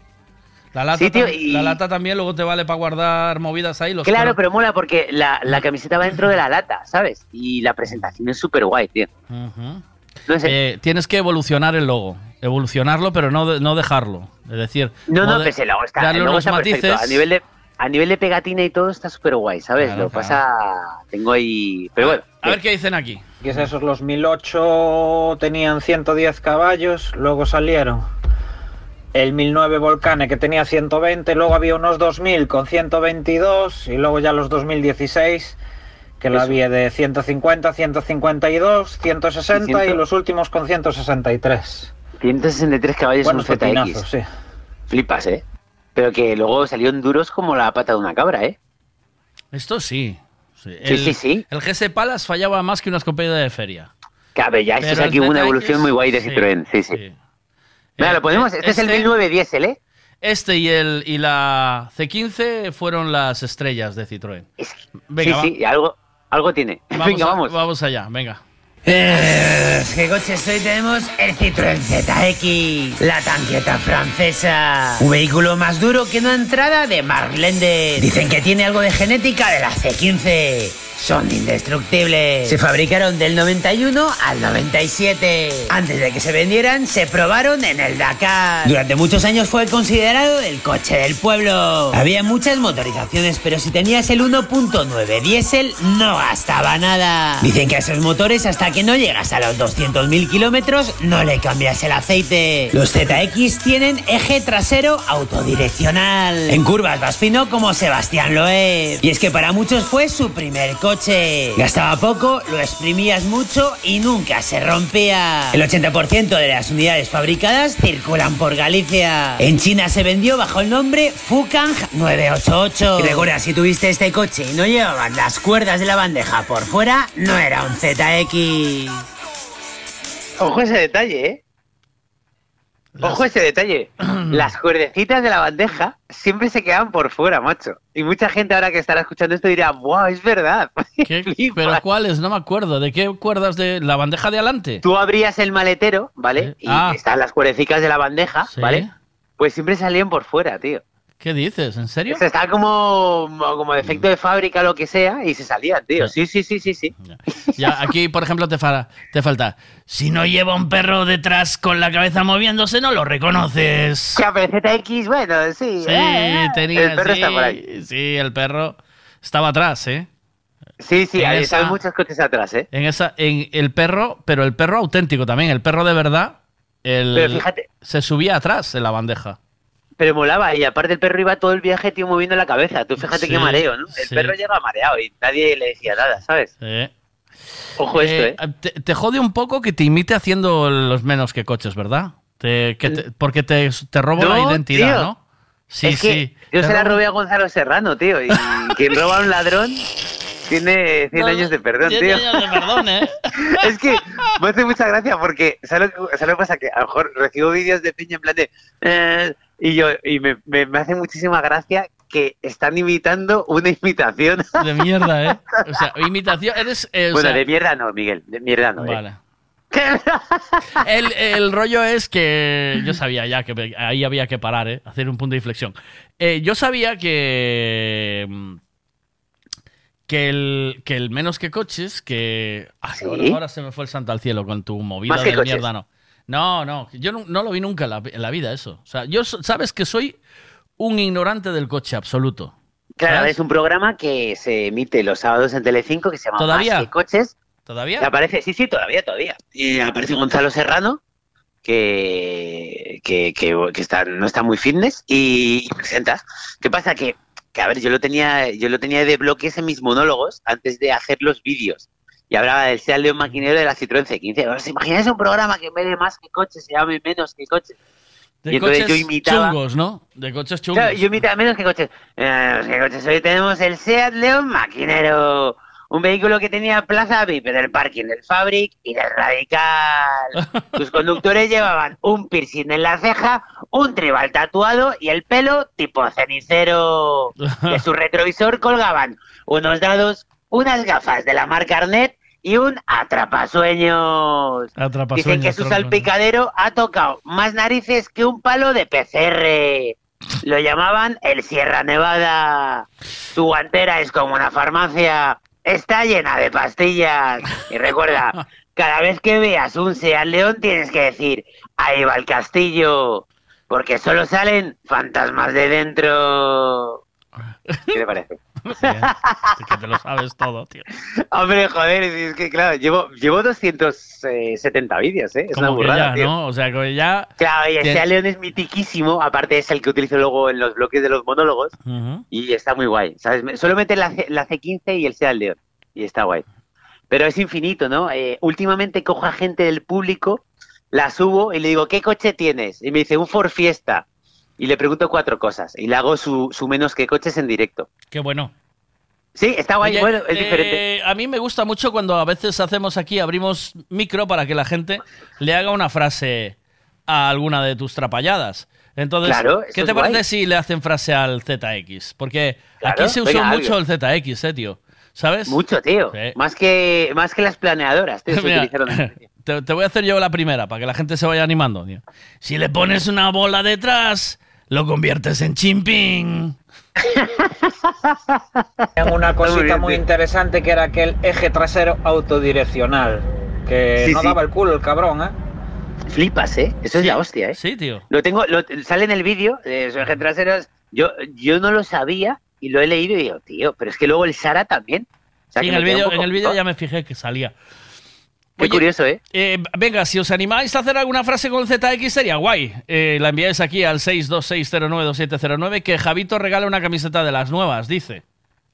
[SPEAKER 8] La lata,
[SPEAKER 64] Sí, tío,
[SPEAKER 8] tam-
[SPEAKER 64] y-
[SPEAKER 8] la lata también luego te vale para guardar movidas ahí. Los
[SPEAKER 64] Claro, pero mola porque la, la camiseta va dentro de la lata, ¿sabes? Y la presentación es súper guay, tío.
[SPEAKER 8] Ujú.
[SPEAKER 64] No sé.
[SPEAKER 8] Eh, tienes que evolucionar el logo. Evolucionarlo, pero no, de- no dejarlo. Es decir,
[SPEAKER 64] No, no,
[SPEAKER 8] mode-
[SPEAKER 64] pues el logo está,
[SPEAKER 8] darle
[SPEAKER 64] el logo
[SPEAKER 8] unos
[SPEAKER 64] está perfecto.
[SPEAKER 8] matices.
[SPEAKER 64] A nivel, de, a nivel de pegatina y todo está súper guay, ¿sabes?
[SPEAKER 8] Claro,
[SPEAKER 64] Lo que
[SPEAKER 8] claro.
[SPEAKER 64] pasa, tengo ahí... Pero bueno,
[SPEAKER 8] A ver qué dicen aquí.
[SPEAKER 70] Y es esos, los 1008 tenían 110 caballos, luego salieron el 1009 Volcane que tenía 120, luego había unos 2000 con 122 y luego ya los 2016 que la
[SPEAKER 64] Eso.
[SPEAKER 70] había de 150, 152, 160 y,
[SPEAKER 64] Y ciento-
[SPEAKER 70] los últimos con 163.
[SPEAKER 64] 163 caballos
[SPEAKER 70] Buenos
[SPEAKER 64] un ZX.
[SPEAKER 70] sí.
[SPEAKER 64] Flipas, ¿eh? Pero que luego salieron duros como la pata de una cabra, ¿eh?
[SPEAKER 8] Esto sí. Sí,
[SPEAKER 64] Sí,
[SPEAKER 8] el,
[SPEAKER 64] sí, sí.
[SPEAKER 8] El GS Palace fallaba más que una escopeta de feria.
[SPEAKER 64] Claro, ya esto es aquí una evolución muy guay de
[SPEAKER 8] sí,
[SPEAKER 64] Citroën, sí, sí. Mira,
[SPEAKER 8] Eh,
[SPEAKER 64] lo ponemos, este, es el
[SPEAKER 8] este-
[SPEAKER 64] 1009 diésel, ¿eh?
[SPEAKER 8] Este y, el, y la C15 fueron las estrellas de Citroën. Venga,
[SPEAKER 64] sí, sí, algo, algo tiene.
[SPEAKER 8] Vamos,
[SPEAKER 64] Venga,
[SPEAKER 8] a-
[SPEAKER 64] vamos.
[SPEAKER 8] vamos allá, venga.
[SPEAKER 71] Eh, ¿Qué coches hoy tenemos? El Citroën ZX, la tanqueta francesa. Un vehículo más duro que una entrada de Mark Lender. Dicen que tiene algo de genética de la C15. Son indestructibles. Se fabricaron del 91 al 97. Antes de que se vendieran, se probaron en el Dakar. Durante muchos años fue considerado el coche del pueblo. Había muchas motorizaciones, pero si tenías el 1.9 diésel, no gastaba nada. Dicen que a esos motores, hasta que no llegas a los 200.000 kilómetros, no le cambias el aceite. Los ZX tienen eje trasero autodireccional. En curvas vas fino como Sebastián Loeb. Y es que para muchos fue su primer coche. Gastaba poco, lo exprimías mucho y nunca se rompía. El 80% de las unidades fabricadas circulan por Galicia. En China se vendió bajo el nombre Fukang 988. Y recuerda, si tuviste este coche y no llevaban las cuerdas de la bandeja por fuera, no era un ZX.
[SPEAKER 64] Ojo ese detalle, ¿eh? Ojo ese detalle. Las cuerdecitas de la bandeja siempre se quedan por fuera, macho. Y mucha gente ahora que estará escuchando esto dirá, ¡wow! Es verdad.
[SPEAKER 8] ¿Pero cuáles? No me acuerdo. ¿De qué cuerdas de la bandeja de adelante?
[SPEAKER 64] Tú abrías el maletero, ¿vale? Y
[SPEAKER 8] Ah.
[SPEAKER 64] están las cuerdecitas de la bandeja,
[SPEAKER 8] Sí.
[SPEAKER 64] ¿vale? Pues siempre salían por fuera, tío.
[SPEAKER 8] ¿Qué dices? ¿En serio?
[SPEAKER 64] O sea, está como, como defecto de fábrica lo que sea y se salían, tío. Sí, sí, sí, sí, sí.
[SPEAKER 8] Ya, aquí, por ejemplo, te, fa- te falta. Si no lleva un perro detrás con la cabeza moviéndose, no lo reconoces.
[SPEAKER 64] Ya, pero ZX, bueno, sí.
[SPEAKER 8] Sí,
[SPEAKER 64] eh,
[SPEAKER 8] tenía.
[SPEAKER 64] El perro
[SPEAKER 8] sí,
[SPEAKER 64] está por ahí.
[SPEAKER 8] Sí, el perro estaba atrás, ¿eh?
[SPEAKER 64] Sí, sí,
[SPEAKER 8] En
[SPEAKER 64] hay,
[SPEAKER 8] esa-
[SPEAKER 64] hay muchos coches atrás, ¿eh?
[SPEAKER 8] En esa, en el perro, pero el perro auténtico también, el perro de verdad, el,
[SPEAKER 64] Pero fíjate-
[SPEAKER 8] se subía atrás en la bandeja.
[SPEAKER 64] Pero molaba, y aparte el perro iba todo el viaje, tío, moviendo la cabeza. Tú fíjate
[SPEAKER 8] Sí,
[SPEAKER 64] qué mareo, ¿no? El
[SPEAKER 8] sí.
[SPEAKER 64] perro llega mareado y nadie le decía nada, ¿sabes?
[SPEAKER 8] Sí.
[SPEAKER 64] Ojo esto, ¿eh?
[SPEAKER 8] Te, te jode un poco que te imite haciendo los menos que coches, ¿verdad? Te- que te- porque te, te robo la identidad,
[SPEAKER 64] tío.
[SPEAKER 8] ¿no? Sí,
[SPEAKER 64] es que
[SPEAKER 8] sí.
[SPEAKER 64] Yo se la robé a Gonzalo Serrano, tío. Y quien roba a un ladrón tiene 100
[SPEAKER 8] No,
[SPEAKER 64] años de perdón, tío.
[SPEAKER 8] años de perdón, ¿eh?
[SPEAKER 64] es que me hace mucha gracia porque, ¿sabes lo, que- ¿sabes lo que pasa? Que a lo mejor recibo vídeos de piña en plan de... eh, y yo y me, me, me hace muchísima gracia que están imitando una imitación.
[SPEAKER 8] De mierda, ¿eh? O sea, imitación, eres... eh,
[SPEAKER 64] bueno,
[SPEAKER 8] sea,
[SPEAKER 64] de mierda no, Miguel, de mierda no. ¿eh?
[SPEAKER 8] Vale. El, el rollo es que yo sabía ya que ahí había que parar, ¿eh? hacer un punto de inflexión. Eh, yo sabía que mm, que el, que el menos que coches, que
[SPEAKER 64] ¿Sí?
[SPEAKER 8] ahora, se me fue el santo al cielo con tu movida de
[SPEAKER 64] coches.
[SPEAKER 8] mierda, no. No, no, yo no, no lo vi nunca en la, en la vida eso. O sea, yo sabes que soy un ignorante del coche absoluto.
[SPEAKER 64] Claro,
[SPEAKER 8] ¿sabes?
[SPEAKER 64] es un programa que se emite los sábados en Telecinco que se llama
[SPEAKER 8] ¿Todavía?
[SPEAKER 64] Más que Coches.
[SPEAKER 8] ¿Todavía?
[SPEAKER 64] Y aparece, sí, sí, todavía, todavía. Y aparece Gonzalo Serrano, que, que, que, que está, no está muy fitness, y, y presenta. ¿Qué pasa? Que, que, a ver, yo lo tenía, yo lo tenía de bloques en mis monólogos antes de hacer los vídeos. Y hablaba del Seat León maquinero de la Citroën C15. ¿Os imagináis un programa que en vez de más que coches se llame menos que coches?
[SPEAKER 8] De
[SPEAKER 64] y entonces
[SPEAKER 8] coches
[SPEAKER 64] yo imitaba.
[SPEAKER 8] chungos, ¿no? De coches chungos.
[SPEAKER 64] Claro, yo imitaba menos que coches. Eh, menos que coches. Hoy tenemos el Seat León Maquinero. Un vehículo que tenía plaza VIP del parking del Fabric y del Radical. Sus conductores llevaban un piercing en la ceja, un tribal tatuado y el pelo tipo cenicero. De su retrovisor colgaban unos dados, unas gafas de la marca Arnett y un atrapasueños.
[SPEAKER 8] Atrapasueños,
[SPEAKER 64] Dicen que su salpicadero ha tocado más narices que un palo de PCR. Lo llamaban el Sierra Nevada. Su guantera es como una farmacia. Está llena de pastillas. Y recuerda, cada vez que veas un Seat León tienes que decir, ahí va el castillo. Porque solo salen fantasmas de dentro. ¿Qué te parece?
[SPEAKER 8] Que te lo sabes todo, tío.
[SPEAKER 64] Hombre, joder, es que claro, llevo, llevo 270 vídeos, ¿eh? Es una
[SPEAKER 8] Como
[SPEAKER 64] burrada,
[SPEAKER 8] ya,
[SPEAKER 64] tío.
[SPEAKER 8] ¿no? O sea, que ya...
[SPEAKER 64] Claro, y ese León es mitiquísimo, aparte es el que utilizo luego en los bloques de los monólogos y está muy guay, ¿sabes? Solo meter la, C- la C15 y el Seat León y está guay. Pero es infinito, ¿no? Eh, últimamente cojo a gente del público, la subo y le digo, ¿qué coche tienes? Y me dice, un Ford Fiesta. Y le pregunto cuatro cosas y le hago su, su menos que coches en directo.
[SPEAKER 8] Qué bueno.
[SPEAKER 64] Sí, está guay,
[SPEAKER 8] Oye,
[SPEAKER 64] bueno, es
[SPEAKER 8] eh,
[SPEAKER 64] diferente.
[SPEAKER 8] A mí me gusta mucho cuando a veces hacemos aquí, abrimos micro para que la gente le haga una frase a alguna de tus trapalladas. Entonces,
[SPEAKER 64] Claro,
[SPEAKER 8] ¿qué te parece
[SPEAKER 64] guay.
[SPEAKER 8] si le hacen frase al ZX? Porque
[SPEAKER 64] Claro,
[SPEAKER 8] aquí se usó
[SPEAKER 64] venga,
[SPEAKER 8] mucho
[SPEAKER 64] algo.
[SPEAKER 8] el ZX, ¿eh, tío? ¿Sabes?
[SPEAKER 64] Mucho, tío. Más que, más que las planeadoras, tío, se
[SPEAKER 8] Mira,
[SPEAKER 64] utilizaron.
[SPEAKER 8] te, te voy a hacer yo la primera para que la gente se vaya animando. tío. Si le pones una bola detrás, lo conviertes en chimping.
[SPEAKER 70] Una cosita muy interesante que era aquel eje trasero autodireccional. Que
[SPEAKER 64] Sí,
[SPEAKER 70] no
[SPEAKER 64] sí.
[SPEAKER 70] daba el culo el cabrón, ¿eh?
[SPEAKER 64] Flipas, ¿eh? Eso es la hostia, ¿eh?
[SPEAKER 8] Sí, tío.
[SPEAKER 64] Lo tengo, lo, sale en el vídeo de su eje trasero. Yo, yo no lo sabía y lo he leído y digo, tío, pero es que luego el Sara también. O sea,
[SPEAKER 8] en el
[SPEAKER 64] poco
[SPEAKER 8] en el vídeo ya me fijé que salía.
[SPEAKER 64] Qué curioso, ¿eh?
[SPEAKER 8] Eh, venga, si os animáis a hacer alguna frase con el ZX sería guay. Eh, la enviáis aquí al 626092709 que Javito regala una camiseta de las nuevas, dice.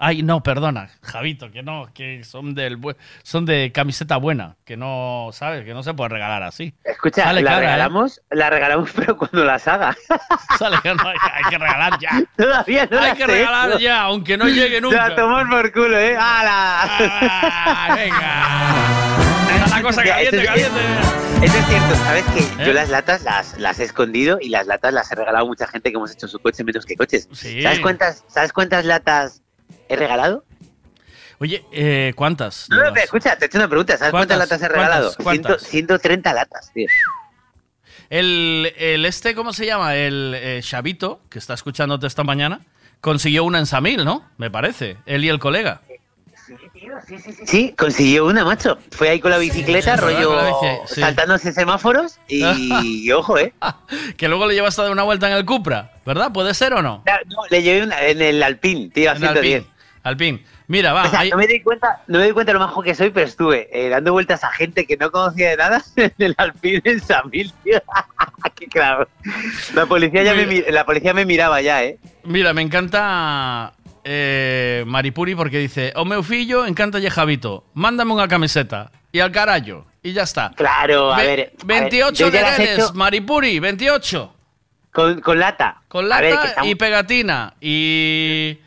[SPEAKER 8] Ay, no, perdona, Javito, que no, que son del son de camiseta buena, que no, ¿sabes? Que no se puede regalar así.
[SPEAKER 64] Escucha,
[SPEAKER 8] Sale
[SPEAKER 64] la
[SPEAKER 8] cara, ¿eh?
[SPEAKER 64] regalamos, la regalamos, pero cuando las haga.
[SPEAKER 8] Sale que no, hay, hay que regalar ya.
[SPEAKER 64] Todavía no
[SPEAKER 8] Hay que regalar
[SPEAKER 64] hecho.
[SPEAKER 8] ya, aunque no llegue nunca.
[SPEAKER 64] Ya, tomar por culo, ¿eh? ¡Hala!
[SPEAKER 8] Ah, venga. La cosa caliente,
[SPEAKER 64] es-
[SPEAKER 8] caliente.
[SPEAKER 64] Eso es cierto, ¿sabes que
[SPEAKER 8] ¿Eh?
[SPEAKER 64] Yo las latas las, las he escondido y las latas las he regalado a mucha gente que hemos hecho su coche menos que coches.
[SPEAKER 8] Sí.
[SPEAKER 64] ¿Sabes cuántas, ¿Sabes cuántas latas he regalado?
[SPEAKER 8] Oye, eh, ¿cuántas?
[SPEAKER 64] No, no, pero escucha, te he hecho una pregunta. ¿Sabes cuántas,
[SPEAKER 8] ¿Cuántas?
[SPEAKER 64] latas he regalado?
[SPEAKER 8] ¿Cuántas? ¿Cuántas?
[SPEAKER 64] Ciento- 130 latas, tío.
[SPEAKER 8] El, el este, ¿cómo se llama? El eh, Chavito, que está escuchándote esta mañana, consiguió una en Samil, ¿no? Me parece. Él y el colega.
[SPEAKER 64] Sí, consiguió una, macho. Fue ahí con la bicicleta,
[SPEAKER 8] Sí,
[SPEAKER 64] rollo
[SPEAKER 8] con la bici, sí.
[SPEAKER 64] saltándose semáforos y, y ojo, ¿eh?
[SPEAKER 8] Que luego le llevaste a dar una vuelta en el Cupra, ¿verdad? ¿Puede ser o no?
[SPEAKER 64] No, le llevé una, en el Alpine, tío, a
[SPEAKER 8] En el
[SPEAKER 64] 110.
[SPEAKER 8] Alpine. Mira, va.
[SPEAKER 64] O sea,
[SPEAKER 8] ahí-
[SPEAKER 64] no me di cuenta, no me di cuenta lo majo que soy, pero estuve eh, dando vueltas a gente que no conocía de nada en el Alpine en Samil, tío. Qué claro. La policía ya me, la policía me miraba ya, ¿eh?
[SPEAKER 8] Mira, me encanta eh, Maripuri porque dice: O meu fillo encanta Javito, mándame una camiseta. Y al carajo. Y ya está.
[SPEAKER 64] Claro, a
[SPEAKER 8] Ve-
[SPEAKER 64] ver, a ver,
[SPEAKER 8] 28
[SPEAKER 64] yo ya las he
[SPEAKER 8] niveles,
[SPEAKER 64] hecho-
[SPEAKER 8] Maripuri, 28.
[SPEAKER 64] Con, con lata.
[SPEAKER 8] Con
[SPEAKER 64] A ver,
[SPEAKER 8] lata
[SPEAKER 64] estamos-
[SPEAKER 8] y pegatina. Y.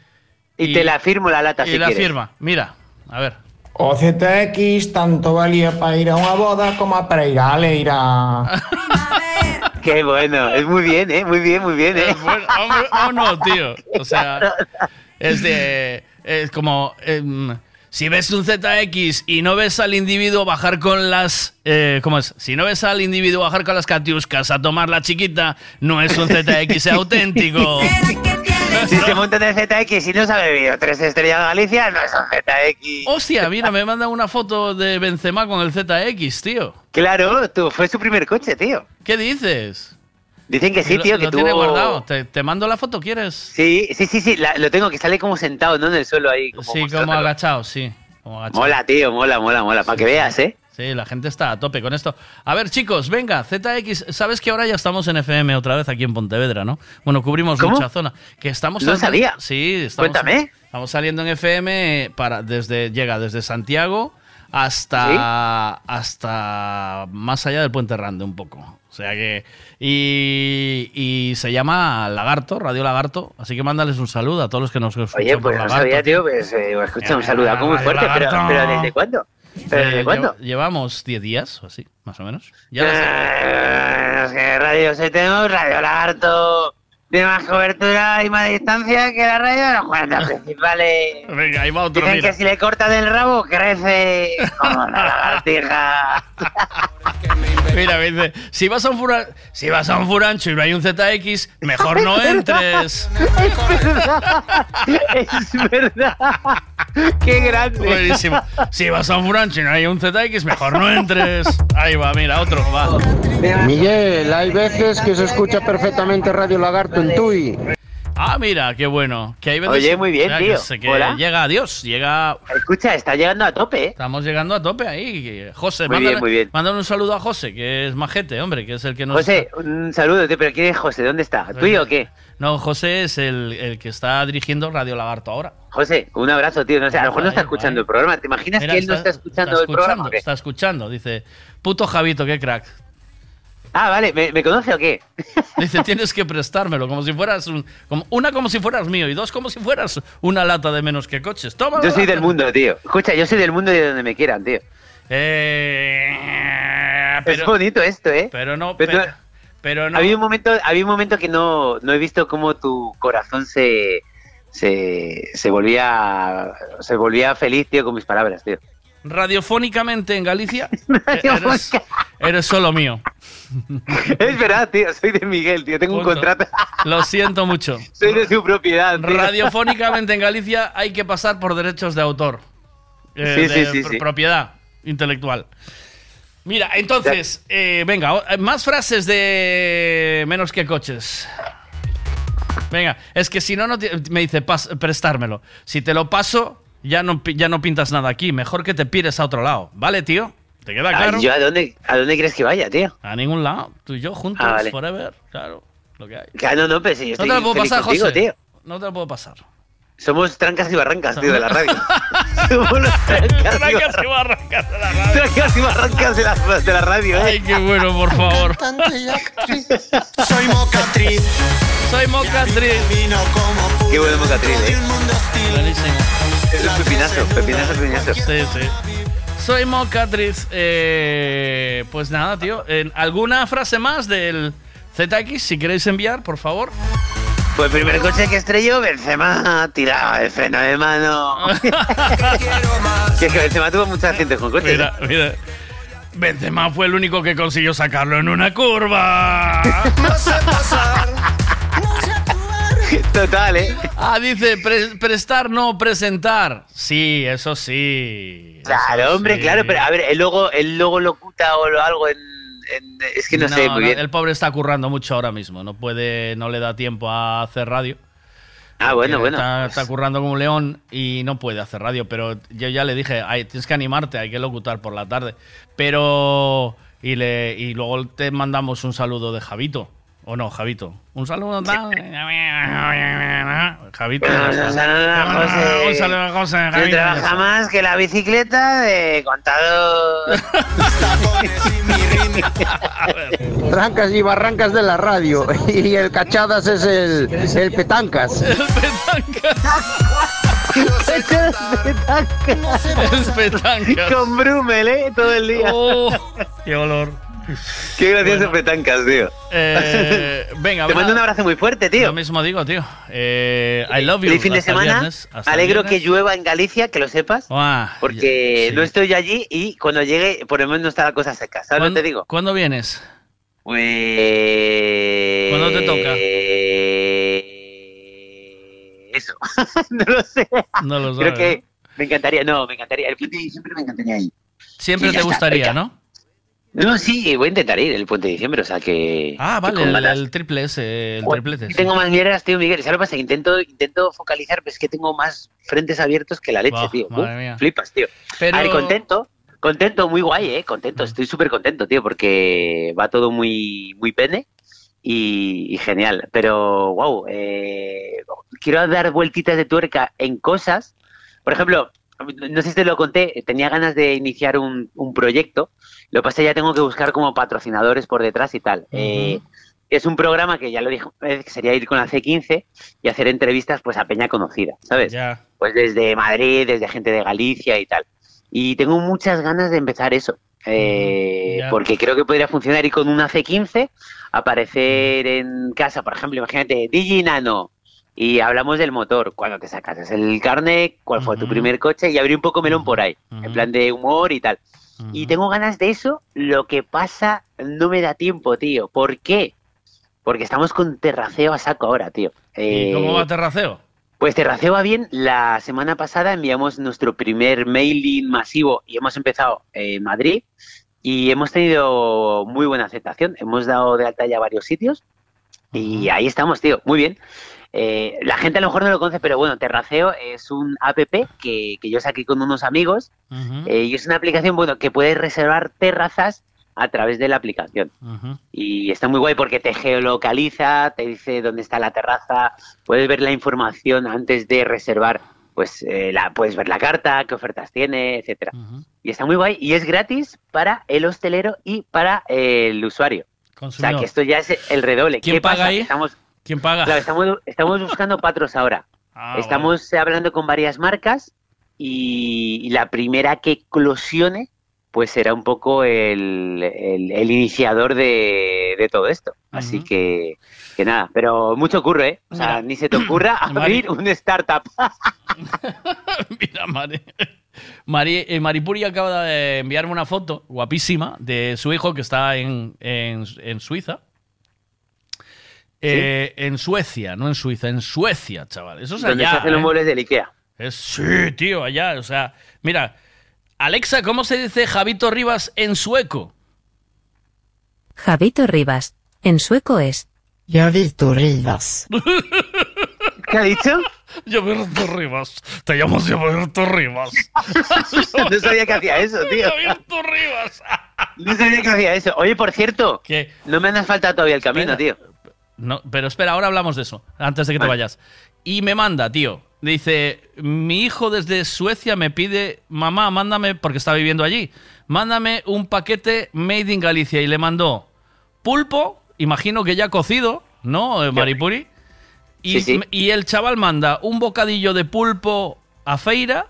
[SPEAKER 64] Y te la firmo la lata
[SPEAKER 8] Y
[SPEAKER 64] si
[SPEAKER 8] la
[SPEAKER 64] quieres.
[SPEAKER 8] firma. Mira, a ver.
[SPEAKER 72] O ZX tanto valía para ir a una boda como para ir a Leira.
[SPEAKER 64] Qué bueno, es muy bien, ¿eh? Muy bien, muy bien, ¿eh?
[SPEAKER 8] Bueno, oh no, tío. O sea, es de. Es como. em, si ves un ZX y no ves al individuo bajar con las. eh, ¿Cómo es? Si no ves al individuo bajar con las catiuscas a tomar la chiquita, no es un ZX auténtico.
[SPEAKER 64] Si se monta en el ZX y no se ha bebido tres estrellas de Galicia, no es un ZX.
[SPEAKER 8] Hostia, mira, me mandan una foto de Benzema con el ZX, tío.
[SPEAKER 64] Claro, tú, fue su primer coche, tío.
[SPEAKER 8] ¿Qué dices?
[SPEAKER 64] Dicen que sí, tío, que
[SPEAKER 8] lo tiene
[SPEAKER 64] tuvo...
[SPEAKER 8] guardado. ¿Te, te mando la foto, ¿quieres?
[SPEAKER 64] Sí, sí, sí, sí, la- lo tengo, que sale como sentado, ¿no? En el suelo ahí. Como
[SPEAKER 8] Sí, como agachado, sí. como agachado.
[SPEAKER 64] Mola, tío, mola, mola, mola, para que veas, ¿eh?
[SPEAKER 8] Sí, la gente está a tope con esto. A ver, chicos, venga, ZX, sabes que ahora ya estamos en FM otra vez aquí en Pontevedra, ¿no? Bueno, cubrimos
[SPEAKER 64] ¿Cómo?
[SPEAKER 8] mucha zona. Que estamos
[SPEAKER 64] No sabía.
[SPEAKER 8] Sí, estamos,
[SPEAKER 64] Cuéntame.
[SPEAKER 8] Estamos saliendo en FM para desde llega desde Santiago hasta hasta más allá del Puente Rande un poco. O sea que y, y se llama Lagarto, Radio Lagarto, así que mándales un saludo a todos los que nos escuchan
[SPEAKER 64] Oye,
[SPEAKER 8] por
[SPEAKER 64] pues no
[SPEAKER 8] Lagarto.
[SPEAKER 64] sabía, tío, pues eh, escucha, un saludaco muy
[SPEAKER 8] Radio
[SPEAKER 64] fuerte, pero, pero ¿desde cuándo? ¿Pero
[SPEAKER 8] Eh,
[SPEAKER 64] desde cuándo?
[SPEAKER 8] Llevamos 10 días o así, más o menos. Ya
[SPEAKER 64] Eh, es que radio Radio Lagarto tiene más cobertura y más distancia que la radio de los 40 principales.
[SPEAKER 8] Venga, ahí va otro,
[SPEAKER 64] Dicen
[SPEAKER 8] mira.
[SPEAKER 64] que si le cortan el rabo crece como la lagartija.
[SPEAKER 8] Mira, me dice, si vas a un fura- si vas a un furancho y no hay un ZX, mejor no entres.
[SPEAKER 64] Es verdad. Es verdad. Qué grande.
[SPEAKER 8] Buenísimo. Si vas a un furancho y no hay un ZX, mejor no entres. Ahí va, mira, otro, va.
[SPEAKER 73] Miguel, hay veces que se escucha perfectamente Radio Lagarto
[SPEAKER 8] Ah, mira, qué bueno. Que hay veces-
[SPEAKER 64] Oye, muy bien,
[SPEAKER 8] o que
[SPEAKER 64] tío.
[SPEAKER 8] se- que
[SPEAKER 64] Hola.
[SPEAKER 8] llega a Dios, llega.
[SPEAKER 64] Escucha, está llegando a tope, ¿eh?
[SPEAKER 8] Estamos llegando a tope ahí. José,
[SPEAKER 64] Muy
[SPEAKER 8] mándale,
[SPEAKER 64] bien, muy bien.
[SPEAKER 8] mándale un saludo a José, que es majete, hombre, que es el que nos.
[SPEAKER 64] José, un saludo, tío, pero ¿quién es José? ¿Dónde está? ¿Tú o qué?
[SPEAKER 8] No, José es el, el que está dirigiendo Radio Lagarto ahora.
[SPEAKER 64] José, un abrazo, tío. No sé, a lo mejor no está escuchando
[SPEAKER 8] ahí.
[SPEAKER 64] el programa. ¿Te imaginas
[SPEAKER 8] Mira,
[SPEAKER 64] que él no está escuchando el programa? o?
[SPEAKER 8] Está escuchando, dice. Puto Javito, qué crack.
[SPEAKER 64] Ah, vale, ¿me, me conoce o qué?
[SPEAKER 8] Dice, tienes que prestármelo, como si fueras un. Como, una como si fueras mío y dos como si fueras una lata de menos que coches. Toma.
[SPEAKER 64] Yo soy
[SPEAKER 8] lata.
[SPEAKER 64] del mundo, tío. Escucha, yo soy del mundo y de donde me quieran, tío.
[SPEAKER 8] Eh,
[SPEAKER 64] es bonito esto, ¿eh?
[SPEAKER 8] Pero no,
[SPEAKER 64] Pero-
[SPEAKER 8] pero, pero no.
[SPEAKER 64] Había un momento, había un momento que no, no he visto cómo tu corazón se, se, se volvía se volvía feliz, tío, con mis palabras, tío.
[SPEAKER 8] Radiofónicamente en Galicia, eres, eres solo mío.
[SPEAKER 64] Es verdad, tío, soy de Miguel, tío, tengo un contrato,
[SPEAKER 8] Lo siento mucho.
[SPEAKER 64] soy de su propiedad. tío.
[SPEAKER 8] Radiofónicamente en Galicia hay que pasar por derechos de autor. Eh,
[SPEAKER 64] Sí,
[SPEAKER 8] de
[SPEAKER 64] sí, sí.
[SPEAKER 8] Propiedad intelectual. Mira, entonces, eh, venga, eh, más frases de menos que coches. Venga, es que si no, no te- me dice pas- prestármelo. Si te lo paso, ya no, pi- ya no pintas nada aquí. Mejor que te pires a otro lado. ¿Vale, tío? ¿Te queda
[SPEAKER 64] Ay,
[SPEAKER 8] claro?
[SPEAKER 64] ¿Yo a dónde, a dónde crees que vaya, tío?
[SPEAKER 8] A ningún lado. Tú y yo juntos,
[SPEAKER 64] Ah, vale.
[SPEAKER 8] forever. Claro, lo que hay.
[SPEAKER 64] Claro, no, no, pero si yo
[SPEAKER 8] No te lo puedo pasar,
[SPEAKER 64] contigo,
[SPEAKER 8] José.
[SPEAKER 64] tío.
[SPEAKER 8] No te lo puedo pasar.
[SPEAKER 64] Somos trancas y barrancas, tío, de la radio. Somos los trancas,
[SPEAKER 8] Trancas y barrancas de la radio.
[SPEAKER 64] Trancas y barrancas de la, de la radio, ¿eh?
[SPEAKER 8] Ay, qué bueno, por favor.
[SPEAKER 72] Soy mocatriz.
[SPEAKER 8] Soy mocatriz.
[SPEAKER 64] Qué bueno mocatriz, ¿eh?
[SPEAKER 8] Buenísimo.
[SPEAKER 64] Es un pepinazo, pepinazo, pepinazo.
[SPEAKER 8] Sí, sí. Soy mocatriz. Eh, pues nada, tío. Eh, ¿Alguna frase más del ZX? Si queréis enviar, por favor.
[SPEAKER 64] Pues el primer coche que estrelló, Benzema tiraba el freno de mano. que es que Benzema tuvo muchos accidentes con coches.
[SPEAKER 8] Mira, mira. Benzema fue el único que consiguió sacarlo en una curva.
[SPEAKER 64] Total, ¿eh?
[SPEAKER 8] Ah, dice pre- prestar, no presentar. Sí, eso sí.
[SPEAKER 64] Claro,
[SPEAKER 8] eso
[SPEAKER 64] hombre,
[SPEAKER 8] sí.
[SPEAKER 64] claro, pero a ver, él luego, él luego locuta o algo en, en- Es que no, sé muy
[SPEAKER 8] no,
[SPEAKER 64] bien.
[SPEAKER 8] El pobre está currando mucho ahora mismo. No puede, no le da tiempo a hacer radio.
[SPEAKER 64] Ah, bueno, bueno.
[SPEAKER 8] Está, está currando como un león y no puede hacer radio. Pero yo ya le dije, "Ay, tienes que animarte, hay que locutar por la tarde. Pero. Y, le, y luego te mandamos un saludo de Javito. ¿O no, Javito? Un saludo tal. Javito.
[SPEAKER 64] Un saludo a José.
[SPEAKER 8] Un saludo a José. Javito,
[SPEAKER 64] trabaja más que la bicicleta de contador.
[SPEAKER 73] Trancas y barrancas de la radio. Y el cachadas es el, el petancas.
[SPEAKER 8] Es petancas.
[SPEAKER 64] Con Brumel, ¿eh? Todo el día.
[SPEAKER 8] Oh, qué olor.
[SPEAKER 64] Qué gracioso petancas, tío.
[SPEAKER 8] Eh, venga,
[SPEAKER 64] Te mando un abrazo muy fuerte, tío.
[SPEAKER 8] Lo mismo digo, tío. Eh, I love you.
[SPEAKER 64] Feliz fin de
[SPEAKER 8] el
[SPEAKER 64] semana.
[SPEAKER 8] viernes, el
[SPEAKER 64] Alegro
[SPEAKER 8] viernes.
[SPEAKER 64] que llueva en Galicia, que lo sepas.
[SPEAKER 8] Ah,
[SPEAKER 64] Porque
[SPEAKER 8] sí.
[SPEAKER 64] no estoy allí y cuando llegue, por lo menos no está la cosa seca. ¿Sabes lo que te digo?
[SPEAKER 8] ¿Cuándo vienes?
[SPEAKER 64] Pues.
[SPEAKER 8] ¿Cuándo te toca?
[SPEAKER 64] Eso. no lo sé.
[SPEAKER 8] No lo
[SPEAKER 64] Creo
[SPEAKER 8] sabes,
[SPEAKER 64] que me encantaría. No, me encantaría. El puente de diciembre me encantaría ir.
[SPEAKER 8] Siempre te
[SPEAKER 64] está,
[SPEAKER 8] gustaría. ¿no?
[SPEAKER 64] No, sí, voy a intentar ir el puente de diciembre, o sea que.
[SPEAKER 8] Ah, vale,
[SPEAKER 64] con
[SPEAKER 8] el, el triple S, el triplete.
[SPEAKER 64] sí. Tengo más mierdas, tío, Miguel. ¿Sabes lo que pasa? Que intento, intento focalizar, pero es que tengo más frentes abiertos que la leche, tío.
[SPEAKER 8] madre
[SPEAKER 64] Uf,
[SPEAKER 8] mía.
[SPEAKER 64] Flipas, tío.
[SPEAKER 8] Pero-
[SPEAKER 64] A ver, contento. Contento, muy guay, eh. Contento, estoy súper contento, tío, porque va todo muy, muy pene y, y genial. Pero, wow, eh, quiero dar vueltitas de tuerca en cosas. Por ejemplo, no sé si te lo conté, tenía ganas de iniciar un, un proyecto. Lo que pasa es que ya tengo que buscar como patrocinadores por detrás y tal. Eh, es un programa que ya lo dijo, eh, que sería ir con la C15 y hacer entrevistas pues a peña conocida, ¿sabes? Pues desde Madrid, desde gente de Galicia y tal. Y tengo muchas ganas de empezar eso. eh, porque creo que podría funcionar y con una C15 aparecer en casa, por ejemplo, imagínate, Digi Nano, y hablamos del motor, cuando te sacas el carnet, cuál fue tu primer coche y abrir un poco melón por ahí, en plan de humor y tal. Y tengo ganas de eso. Lo que pasa no me da tiempo, tío. ¿Por qué? Porque estamos con terraceo a saco ahora, tío.
[SPEAKER 8] ¿Y
[SPEAKER 64] Eh,
[SPEAKER 8] cómo va Terraceo?
[SPEAKER 64] Pues Terraceo va bien. La semana pasada enviamos nuestro primer mailing masivo y hemos empezado en Madrid y hemos tenido muy buena aceptación. Hemos dado de alta ya varios sitios y ahí estamos, tío. Muy bien. Eh, la gente a lo mejor no lo conoce, pero bueno, Terraceo es un app que, que yo saqué con unos amigos eh, y es una aplicación bueno que puedes reservar terrazas a través de la aplicación. Y está muy guay porque te geolocaliza, te dice dónde está la terraza, puedes ver la información antes de reservar, pues eh, la, puedes ver la carta, qué ofertas tiene, etcétera. Y está muy guay y es gratis para el hostelero y para el usuario. O sea que esto ya es el redoble.
[SPEAKER 8] ¿Quién
[SPEAKER 64] ¿Qué
[SPEAKER 8] paga
[SPEAKER 64] pasa?
[SPEAKER 8] ahí?
[SPEAKER 64] Estamos,
[SPEAKER 8] ¿Quién paga?
[SPEAKER 64] Claro, estamos, estamos buscando patros ahora.
[SPEAKER 8] Ah,
[SPEAKER 64] estamos hablando con varias marcas y, y la primera que eclosione pues será un poco el, el- el iniciador de, de todo esto. Así que, que nada, pero mucho ocurre, ¿eh? O sea, ni se te ocurra abrir un startup.
[SPEAKER 8] Mira, Mari. Mari- eh, Maripuri acaba de enviarme una foto guapísima de su hijo que está en, en- en Suiza. Eh, En Suecia, no en Suiza, en Suecia, chaval. Eso es
[SPEAKER 64] Donde
[SPEAKER 8] allá.
[SPEAKER 64] se hacen los
[SPEAKER 8] ¿eh?
[SPEAKER 64] muebles del Ikea.
[SPEAKER 8] Es, sí, tío, allá. O sea, mira, Alexa, ¿cómo se dice Javito Rivas en sueco?
[SPEAKER 35] Javito Rivas. En sueco es.
[SPEAKER 8] Javito Rivas.
[SPEAKER 64] ¿Qué ha dicho?
[SPEAKER 8] Javito Rivas. Te llamo Javito Rivas.
[SPEAKER 64] no sabía que hacía eso, tío.
[SPEAKER 8] Javito Rivas.
[SPEAKER 64] No sabía que hacía eso. Oye, por cierto, no me han faltado todavía el camino, tío.
[SPEAKER 8] No, pero espera, ahora hablamos de eso, antes de que te vayas. Y me manda, tío. Dice, mi hijo desde Suecia me pide, mamá, mándame, porque está viviendo allí, mándame un paquete made in Galicia. Y le mandó pulpo, imagino que ya cocido, ¿no, eh, Maripuri? Y,
[SPEAKER 64] Sí, sí.
[SPEAKER 8] y el chaval manda un bocadillo de pulpo a feira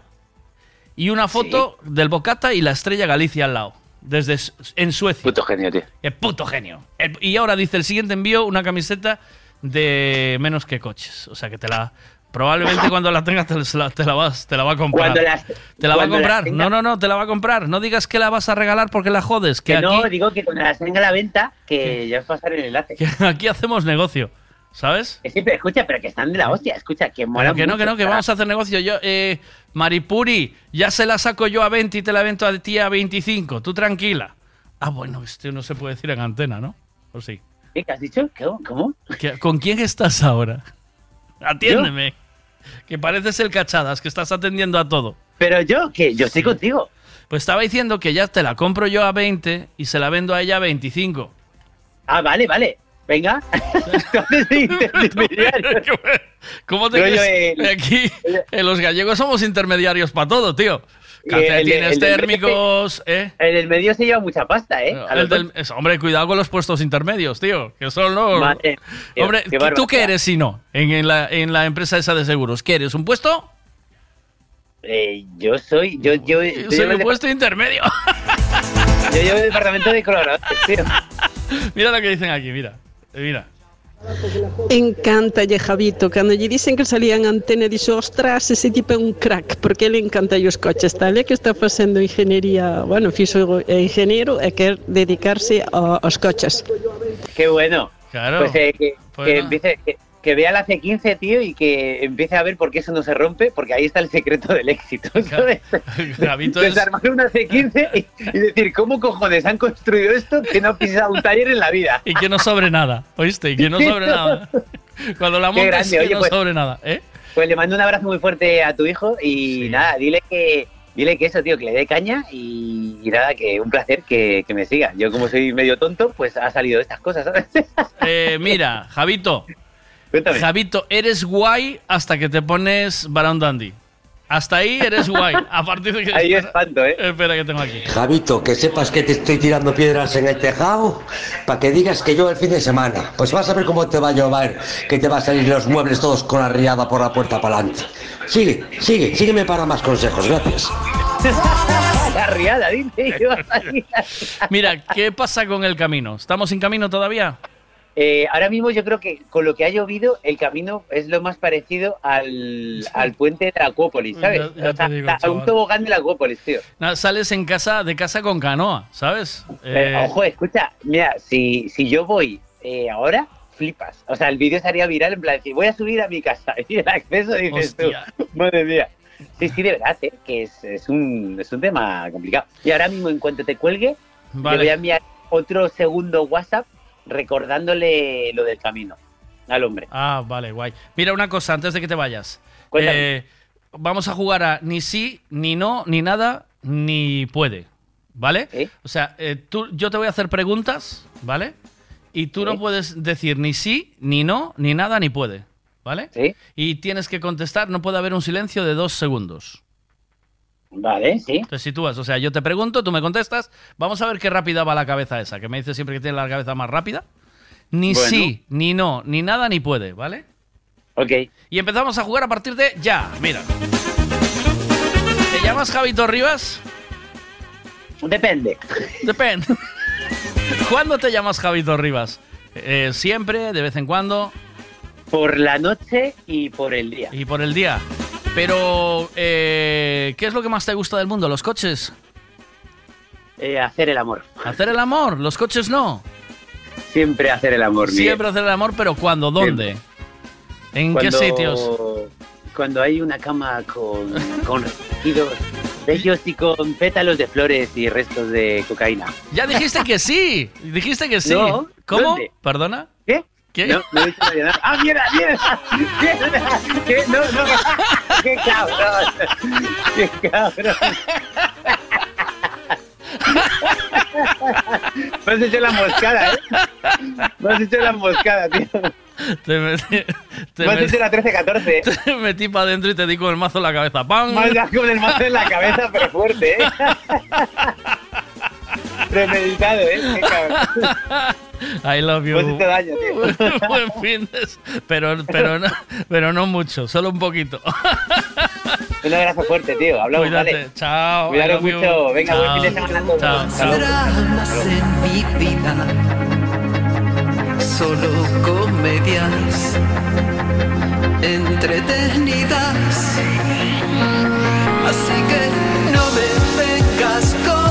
[SPEAKER 8] y una foto del bocata y la estrella Galicia al lado, desde en Suecia.
[SPEAKER 64] Puto genio, tío.
[SPEAKER 8] Es puto genio. El- y ahora dice el siguiente envío una camiseta de menos que coches. O sea que te la. Probablemente cuando la tengas te, la, te la vas, te la va a comprar.
[SPEAKER 64] Cuando las-
[SPEAKER 8] te la va a comprar.
[SPEAKER 64] tenga-
[SPEAKER 8] No, no, no, te la va a comprar. No digas que la vas a regalar porque la jodes. Que,
[SPEAKER 64] Que
[SPEAKER 8] aquí,
[SPEAKER 64] no, digo que cuando las tenga a la venta, que ya os pasaré el enlace.
[SPEAKER 8] que aquí hacemos negocio. ¿Sabes?
[SPEAKER 64] Que siempre, escucha, pero que están de la hostia, escucha, que mola
[SPEAKER 8] Pero que no,
[SPEAKER 64] mucho,
[SPEAKER 8] que no, que vamos a hacer negocio. Yo, eh, Maripuri, ya se la saco yo a 20 y te la vento a ti a 25. Tú tranquila. Ah, bueno, esto no se puede decir en antena, ¿no? ¿O sí?
[SPEAKER 64] ¿Qué, ¿Qué has dicho? ¿Cómo? ¿Cómo?
[SPEAKER 8] ¿Qué- ¿Con quién estás ahora? Atiéndeme. Que pareces el cachadas, que estás atendiendo a todo.
[SPEAKER 64] Pero yo, que yo estoy contigo.
[SPEAKER 8] Pues estaba diciendo que ya te la compro yo a 20 y se la vendo a ella a 25.
[SPEAKER 64] Ah, vale, vale. Venga. Intermediario.
[SPEAKER 8] ¿Cómo te crees?
[SPEAKER 64] el-
[SPEAKER 8] Aquí, en los gallegos somos intermediarios para todo, tío.
[SPEAKER 64] El-
[SPEAKER 8] Calcetines
[SPEAKER 64] el
[SPEAKER 8] térmicos, ¿eh?
[SPEAKER 64] En el medio se lleva mucha pasta, ¿eh? A
[SPEAKER 8] El
[SPEAKER 64] los
[SPEAKER 8] del-
[SPEAKER 64] dos.
[SPEAKER 8] es- hombre, cuidado con los puestos intermedios, tío. Que son los.
[SPEAKER 64] Madre, tío,
[SPEAKER 8] hombre,
[SPEAKER 64] qué
[SPEAKER 8] ¿tú qué eres si no? En, en la, en la empresa esa de seguros. ¿Qué eres? ¿Un puesto?
[SPEAKER 64] Eh, yo soy. Yo, yo, yo,
[SPEAKER 8] Soy un puesto intermedio.
[SPEAKER 64] Yo llevo el departamento de colaboradores, tío.
[SPEAKER 8] mira lo que dicen aquí, mira. Mira.
[SPEAKER 74] Encanta Javito, cando lle dicen que salía en antena dixo, ostras, ese tipo é un crack, porque ele encanta os coches, tal, é que está facendo ingeniería, bueno, fixo é ingeniero e quer dedicarse a- aos coches.
[SPEAKER 64] Qué bueno.
[SPEAKER 8] Claro.
[SPEAKER 64] Pues eh, que,
[SPEAKER 8] Pues
[SPEAKER 64] que empiece. Que, que vea la C15, tío, y que empiece a ver por qué eso no se rompe, porque ahí está el secreto del éxito, ¿sabes?
[SPEAKER 8] Javito es-
[SPEAKER 64] Desarmar una C15 y, y decir, ¿cómo cojones han construido esto que no ha pisado un taller en la vida?
[SPEAKER 8] Y que no sobre nada, ¿oíste? Y que no sobre nada. Cuando la
[SPEAKER 64] grande,
[SPEAKER 8] que
[SPEAKER 64] oye,
[SPEAKER 8] no
[SPEAKER 64] pues-
[SPEAKER 8] sobre nada, ¿eh?
[SPEAKER 64] Pues le mando un abrazo muy fuerte a tu hijo y nada, dile que dile que eso, tío, que le dé caña y, y nada, que un placer que, que me siga. Yo como soy medio tonto, pues ha salido de estas cosas, ¿sabes?
[SPEAKER 8] Eh, mira, Javito.
[SPEAKER 64] Cuéntame.
[SPEAKER 8] Javito, eres guay hasta que te pones Baron Dandy. Hasta ahí eres guay. A partir de que.
[SPEAKER 64] Ahí espanto, ¿eh?
[SPEAKER 8] Espera que tengo aquí.
[SPEAKER 73] Javito, que sepas que te estoy tirando piedras en el tejado para que digas que yo el fin de semana. Pues vas a ver cómo te va a llover, que te va a salir los muebles todos con la riada por la puerta para adelante. Sigue, sigue, sígueme para más consejos, gracias.
[SPEAKER 64] la riada, dice. yo.
[SPEAKER 8] Mira, ¿qué pasa con el camino? ¿Estamos sin camino todavía?
[SPEAKER 64] Eh, ahora mismo yo creo que con lo que ha llovido, el camino es lo más parecido al, al puente de la Acuópolis, ¿sabes?
[SPEAKER 8] Ya- ya
[SPEAKER 64] O sea,
[SPEAKER 8] te digo,
[SPEAKER 64] a un tobogán de la Acuópolis, tío.
[SPEAKER 8] No, sales en casa, de casa con canoa, ¿sabes?
[SPEAKER 64] Pero,
[SPEAKER 8] Eh,
[SPEAKER 64] ojo, escucha, mira, si, si yo voy eh, ahora, flipas. O sea, el vídeo estaría viral en plan, decir, voy a subir a mi casa y el acceso dices
[SPEAKER 8] Hostia.
[SPEAKER 64] tú, madre mía. Sí, sí, de verdad, ¿eh? que es, es, un, es un tema complicado. Y ahora mismo, en cuanto te cuelgue,
[SPEAKER 8] Vale.
[SPEAKER 64] le voy a enviar otro segundo WhatsApp recordándole lo del camino al hombre.
[SPEAKER 8] Ah, vale, guay. Mira una cosa, antes de que te vayas.
[SPEAKER 64] Cuéntame.
[SPEAKER 8] Eh, vamos a jugar a ni sí, ni no, ni nada, ni puede. ¿Vale? O sea, eh, tú, yo te voy a hacer preguntas, ¿vale? Y tú no puedes decir ni sí, ni no, ni nada, ni puede. ¿Vale?
[SPEAKER 64] Sí.
[SPEAKER 8] Y tienes que contestar, no puede haber un silencio de dos segundos.
[SPEAKER 64] Vale, sí.
[SPEAKER 8] Te sitúas, o sea, yo te pregunto, tú me contestas. Vamos a ver qué rápida va la cabeza esa, que me dice siempre que tiene la cabeza más rápida. Ni
[SPEAKER 64] Bueno.
[SPEAKER 8] sí, ni no, ni nada, ni puede, ¿vale?
[SPEAKER 64] Ok.
[SPEAKER 8] Y empezamos a jugar a partir de ya, mira. ¿Te llamas Javito Rivas?
[SPEAKER 64] Depende.
[SPEAKER 8] Depende. ¿Cuándo te llamas Javito Rivas? Eh, ¿Siempre? ¿De vez en cuando?
[SPEAKER 64] Por la noche y por el día.
[SPEAKER 8] Y por el día. Pero, eh, ¿qué es lo que más te gusta del mundo? ¿Los coches?
[SPEAKER 64] Eh, hacer el amor.
[SPEAKER 8] ¿Hacer el amor? ¿Los coches no?
[SPEAKER 64] Siempre hacer el amor. Miguel.
[SPEAKER 8] Siempre hacer el amor, pero ¿cuándo? ¿Dónde? ¿En qué
[SPEAKER 64] Cuando-
[SPEAKER 8] sitios?
[SPEAKER 64] Cuando hay una cama con, con bellos y con pétalos de flores y restos de cocaína.
[SPEAKER 8] Ya dijiste que sí. Dijiste que sí.
[SPEAKER 64] No,
[SPEAKER 8] ¿Cómo?
[SPEAKER 64] ¿dónde?
[SPEAKER 8] ¿Perdona?
[SPEAKER 64] ¿Qué?
[SPEAKER 8] ¿Qué?
[SPEAKER 64] No, no he dicho nada. ¡Ah, mierda, mierda! ¡Mierda! ¿Qué? No, no. ¡Qué cabrón! ¡Qué cabrón! Me has hecho la moscada, ¿eh? Me has hecho la moscada, tío.
[SPEAKER 8] Te metí, te
[SPEAKER 64] Me has hecho la 13-14.
[SPEAKER 8] te metí para adentro y te di con el mazo en la cabeza. ¡Pam!
[SPEAKER 64] Me has dado con el mazo en la cabeza, pero fuerte, ¿eh? Premeditado, ¿eh? Qué cabrón.
[SPEAKER 8] I love you.
[SPEAKER 64] Hecho daño, tío.
[SPEAKER 8] Buen fin de... Pero, pero, no, pero no mucho, solo un poquito.
[SPEAKER 64] Un abrazo fuerte, tío. Hablamos,
[SPEAKER 8] Cuídate.
[SPEAKER 64] ¿vale?
[SPEAKER 8] Chao.
[SPEAKER 64] Cuidaros
[SPEAKER 8] love you.
[SPEAKER 64] mucho. Venga, buen
[SPEAKER 8] Chao.
[SPEAKER 64] fin de semana.
[SPEAKER 8] Chao.
[SPEAKER 64] Hasta luego.
[SPEAKER 75] dramas en mi vida, solo comedias entretenidas. Así que no me vengas con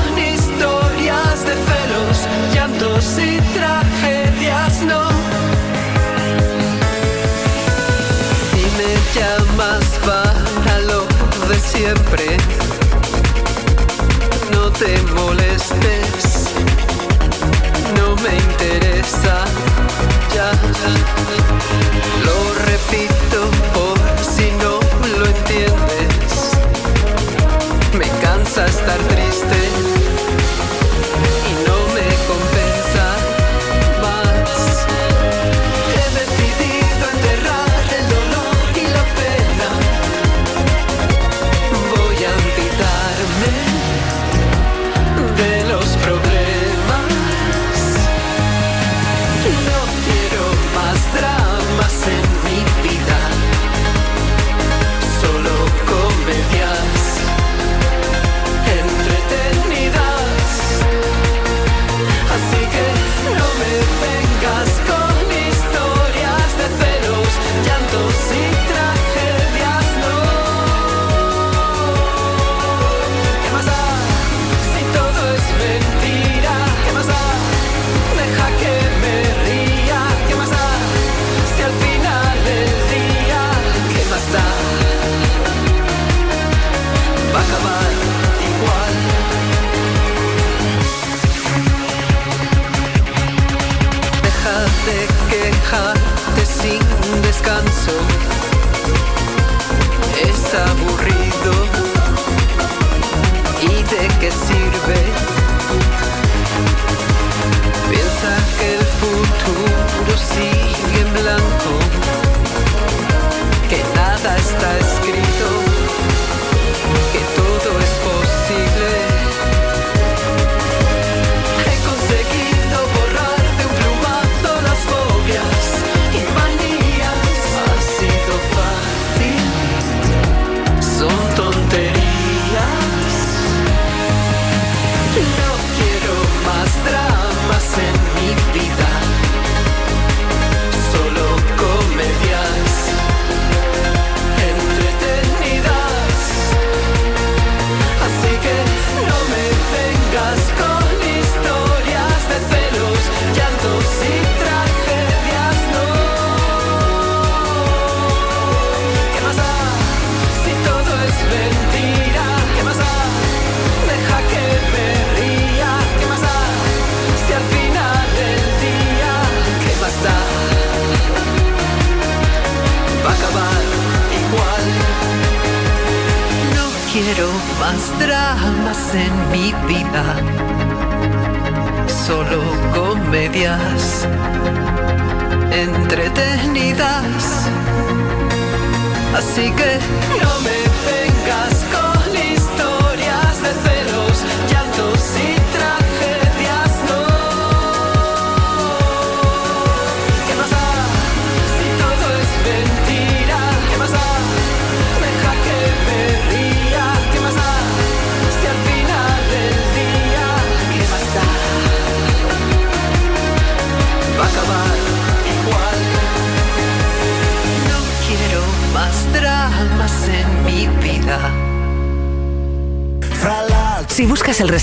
[SPEAKER 75] llantos y tragedias, no. Si me llamas para lo de siempre, no te molestes, no me interesa, ya lo repito por si no lo entiendes, me cansa estar triste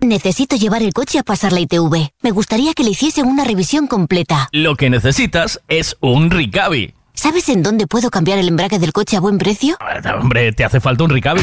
[SPEAKER 40] Necesito llevar el coche a pasar la ITV. Me gustaría que le hiciesen una revisión completa.
[SPEAKER 8] Lo que necesitas es un Ricavi.
[SPEAKER 40] ¿Sabes en dónde puedo cambiar el embrague del coche a buen precio?
[SPEAKER 8] Hombre, te hace falta un Ricavi.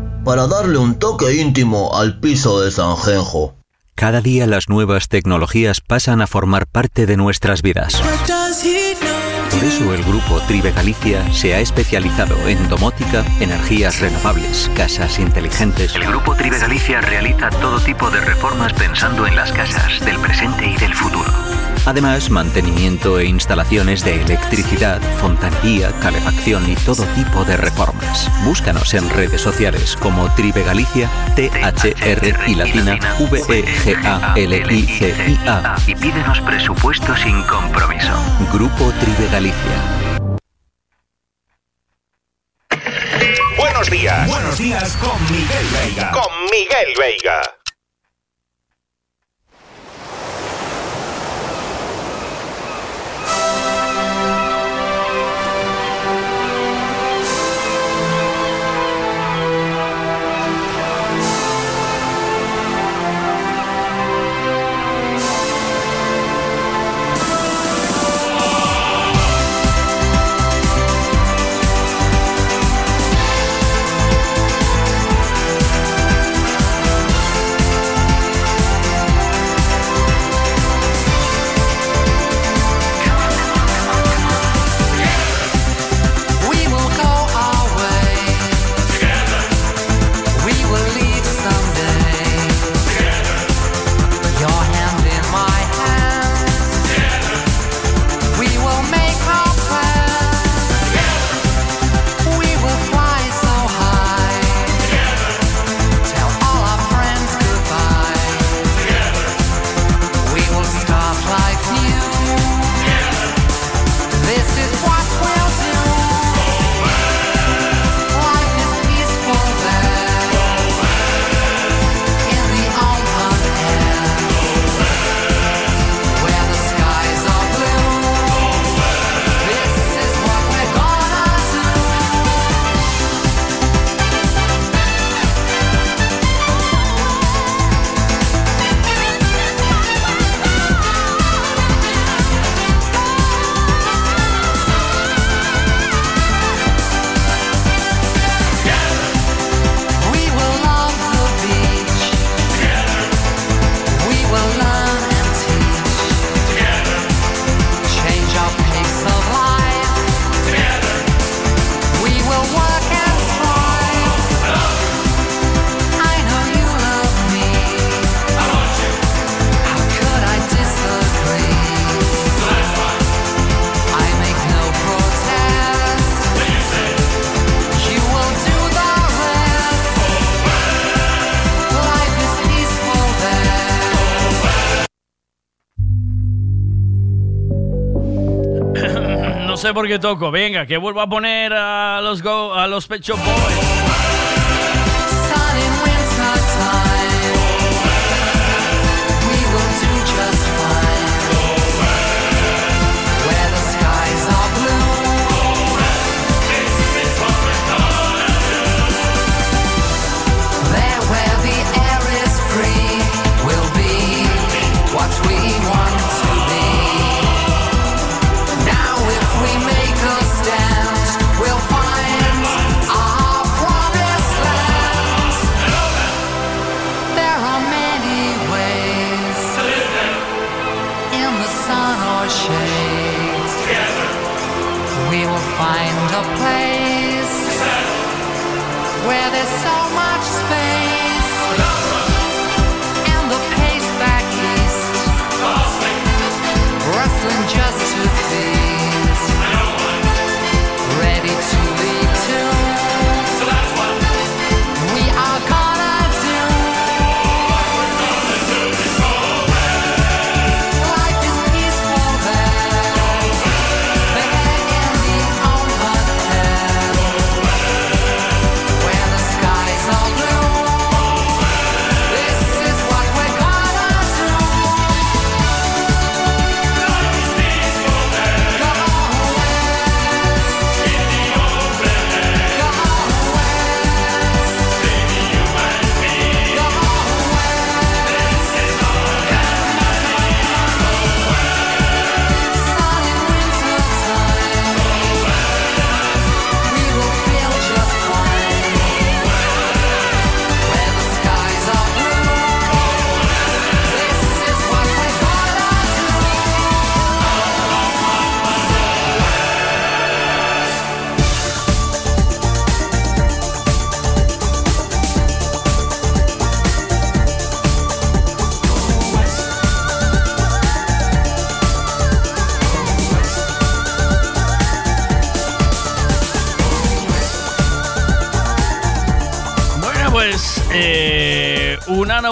[SPEAKER 76] para darle un toque íntimo al piso de Sanjenjo.
[SPEAKER 77] Cada día las nuevas tecnologías pasan a formar parte de nuestras vidas. Por eso el grupo Tribe Galicia se ha especializado en domótica, energías renovables, casas inteligentes.
[SPEAKER 78] El grupo Tribe Galicia realiza todo tipo de reformas pensando en las casas del presente y del futuro.
[SPEAKER 77] Además, mantenimiento e instalaciones de electricidad, fontanería, calefacción y todo tipo de reformas. Búscanos en redes sociales como Tribe Galicia, T-H-R y latina E V-E-G-A-L-I-C-I-A.
[SPEAKER 78] Y pídenos presupuesto sin compromiso.
[SPEAKER 77] Grupo Tribe Galicia.
[SPEAKER 79] Buenos días. Buenos días con Miguel Veiga. Con Miguel Veiga.
[SPEAKER 80] Sé por qué toco. Venga, que vuelvo a poner a los, go, a los Pecho Boys.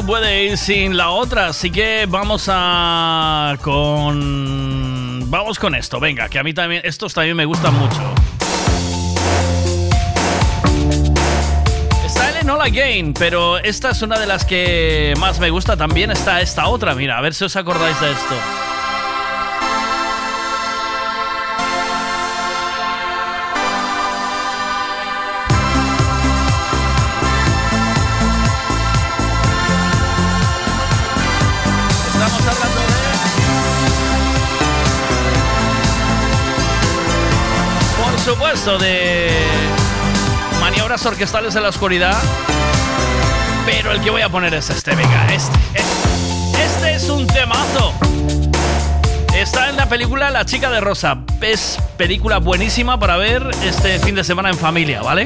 [SPEAKER 80] Puede ir sin la otra, así que vamos a con vamos con esto. Venga, que a mí también estos también me gustan mucho. Está el Enola Game, pero esta es una de las que más me gusta. También está esta otra. Mira, a ver si os acordáis de esto. De maniobras orquestales en la oscuridad. Pero el que voy a poner es este, venga, este. Este, este es un temazo. Está en la película La chica de rosa. Es película buenísima para ver este fin de semana en familia, ¿vale?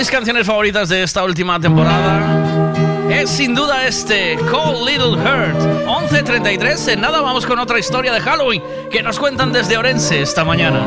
[SPEAKER 81] Mis canciones favoritas de esta última temporada es sin duda este Cold Little Hurt. 11.33, en nada vamos con otra historia de Halloween que nos cuentan desde Orense esta mañana.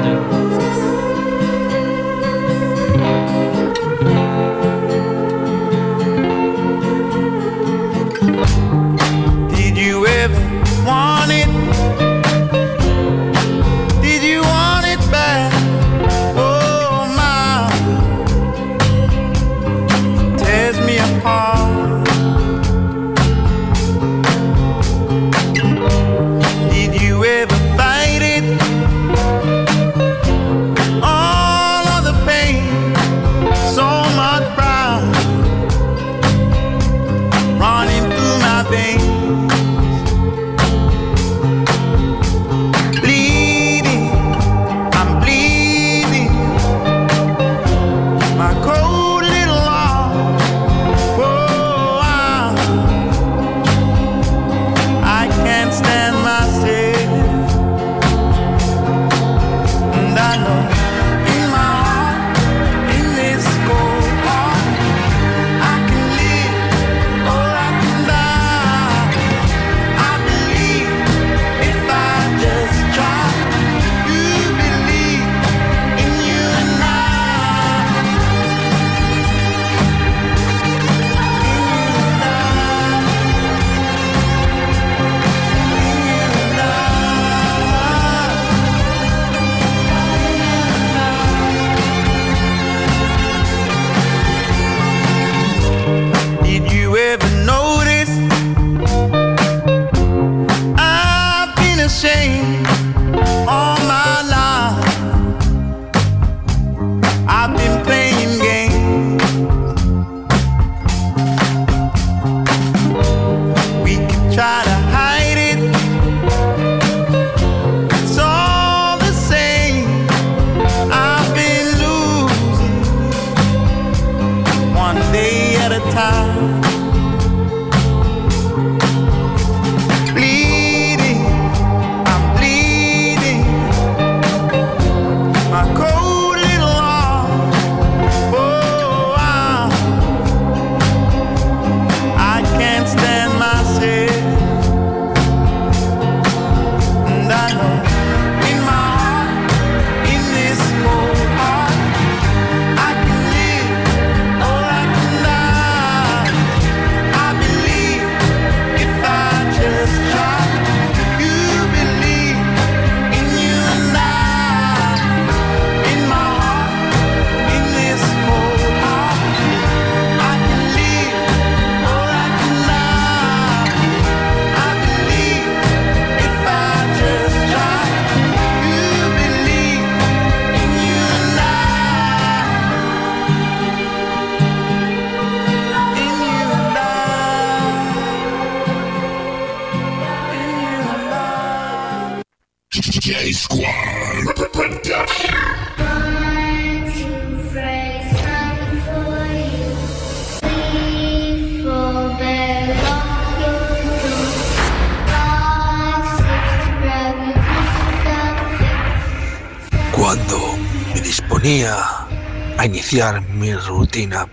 [SPEAKER 76] Mi rutina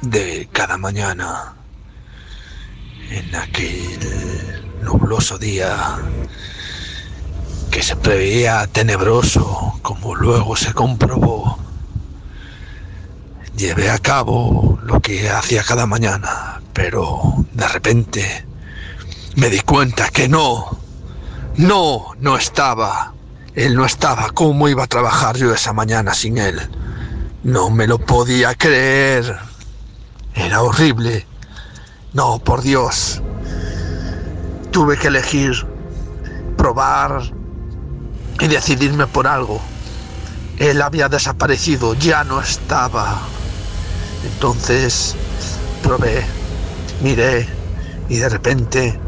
[SPEAKER 76] de cada mañana en aquel nubloso día que se preveía tenebroso, como luego se comprobó. Llevé a cabo lo que hacía cada mañana, pero de repente me di cuenta que no, no, no estaba. Él no estaba. ¿Cómo iba a trabajar yo esa mañana sin él? No me lo podía creer. Era horrible. No, por Dios. Tuve que elegir, probar y decidirme por algo. Él había desaparecido, ya no estaba. Entonces probé, miré y de repente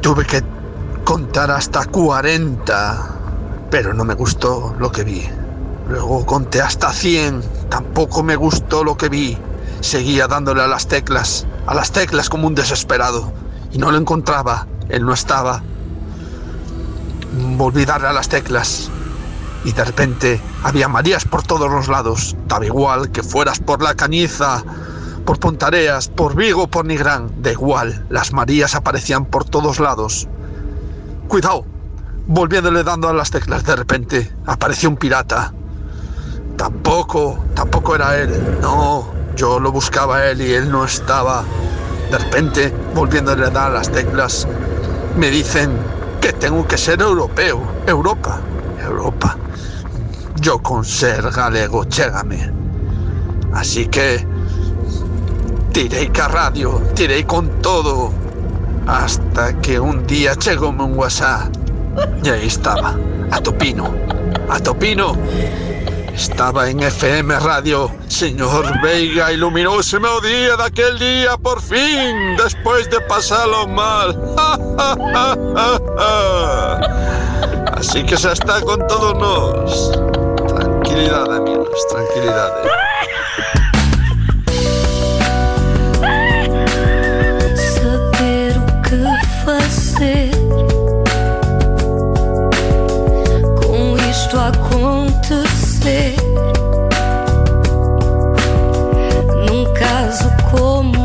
[SPEAKER 76] tuve que contar hasta 40, pero no me gustó lo que vi. Luego conté hasta 100. Tampoco me gustó lo que vi. Seguía dándole a las teclas, a las teclas como un desesperado. Y no lo encontraba. Él no estaba. Volví a darle a las teclas. y de repente había Marías por todos los lados. Daba igual que fueras por la Cañiza, por Pontareas, por Vigo, por Nigrán. Da igual, las Marías aparecían por todos lados. Cuidado, volviéndole dando a las teclas, de repente apareció un pirata. Tampoco, era él. No, yo lo buscaba él y él no estaba. De repente, volviéndole a dar las teclas, me dicen que tengo que ser europeo. Europa, Europa. Yo con ser galego, chégame. Así que tirei ca radio, tirei con todo, hasta que un día chegoume un WhatsApp y ahí estaba, a Topino, a Topino. Estaba en FM Radio. Señor Veiga, iluminóseme o día de aquel día por fin, después de pasarlo mal. Así que se está con todos nos. Tranquilidad, amigos, tranquilidad.
[SPEAKER 13] Acontecer. Num caso como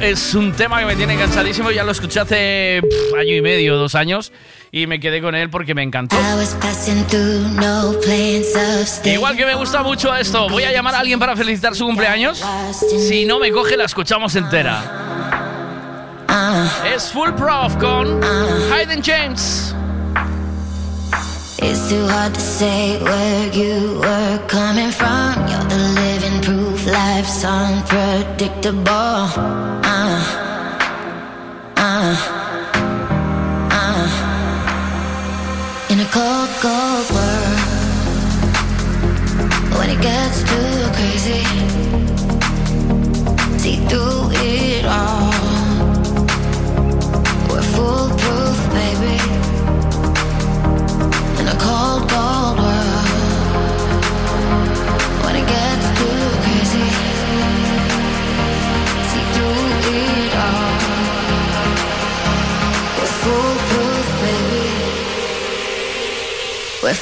[SPEAKER 81] es un tema que me tiene cansadísimo. Ya lo escuché hace pff, año y medio, dos años. Y me quedé con él porque me encantó. Igual que me gusta mucho esto, voy a llamar a alguien para felicitar su cumpleaños. Si no me coge, la escuchamos entera. Ah. Es Full Prof con ah. Hayden James.
[SPEAKER 82] It's too hard to say where you were coming from. You're the Life's unpredictable. Uh, uh, uh. In a cold, cold world, when it gets too crazy.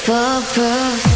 [SPEAKER 82] fuck, proof.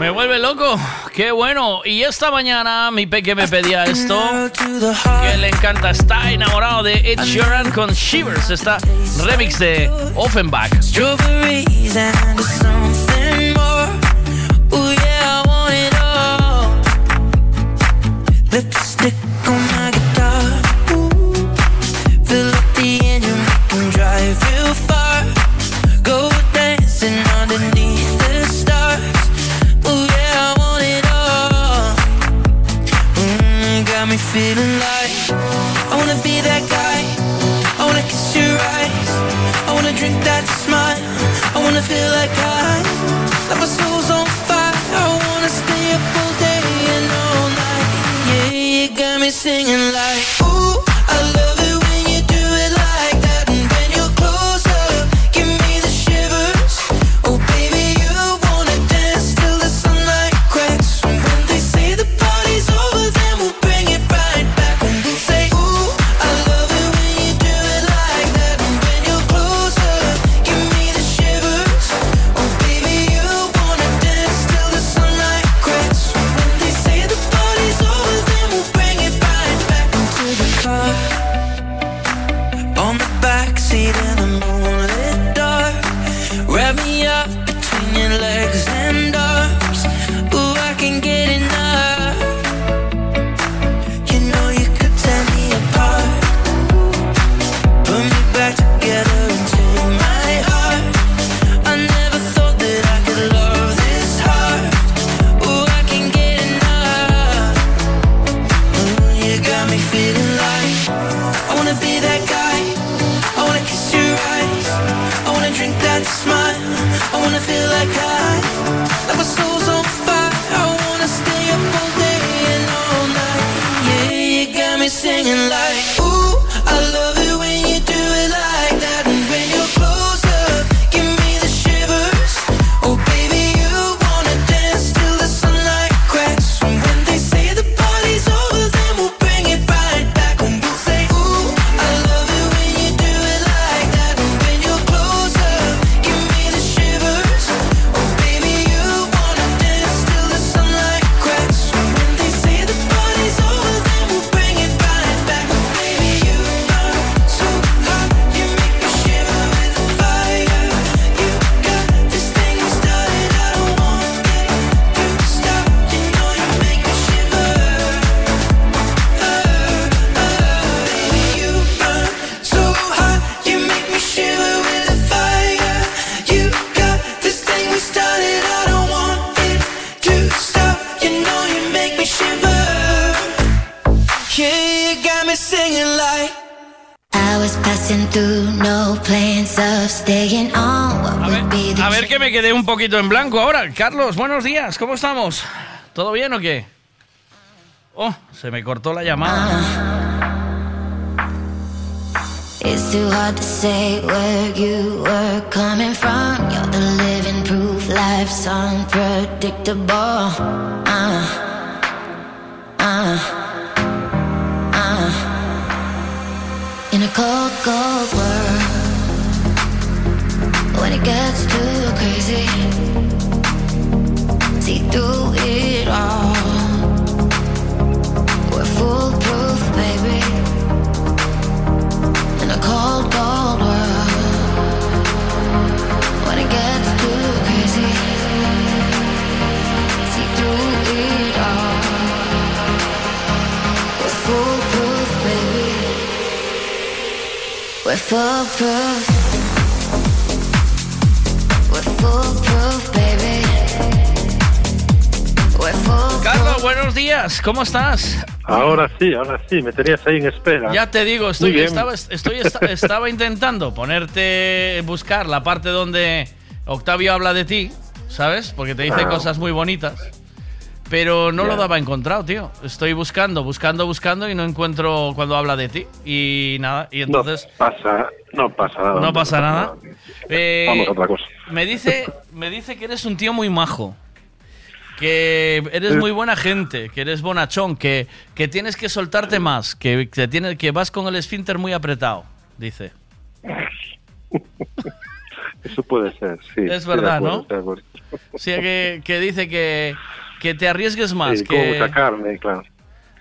[SPEAKER 81] Me vuelve loco. Qué bueno. Y esta mañana mi peque me pedía esto. Que le encanta. Está enamorado de Ed Sheeran con Shivers. Esta remix de Offenbach.
[SPEAKER 1] Lipstick
[SPEAKER 8] poquito en blanco ahora. Carlos, buenos días, ¿cómo estamos? ¿Todo bien o qué? Oh, se me cortó la llamada.
[SPEAKER 82] It's too hard to say where you were coming from.
[SPEAKER 8] Carlos, buenos días, ¿cómo estás?
[SPEAKER 83] Ahora sí, ahora sí, me tenías ahí en espera.
[SPEAKER 8] Ya te digo, estoy, estaba intentando ponerte, buscar la parte donde Octavio habla de ti, ¿sabes? Porque te dice
[SPEAKER 83] Ah.
[SPEAKER 8] cosas muy bonitas. Pero no lo daba encontrado, tío. Estoy buscando, buscando, buscando y no encuentro cuando habla de ti. Y nada, y entonces
[SPEAKER 83] No pasa, no pasa nada.
[SPEAKER 8] no, pasa nada. Eh,
[SPEAKER 83] Vamos a otra cosa.
[SPEAKER 8] Me dice, me dice que eres un tío muy majo. Que eres muy buena gente, que eres bonachón, que, que tienes que soltarte más, que, que, tienes, que vas con el esfínter muy apretado, dice.
[SPEAKER 83] Eso puede ser, sí.
[SPEAKER 8] Es verdad, ¿no? sea, que, que dice que, que te arriesgues más,
[SPEAKER 83] Sí,
[SPEAKER 8] que,
[SPEAKER 83] mucha carne, claro.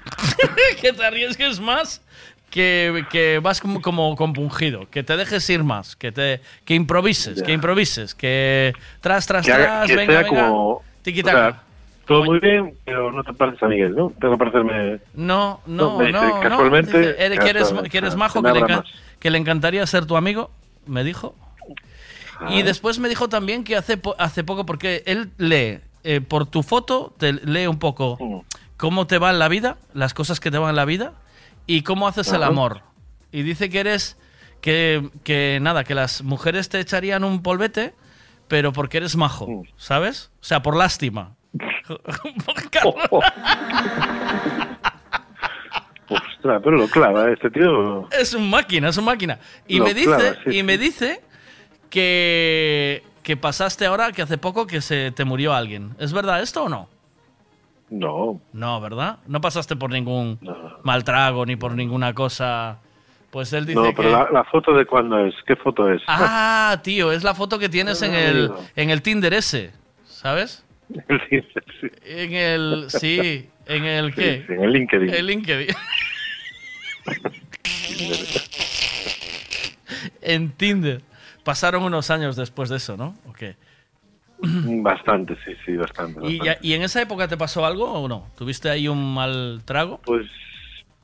[SPEAKER 8] que te arriesgues más, que, que vas como, como compungido, que te dejes ir más, que, te, que improvises,
[SPEAKER 83] Ya.
[SPEAKER 8] que improvises, que tras, tras,
[SPEAKER 83] Que, haga-
[SPEAKER 8] tras,
[SPEAKER 83] que
[SPEAKER 8] venga,
[SPEAKER 83] sea
[SPEAKER 8] venga.
[SPEAKER 83] como...
[SPEAKER 8] Tiki-taka.
[SPEAKER 83] o sea, todo muy bien, pero no te pareces a Miguel, ¿no? Tengo que parecerme...
[SPEAKER 8] No, no, no.
[SPEAKER 83] dice,
[SPEAKER 8] no.
[SPEAKER 83] casualmente,
[SPEAKER 8] Dice, "Eres- que, eres, que eres majo, que le, encan- que le encantaría ser tu amigo, me dijo. Y después me dijo también que hace, po- hace poco, porque él lee, eh, por tu foto, te lee un poco. Cómo te va en la vida, las cosas que te van en la vida y cómo haces el amor. Y dice que eres que, que nada, que las mujeres te echarían un polvete, pero porque eres majo. ¿sabes? O sea, por lástima.
[SPEAKER 83] Ostras, pero lo clava, este tío.
[SPEAKER 8] Es un máquina, es un máquina. Y
[SPEAKER 83] Lo
[SPEAKER 8] me dice,
[SPEAKER 83] clava, sí,
[SPEAKER 8] y
[SPEAKER 83] sí.
[SPEAKER 8] me dice que, que pasaste ahora, que hace poco que se te murió alguien. ¿Es verdad esto o no?
[SPEAKER 83] No.
[SPEAKER 8] No, ¿verdad? No pasaste por ningún mal trago ni por ninguna cosa. Pues él dice
[SPEAKER 83] No,
[SPEAKER 8] que.
[SPEAKER 83] pero la, la foto de cuándo es, ¿qué foto es?
[SPEAKER 8] Ah, tío, es la foto que tienes en el, en el Tinder ese, ¿sabes?
[SPEAKER 83] El Tinder, sí.
[SPEAKER 8] En el. Sí, en el qué?
[SPEAKER 83] Sí, en el LinkedIn.
[SPEAKER 8] El LinkedIn. en Tinder. Pasaron unos años después de eso, ¿no? ¿O qué?
[SPEAKER 83] Bastante, sí, sí, bastante.
[SPEAKER 8] ¿Y,
[SPEAKER 83] bastante.
[SPEAKER 8] ya- ¿Y en esa época te pasó algo o no? ¿Tuviste ahí un mal trago?
[SPEAKER 83] Pues,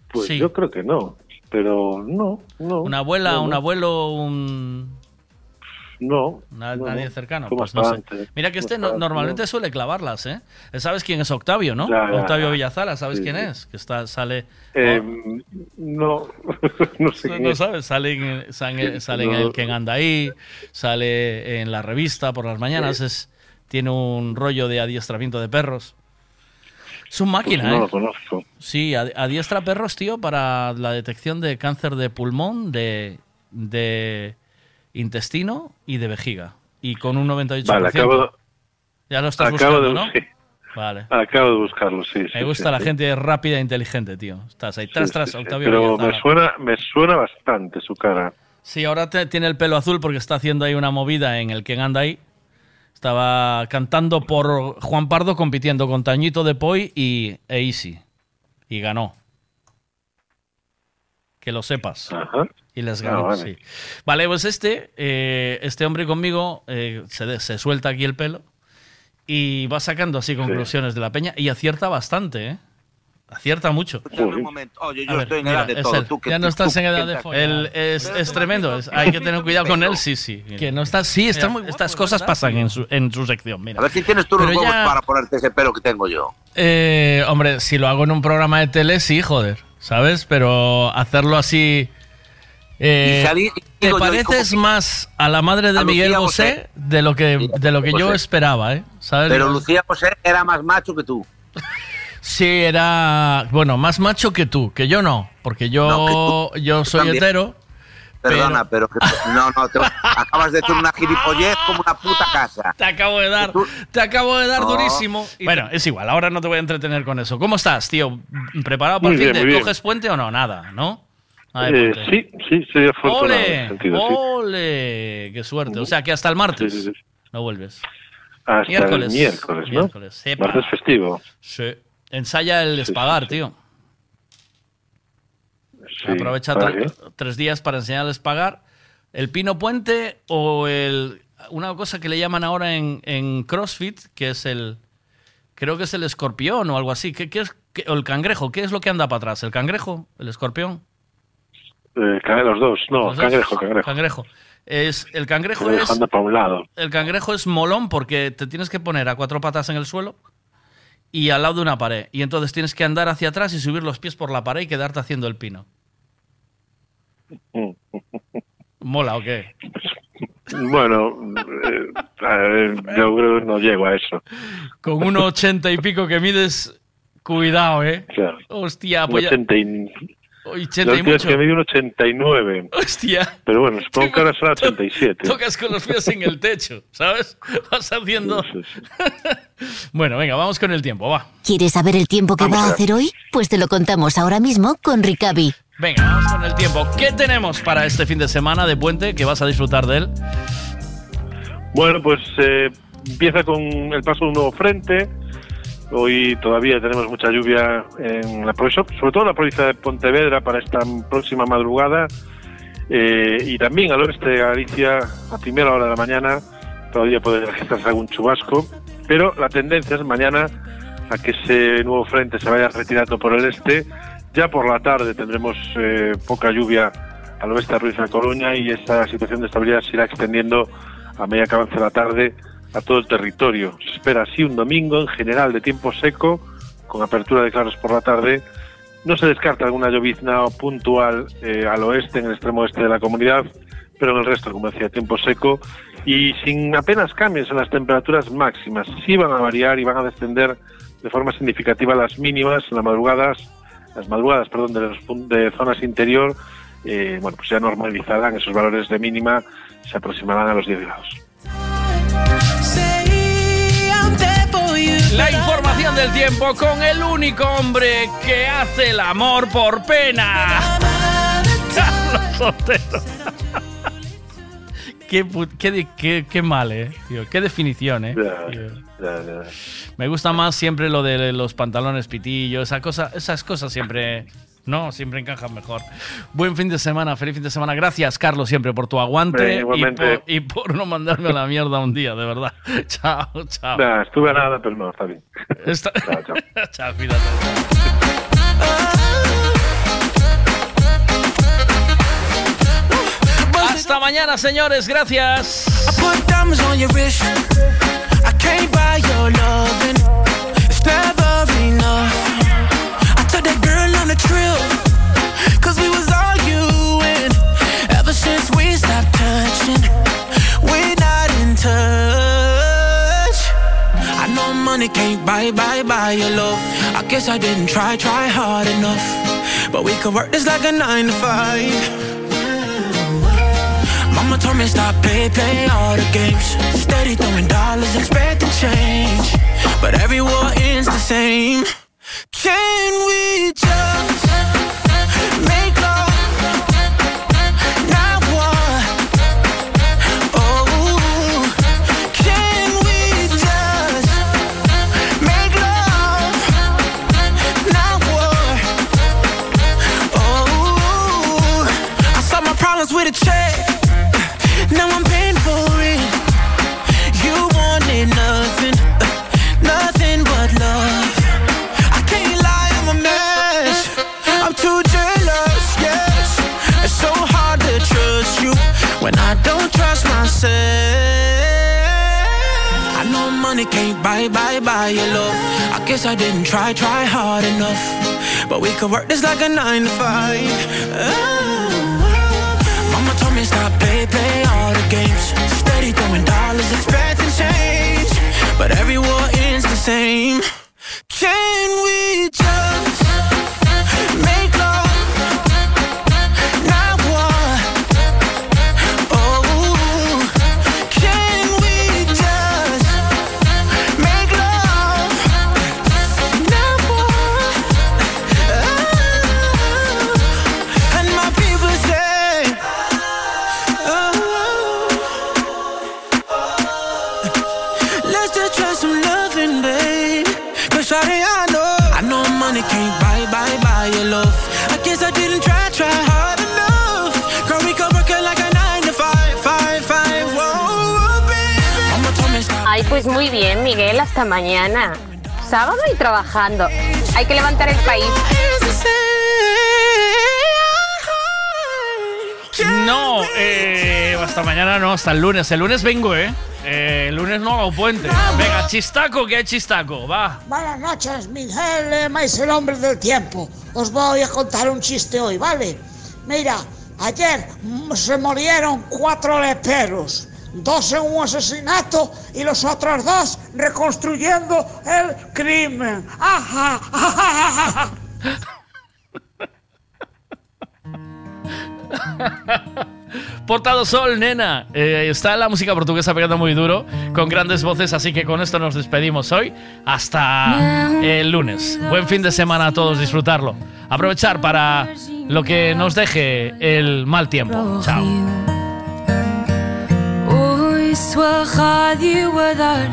[SPEAKER 83] pues
[SPEAKER 8] Sí.
[SPEAKER 83] yo creo que no. Pero no, no.
[SPEAKER 8] ¿Una abuela,
[SPEAKER 83] no,
[SPEAKER 8] un abuelo, un.
[SPEAKER 83] No.
[SPEAKER 8] Na-
[SPEAKER 83] no,
[SPEAKER 8] nadie
[SPEAKER 83] no.
[SPEAKER 8] cercano? Pues no sé. Mira que este no- normalmente
[SPEAKER 83] no.
[SPEAKER 8] suele clavarlas, ¿eh? ¿Sabes quién es Octavio, no?
[SPEAKER 83] Ya, ya,
[SPEAKER 8] Octavio
[SPEAKER 83] ya.
[SPEAKER 8] Villazara, ¿sabes
[SPEAKER 83] Sí,
[SPEAKER 8] quién es? Que está, sale.
[SPEAKER 83] Eh, no, no sé
[SPEAKER 8] No,
[SPEAKER 83] quién
[SPEAKER 8] sabes, sale en, sale, sale en el Quien anda ahí, sale en la revista por las mañanas, es, tiene un rollo de adiestramiento de perros. Es un máquina,
[SPEAKER 83] Pues no
[SPEAKER 8] ¿eh?
[SPEAKER 83] lo conozco.
[SPEAKER 8] Sí, ad- adiestra perros, tío, para la detección de cáncer de pulmón, de, de intestino y de vejiga. Y con un 98%.
[SPEAKER 83] Vale, acabo,
[SPEAKER 8] ya lo estás
[SPEAKER 83] acabo
[SPEAKER 8] buscando,
[SPEAKER 83] de,
[SPEAKER 8] ¿no?
[SPEAKER 83] sí,
[SPEAKER 8] Vale.
[SPEAKER 83] acabo de buscarlo, sí.
[SPEAKER 8] Me
[SPEAKER 83] sí,
[SPEAKER 8] gusta
[SPEAKER 83] sí,
[SPEAKER 8] la gente rápida e inteligente, tío. Estás ahí, tras, tras. Octavio
[SPEAKER 83] Pero me suena, me suena bastante su cara.
[SPEAKER 8] Sí, ahora te- tiene el pelo azul porque está haciendo ahí una movida en el que anda ahí. Estaba cantando por Juan Pardo compitiendo con Tañito de Poi y e Easy. Y ganó. Que lo sepas. Y les
[SPEAKER 83] Ah,
[SPEAKER 8] ganó,
[SPEAKER 83] vale.
[SPEAKER 8] sí. Vale, pues este, eh, este hombre conmigo eh, se, se suelta aquí el pelo y va sacando así conclusiones de la peña y acierta bastante, ¿eh? Acierta mucho.
[SPEAKER 84] un momento. Oye,
[SPEAKER 8] A
[SPEAKER 84] yo
[SPEAKER 8] ver,
[SPEAKER 84] estoy en
[SPEAKER 8] mira,
[SPEAKER 84] edad de
[SPEAKER 8] es
[SPEAKER 84] todo.
[SPEAKER 8] él.
[SPEAKER 84] Tú que
[SPEAKER 8] ya no estás
[SPEAKER 84] tú
[SPEAKER 8] en edad de follar. Él es, es tremendo. es- hay que tener cuidado con él, sí, sí. Que no estás, sí, está muy, estas cosas pasan en su, en su sección. Mira.
[SPEAKER 84] A ver si tienes tú los
[SPEAKER 8] Pero
[SPEAKER 84] huevos
[SPEAKER 8] ya-
[SPEAKER 84] para ponerte ese pelo que tengo yo.
[SPEAKER 8] Eh, hombre, si lo hago en un programa de tele, sí, joder. ¿Sabes? Pero hacerlo así. eh,
[SPEAKER 84] salir-
[SPEAKER 8] ¿Te
[SPEAKER 84] digo yo, y
[SPEAKER 8] pareces más a la madre de Miguel Bosé
[SPEAKER 84] Bosé.
[SPEAKER 8] de lo que, de lo que yo
[SPEAKER 84] Bosé.
[SPEAKER 8] esperaba, ¿eh? ¿Sabes?
[SPEAKER 84] Pero Lucía José era más macho que tú.
[SPEAKER 8] Sí, era. Bueno, más macho que tú, que yo no. Porque yo, yo soy hetero.
[SPEAKER 84] Perdona, pero, que- no, no, te- acabas de decir una gilipollez como una puta casa.
[SPEAKER 8] Te acabo de dar, te acabo de dar
[SPEAKER 84] No.
[SPEAKER 8] durísimo. Bueno, es igual, ahora no te voy a entretener con eso. ¿Cómo estás, tío? ¿Preparado para el fin de? ¿Coges puente o no? Nada, ¿no? De
[SPEAKER 83] Eh, sí, sí, sería afortunado en
[SPEAKER 8] ¡Ole! ¡Qué suerte! O sea, que hasta el martes
[SPEAKER 83] Sí, sí, sí.
[SPEAKER 8] no vuelves.
[SPEAKER 83] Hasta
[SPEAKER 8] Miércoles.
[SPEAKER 83] el miércoles, ¿no?
[SPEAKER 8] Miércoles, sepa.
[SPEAKER 83] Martes festivo.
[SPEAKER 8] Sí. Ensaya el espagar, tío.
[SPEAKER 83] Sí,
[SPEAKER 8] Aprovecha tres días para enseñarles pagar. El pino puente o el una cosa que le llaman ahora en, en CrossFit, que es el creo que es el escorpión o algo así. ¿Qué, qué es qué- o el cangrejo? ¿Qué es lo que anda para atrás? ¿El cangrejo? ¿El escorpión?
[SPEAKER 83] Eh, los dos, no,
[SPEAKER 8] Los dos.
[SPEAKER 83] cangrejo, cangrejo.
[SPEAKER 8] Cangrejo. Es, el cangrejo es
[SPEAKER 83] para un lado.
[SPEAKER 8] el cangrejo es molón porque te tienes que poner a cuatro patas en el suelo y al lado de una pared. Y entonces tienes que andar hacia atrás y subir los pies por la pared y quedarte haciendo el pino. ¿Mola o qué?
[SPEAKER 83] Bueno, eh, yo creo que no llego a eso.
[SPEAKER 8] Con 1,80 y pico que mides, cuidado, ¿eh?
[SPEAKER 83] Claro.
[SPEAKER 8] Hostia, pues
[SPEAKER 83] 80 y...
[SPEAKER 8] 80
[SPEAKER 83] La
[SPEAKER 8] y mucho.
[SPEAKER 83] que me dio un 89.
[SPEAKER 8] Hostia.
[SPEAKER 83] Pero bueno, supongo que ahora será 87.
[SPEAKER 8] Tocas con los pies en el techo, ¿sabes? Vas haciendo... bueno, venga, vamos con el tiempo, va.
[SPEAKER 40] ¿Quieres saber el tiempo que
[SPEAKER 8] Vamos
[SPEAKER 40] va
[SPEAKER 8] a
[SPEAKER 40] hacer hoy? Pues te lo contamos ahora mismo con Ricavi.
[SPEAKER 8] Venga, vamos con el tiempo. ¿Qué tenemos para este fin de semana de puente que vas a disfrutar de él?
[SPEAKER 83] Bueno, pues eh, empieza con el paso de un nuevo frente. Hoy todavía tenemos mucha lluvia en la provincia, sobre todo en la provincia de Pontevedra para esta próxima madrugada. Eh, y también al oeste de Galicia, a primera hora de la mañana, todavía puede registrarse algún chubasco. Pero la tendencia es mañana a que ese nuevo frente se vaya retirando por el este. Ya por la tarde tendremos eh, poca lluvia al oeste de la provincia de Coruña y esta situación de estabilidad se irá extendiendo a medida que avance la tarde a todo el territorio. Se espera así un domingo en general de tiempo seco, con apertura de claros por la tarde. No se descarta alguna llovizna puntual eh, al oeste, en el extremo oeste de la comunidad, pero en el resto, como decía, tiempo seco y sin apenas cambios en las temperaturas máximas. Sí van a variar y van a descender de forma significativa las mínimas en las madrugadas, las madrugadas, perdón, de, los de zonas interior, eh, bueno, pues ya normalizarán esos valores de mínima, se aproximarán a los 10 grados.
[SPEAKER 8] La información del tiempo con el único hombre que hace el amor por pena. Carlos Sotero. Qué, qué, qué- qué mal, eh. tío. Qué definición, eh. tío. Me gusta más siempre lo de los pantalones pitillo, esa cosa, esas cosas siempre. No, siempre encajan mejor. Buen fin de semana, feliz fin de semana. Gracias, Carlos, siempre por tu aguante
[SPEAKER 83] Hombre,
[SPEAKER 8] y, por, y por no mandarme a la mierda un día, de verdad. Chao, chao.
[SPEAKER 83] Nah, estuve a nada, pero no, está bien.
[SPEAKER 8] Está-
[SPEAKER 83] Chao, chao.
[SPEAKER 8] Chao, in mañana, señores. Gracias.
[SPEAKER 1] money can't buy, buy, buy your love. I guess I didn't try, try hard enough. But we could work this like a nine to five. Mama told me stop play, play all the games. Steady throwing dollars, expecting change. But every war ends the same. Can we just buy, buy, buy your love. I guess I didn't try, try hard enough. But we could work this like a nine to five. Oh. Mama told me stop play, play all the games. Steady throwing dollars, expecting change. But every war ends the same. Can
[SPEAKER 19] hasta mañana. Sábado y trabajando. Hay que levantar el país.
[SPEAKER 8] No, eh, hasta mañana no, hasta el lunes. El lunes vengo, ¿eh? Eh, el lunes no hago puente. Venga, chistaco, que hay chistaco, va.
[SPEAKER 32] Buenas noches, Miguel Lemais, el hombre del tiempo. Os voy a contar un chiste hoy, ¿vale? Mira, ayer se murieron cuatro leperos, dos en un asesinato y los otros dos reconstruyendo el crimen. ¡Ajá! ajá, ajá.
[SPEAKER 8] Portado Sol, nena. Eh, está la música portuguesa pegando muy duro, con grandes voces, así que con esto nos despedimos hoy. Hasta el lunes. Buen fin de semana a todos, disfrutarlo. Aprovechar para lo que nos deje el mal tiempo. Chao.
[SPEAKER 13] Ouço a rádio a dar